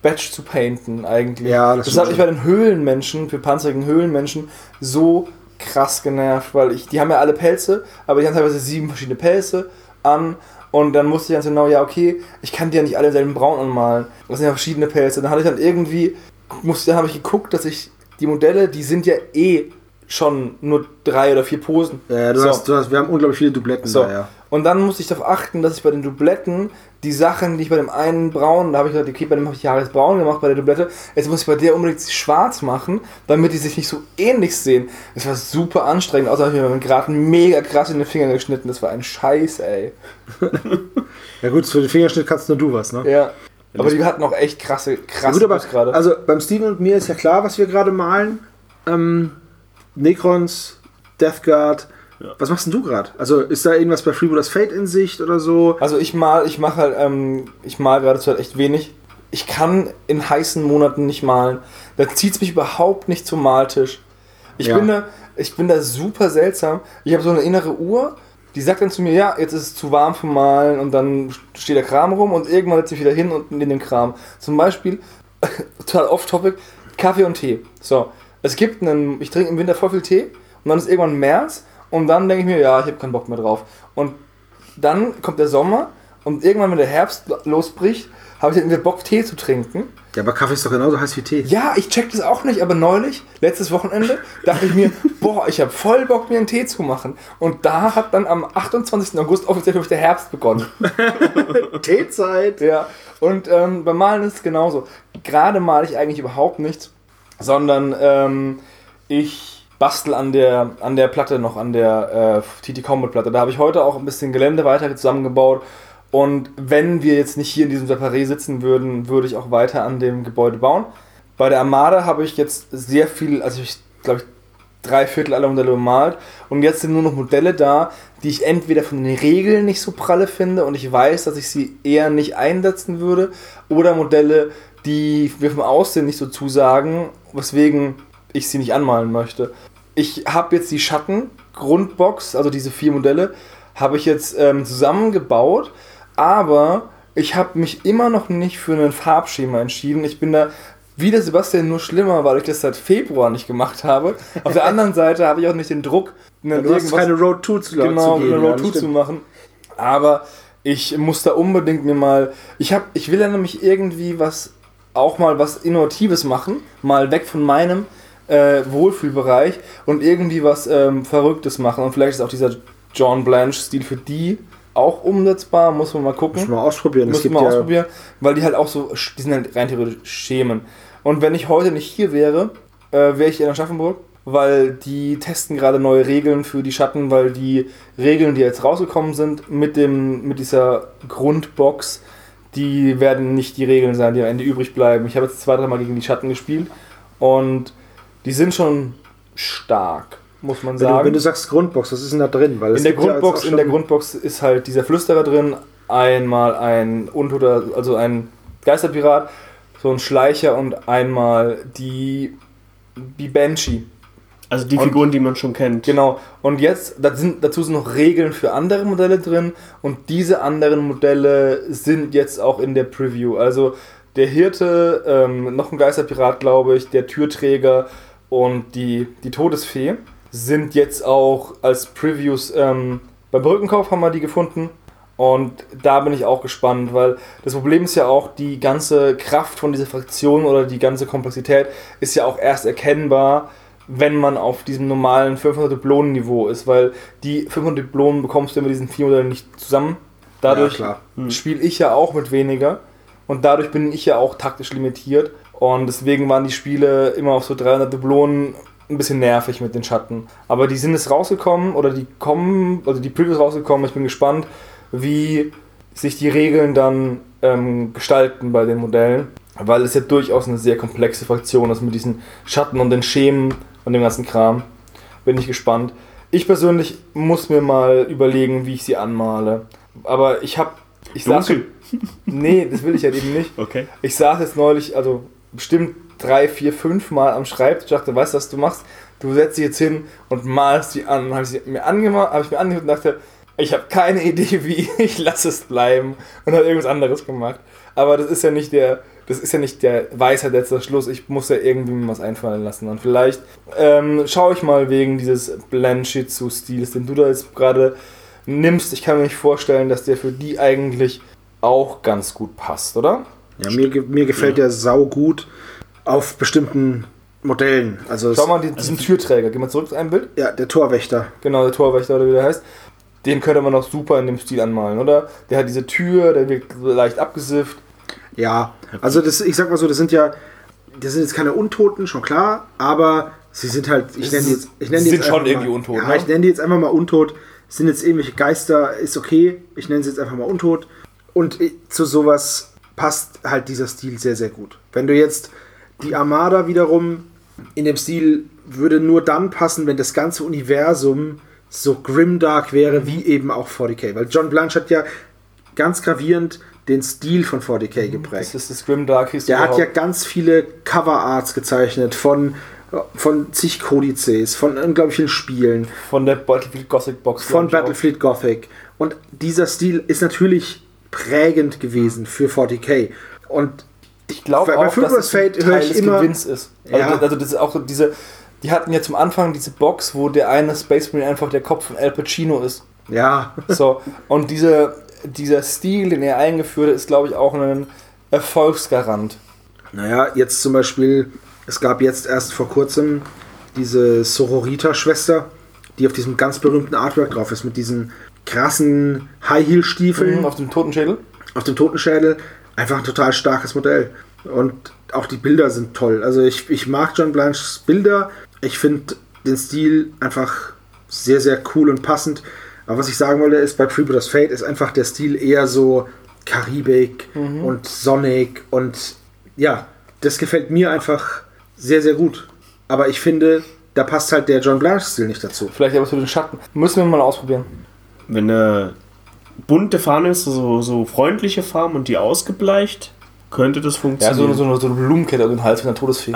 [SPEAKER 2] Batch zu painten eigentlich.
[SPEAKER 1] Ja, das
[SPEAKER 2] das hat mich bei den Höhlenmenschen, für panzerigen Höhlenmenschen, so krass genervt, weil ich, die haben ja alle Pelze, aber die haben teilweise sieben verschiedene Pelze an und dann musste ich ganz genau, ja okay, ich kann die ja nicht alle selben Braun anmalen. Das sind ja verschiedene Pelze. Dann hatte ich dann irgendwie, musste, dann habe ich geguckt, dass ich die Modelle, die sind ja eh schon nur drei oder vier Posen.
[SPEAKER 1] Ja, du
[SPEAKER 2] So.
[SPEAKER 1] hast, du hast, wir haben unglaublich viele Dubletten
[SPEAKER 2] So.
[SPEAKER 1] da, ja.
[SPEAKER 2] Und dann musste ich darauf achten, dass ich bei den Dubletten die Sachen, die ich bei dem einen braun, da habe ich gesagt, okay, bei dem habe ich Jahres braun gemacht, bei der Dublette, jetzt muss ich bei der unbedingt schwarz machen, damit die sich nicht so ähnlich sehen. Das war super anstrengend, außer habe ich mir gerade mega krass in den Finger geschnitten. Das war ein Scheiß, ey.
[SPEAKER 1] Ja gut, für den Fingerschnitt kannst nur du was, ne?
[SPEAKER 2] Ja. Aber die hatten auch echt krasse,
[SPEAKER 1] Ja,
[SPEAKER 2] krasse
[SPEAKER 1] gut,
[SPEAKER 2] Moves gerade.
[SPEAKER 1] also beim Steven und mir ist ja klar, was wir gerade malen. Ähm, Necrons, Death Guard. Was machst denn du gerade? Also ist da irgendwas bei Freebooters Fate in Sicht oder so?
[SPEAKER 2] Also ich mal, ich mache halt, ähm, ich mal gerade halt echt wenig. Ich kann in heißen Monaten nicht malen. Da zieht es mich überhaupt nicht zum Maltisch. Ich,
[SPEAKER 1] Ja.
[SPEAKER 2] bin da, ich bin da super seltsam. Ich habe so eine innere Uhr, die sagt dann zu mir, ja, jetzt ist es zu warm für Malen und dann steht der Kram rum und irgendwann setze ich wieder hin und in den Kram. Zum Beispiel, total off-topic, Kaffee und Tee. So, es gibt einen, ich trinke im Winter voll viel Tee und dann ist irgendwann März und dann denke ich mir, ja, ich habe keinen Bock mehr drauf. Und dann kommt der Sommer und irgendwann, wenn der Herbst losbricht, habe ich wieder Bock, Tee zu trinken.
[SPEAKER 1] Ja, aber Kaffee ist doch genauso heiß wie Tee.
[SPEAKER 2] Ja, ich check das auch nicht, aber neulich, letztes Wochenende, dachte ich mir, boah, ich habe voll Bock, mir einen Tee zu machen. Und da hat dann am 28. August offiziell der Herbst begonnen.
[SPEAKER 1] Teezeit.
[SPEAKER 2] Ja, und ähm, beim Malen ist es genauso. Gerade male ich eigentlich überhaupt nichts, sondern ähm, ich bastel an der, an der Platte noch, an der äh, TT Combat Platte. Da habe ich heute auch ein bisschen Gelände weiter zusammengebaut. Und wenn wir jetzt nicht hier in diesem Separé sitzen würden, würde ich auch weiter an dem Gebäude bauen. Bei der Armada habe ich jetzt sehr viel, also ich glaube ich drei Viertel aller Modelle bemalt und jetzt sind nur noch Modelle da, die ich entweder von den Regeln nicht so pralle finde und ich weiß, dass ich sie eher nicht einsetzen würde oder Modelle, die mir vom Aussehen nicht so zusagen, weswegen ich sie nicht anmalen möchte. Ich habe jetzt die Schatten-Grundbox, also diese vier Modelle, habe ich jetzt ähm, zusammengebaut, aber ich habe mich immer noch nicht für ein Farbschema entschieden. Ich bin da wie der Sebastian nur schlimmer, weil ich das seit Februar nicht gemacht habe. Auf der anderen Seite habe ich auch nicht den Druck, ne,
[SPEAKER 1] Du hast keine Road 2 zu,
[SPEAKER 2] genau,
[SPEAKER 1] zu gehen.
[SPEAKER 2] eine
[SPEAKER 1] ja,
[SPEAKER 2] Road 2
[SPEAKER 1] das
[SPEAKER 2] zu
[SPEAKER 1] stimmt.
[SPEAKER 2] machen. Aber ich muss da unbedingt mir mal. Ich habe, ich will ja nämlich irgendwie was, auch mal was Innovatives machen, mal weg von meinem äh, Wohlfühlbereich und irgendwie was ähm, Verrücktes machen. Und vielleicht ist auch dieser John Blanche-Stil für die auch umsetzbar, muss man mal gucken.
[SPEAKER 1] Muss man mal ausprobieren.
[SPEAKER 2] Müssen wir
[SPEAKER 1] ja,
[SPEAKER 2] ausprobieren, weil die halt auch so, die sind halt rein theoretisch Schemen. Und wenn ich heute nicht hier wäre, äh, wäre ich in Aschaffenburg, weil die testen gerade neue Regeln für die Schatten, weil die Regeln, die jetzt rausgekommen sind mit, dem, mit dieser Grundbox, die werden nicht die Regeln sein, die am Ende übrig bleiben. Ich habe jetzt zwei, dreimal gegen die Schatten gespielt und die sind schon stark, muss man
[SPEAKER 1] wenn,
[SPEAKER 2] sagen.
[SPEAKER 1] du, wenn du sagst Grundbox, was ist denn da drin? Weil
[SPEAKER 2] In der,
[SPEAKER 1] ja
[SPEAKER 2] Grundbox,
[SPEAKER 1] auch
[SPEAKER 2] in der Grundbox ist halt dieser Flüsterer drin, einmal ein Untoter, also ein Geisterpirat, so ein Schleicher und einmal die, die Banshee.
[SPEAKER 3] Also die
[SPEAKER 2] Und-
[SPEAKER 3] Figuren, die man schon kennt.
[SPEAKER 2] Genau. Und jetzt, sind, dazu sind noch Regeln für andere Modelle drin und diese anderen Modelle sind jetzt auch in der Preview. Also der Hirte, ähm, noch ein Geisterpirat, glaube ich, der Türträger und die, die Todesfee sind jetzt auch als Previews ähm, beim Brückenkauf haben wir die gefunden. Und da bin ich auch gespannt, weil das Problem ist ja auch, die ganze Kraft von dieser Fraktion oder die ganze Komplexität ist ja auch erst erkennbar, wenn man auf diesem normalen 500 Diplonen-Niveau ist, weil die 500 Diplonen bekommst du mit diesen vier Modellen nicht zusammen. Dadurch
[SPEAKER 1] Ja, klar.
[SPEAKER 2] spiele ich ja auch mit weniger und dadurch bin ich ja auch taktisch limitiert und deswegen waren die Spiele immer auf so 300 Diplonen ein bisschen nervig mit den Schatten. Aber die sind jetzt rausgekommen oder die kommen, also die Previews rausgekommen. Ich bin gespannt, wie sich die Regeln dann ähm, gestalten bei den Modellen, weil es ja durchaus eine sehr komplexe Fraktion ist mit diesen Schatten und den Schemen und dem ganzen Kram. Bin ich gespannt. Ich persönlich muss mir mal überlegen, wie ich sie anmale. Aber ich habe. Ich saß,
[SPEAKER 3] Dunkel.
[SPEAKER 2] nee, das will ich halt eben nicht.
[SPEAKER 3] Okay.
[SPEAKER 2] Ich saß jetzt neulich, also bestimmt drei, vier, fünf Mal am Schreibtisch, dachte, weißt du, was du machst? Du setzt dich jetzt hin und malst sie an. Habe ich sie mir angemacht, habe ich mir angehört und dachte, ich habe keine Idee wie, ich lasse es bleiben und habe irgendwas anderes gemacht. Aber das ist ja nicht der, das ist ja nicht der Weisheit letzter Schluss. Ich muss ja irgendwie mir was einfallen lassen. Und vielleicht ähm, schaue ich mal wegen dieses Blanchitsu-Stils, den du da jetzt gerade nimmst. Ich kann mir nicht vorstellen, dass der für die eigentlich auch ganz gut passt, oder?
[SPEAKER 1] Ja, mir, mir gefällt der sau gut auf bestimmten Modellen. Also,
[SPEAKER 2] Schau mal die- diesen Türträger. Geh mal zurück zu einem Bild.
[SPEAKER 1] ja, der Torwächter.
[SPEAKER 2] Genau, der Torwächter oder wie der heißt. Den könnte man noch super in dem Stil anmalen, oder? Der hat diese Tür, der wird leicht abgesifft.
[SPEAKER 1] Ja, also das, ich sag mal so, das sind ja, das sind jetzt keine Untoten, schon klar, aber sie sind halt, ich nenne die jetzt, ich nenne die
[SPEAKER 2] sind
[SPEAKER 1] jetzt
[SPEAKER 2] schon
[SPEAKER 1] einfach
[SPEAKER 2] irgendwie
[SPEAKER 1] mal,
[SPEAKER 2] untot,
[SPEAKER 1] Ja,
[SPEAKER 2] ne?
[SPEAKER 1] ich nenne die jetzt einfach mal untot. Sind jetzt irgendwelche Geister, ist okay. Ich nenne sie jetzt einfach mal untot. Und i- zu sowas passt halt dieser Stil sehr, sehr gut. Wenn du jetzt die Armada wiederum in dem Stil würde nur dann passen, wenn das ganze Universum so grimdark wäre, wie eben auch 40k. Weil John Blanche hat ja ganz gravierend den Stil von 40k geprägt.
[SPEAKER 2] Das ist das Grimdark hieß
[SPEAKER 1] Der hat ja ganz viele Coverarts gezeichnet von, von zig Kodizes, von unglaublich vielen Spielen,
[SPEAKER 2] von der Battlefield Gothic Box.
[SPEAKER 1] von
[SPEAKER 2] ich auch.
[SPEAKER 1] Battlefield Gothic. Und dieser Stil ist natürlich prägend gewesen für 40k. Und
[SPEAKER 2] Ich glaube auch, dass es
[SPEAKER 1] Fate
[SPEAKER 2] Teil des
[SPEAKER 1] immer-
[SPEAKER 2] Gewinns ist. Also,
[SPEAKER 1] Ja.
[SPEAKER 2] also das ist auch diese. Die hatten ja zum Anfang diese Box, wo der eine Space Marine einfach der Kopf von Al Pacino ist.
[SPEAKER 1] ja,
[SPEAKER 2] So, und diese, dieser Stil, den er eingeführt hat, ist, glaube ich, auch ein Erfolgsgarant.
[SPEAKER 1] naja, jetzt zum Beispiel, es gab jetzt erst vor kurzem diese Sororita-Schwester, die auf diesem ganz berühmten Artwork drauf ist, mit diesen krassen High-Heel-Stiefeln.
[SPEAKER 2] Mhm, auf dem Totenschädel.
[SPEAKER 1] auf dem Totenschädel einfach ein total starkes Modell. Und auch die Bilder sind toll. Also ich, ich mag John Blanches Bilder. Ich finde den Stil einfach sehr, sehr cool und passend. Aber was ich sagen wollte, ist, bei Freebooters Fate ist einfach der Stil eher so Karibik und sonnig und ja, das gefällt mir einfach sehr, sehr gut. Aber ich finde, da passt halt der John Blanche-Stil nicht dazu.
[SPEAKER 2] Vielleicht aber zu den Schatten. Müssen wir mal ausprobieren.
[SPEAKER 3] Wenn eine bunte Farbe ist, so, so freundliche Farben und die ausgebleicht, könnte das
[SPEAKER 2] Ja,
[SPEAKER 3] funktionieren.
[SPEAKER 2] so, so, eine, so eine Blumenkette um den Hals mit einer Todesfee.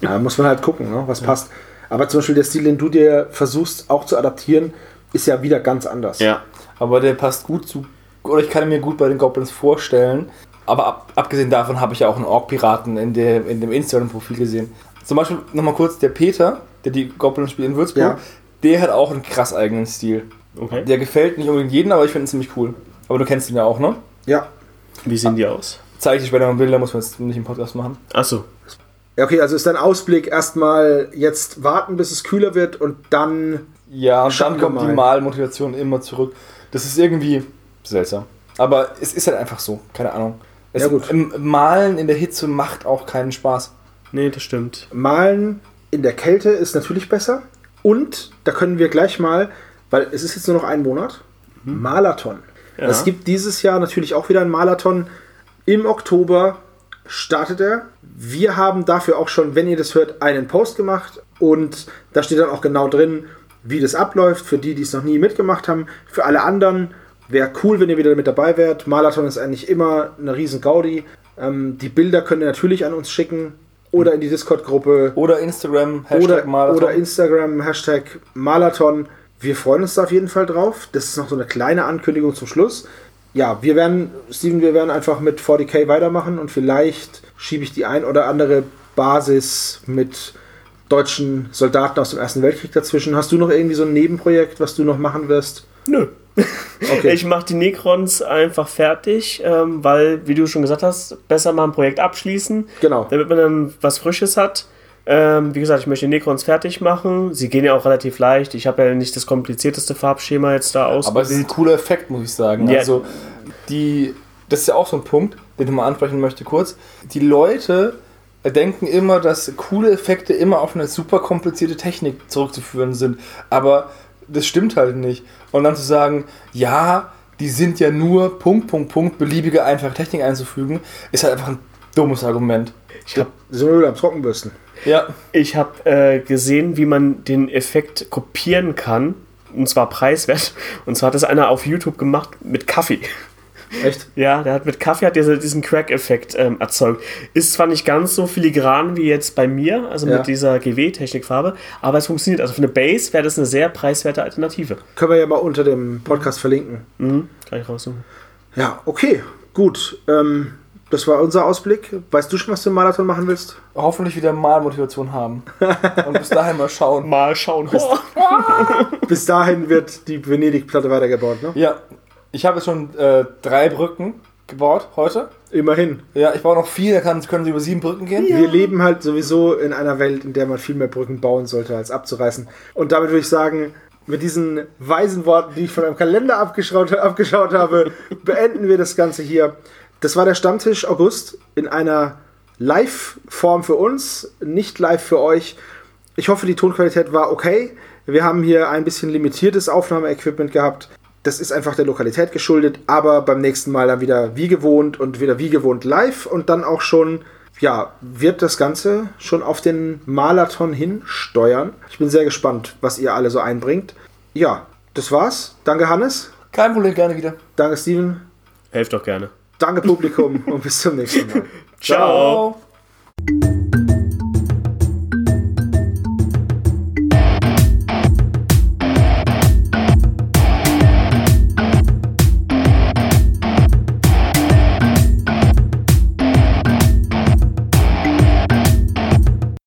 [SPEAKER 1] Ja, muss man halt gucken, ne, was passt. Aber zum Beispiel der Stil, den du dir versuchst auch zu adaptieren, ist ja wieder ganz anders.
[SPEAKER 3] ja.
[SPEAKER 2] Aber der passt gut zu. Oder ich kann ihn mir gut bei den Goblins vorstellen. Aber ab, abgesehen davon habe ich ja auch einen Ork-Piraten in, der, in dem Instagram-Profil gesehen. Zum Beispiel nochmal kurz der Peter, der die Goblins spielt in Würzburg,
[SPEAKER 1] Ja.
[SPEAKER 2] der hat auch einen krass eigenen Stil.
[SPEAKER 3] Okay.
[SPEAKER 2] Der gefällt nicht unbedingt jedem, aber ich finde ihn ziemlich cool. Aber du kennst ihn ja auch, ne?
[SPEAKER 1] Ja.
[SPEAKER 3] Wie sehen die aus?
[SPEAKER 2] Zeige ich dir später mal Bilder, muss man jetzt nicht im Podcast machen.
[SPEAKER 3] Achso.
[SPEAKER 1] Ja, okay, also ist dein Ausblick erstmal jetzt warten, bis es kühler wird und dann.
[SPEAKER 2] Ja, und dann kommt die
[SPEAKER 1] mal.
[SPEAKER 2] Malmotivation immer zurück. Das ist irgendwie seltsam. Aber es ist halt einfach so, keine Ahnung. Es,
[SPEAKER 1] Ja, gut.
[SPEAKER 2] Im Malen in der Hitze macht auch keinen Spaß.
[SPEAKER 3] Nee, das stimmt.
[SPEAKER 1] Malen in der Kälte ist natürlich besser. Und da können wir gleich mal, weil es ist jetzt nur noch ein Monat, Marathon.
[SPEAKER 3] Ja.
[SPEAKER 1] Es gibt dieses Jahr natürlich auch wieder einen Marathon. Im Oktober startet er. Wir haben dafür auch schon, wenn ihr das hört, einen Post gemacht. Und da steht dann auch genau drin, wie das abläuft. Für die, die es noch nie mitgemacht haben. Für alle anderen wäre cool, wenn ihr wieder mit dabei wärt. Marathon ist eigentlich immer eine riesen Gaudi. Ähm, die Bilder könnt ihr natürlich an uns schicken. Oder in die Discord-Gruppe
[SPEAKER 2] Oder Instagram, Hashtag
[SPEAKER 1] oder,
[SPEAKER 2] Marathon.
[SPEAKER 1] oder Instagram, Hashtag Marathon. Wir freuen uns da auf jeden Fall drauf. Das ist noch so eine kleine Ankündigung zum Schluss. Ja, wir werden, Steven, wir werden einfach mit 40k weitermachen und vielleicht schiebe ich die ein oder andere Basis mit deutschen Soldaten aus dem Ersten Weltkrieg dazwischen. Hast du noch irgendwie so ein Nebenprojekt, was du noch machen wirst?
[SPEAKER 3] Nö.
[SPEAKER 1] Okay.
[SPEAKER 3] Ich mache die Necrons einfach fertig, ähm, weil, wie du schon gesagt hast, besser mal ein Projekt abschließen,
[SPEAKER 1] Genau.
[SPEAKER 3] damit man dann was Frisches hat. Ähm, wie gesagt, ich möchte die Necrons fertig machen. Sie gehen ja auch relativ leicht. Ich habe ja nicht das komplizierteste Farbschema jetzt da
[SPEAKER 2] Aber es ist ein cooler Effekt, muss ich sagen.
[SPEAKER 3] Ja.
[SPEAKER 2] Also, die, das ist ja auch so ein Punkt, den ich mal ansprechen möchte kurz. Die Leute denken immer, dass coole Effekte immer auf eine super komplizierte Technik zurückzuführen sind. Aber das stimmt halt nicht. Und dann zu sagen, ja, die sind ja nur Punkt, Punkt, Punkt, beliebige einfache Technik einzufügen, ist halt einfach ein dummes Argument.
[SPEAKER 3] Ich habe
[SPEAKER 1] So wir wieder am Trockenbürsten.
[SPEAKER 2] Ja.
[SPEAKER 3] ich hab, äh, gesehen, wie man den Effekt kopieren kann. Und zwar preiswert. Und zwar hat das einer auf YouTube gemacht mit Kaffee.
[SPEAKER 1] Echt?
[SPEAKER 3] Ja, der hat mit Kaffee hat diese, diesen Crack-Effekt ähm, erzeugt. Ist zwar nicht ganz so filigran wie jetzt bei mir, also
[SPEAKER 1] Ja.
[SPEAKER 3] mit dieser GW-Technikfarbe, aber es funktioniert. Also für eine Base wäre das eine sehr preiswerte Alternative.
[SPEAKER 1] Können wir ja mal unter dem Podcast verlinken.
[SPEAKER 3] Mhm. Kann ich raussuchen.
[SPEAKER 1] Ja, okay, gut. Ähm, das war unser Ausblick. Weißt du schon, was du im Marathon machen willst?
[SPEAKER 2] Hoffentlich wieder mal Motivation haben. Und bis dahin mal schauen.
[SPEAKER 3] Mal schauen. Oh.
[SPEAKER 1] Bis dahin wird die Venedig-Platte weitergebaut, ne?
[SPEAKER 2] Ja. Ich habe jetzt schon äh, drei Brücken gebaut heute.
[SPEAKER 1] Immerhin.
[SPEAKER 2] Ja, ich baue noch vier, da kann, können sie über sieben Brücken gehen.
[SPEAKER 1] Wir leben halt sowieso in einer Welt, in der man viel mehr Brücken bauen sollte, als abzureißen. Und damit würde ich sagen, mit diesen weisen Worten, die ich von einem Kalender abgeschaut, abgeschaut habe, beenden wir das Ganze hier. Das war der Stammtisch August in einer Live-Form für uns, nicht live für euch. Ich hoffe, die Tonqualität war okay. Wir haben hier ein bisschen limitiertes Aufnahmeequipment gehabt. Das ist einfach der Lokalität geschuldet, aber beim nächsten Mal dann wieder wie gewohnt und wieder wie gewohnt live und dann auch schon, ja, wird das Ganze schon auf den Marathon hinsteuern. Ich bin sehr gespannt, was ihr alle so einbringt. Ja, das war's. Danke, Hannes.
[SPEAKER 2] Kein Problem, gerne wieder.
[SPEAKER 1] Danke, Steven.
[SPEAKER 3] Helft doch gerne.
[SPEAKER 1] Danke Publikum und bis zum nächsten Mal.
[SPEAKER 3] Ciao.
[SPEAKER 2] Ciao.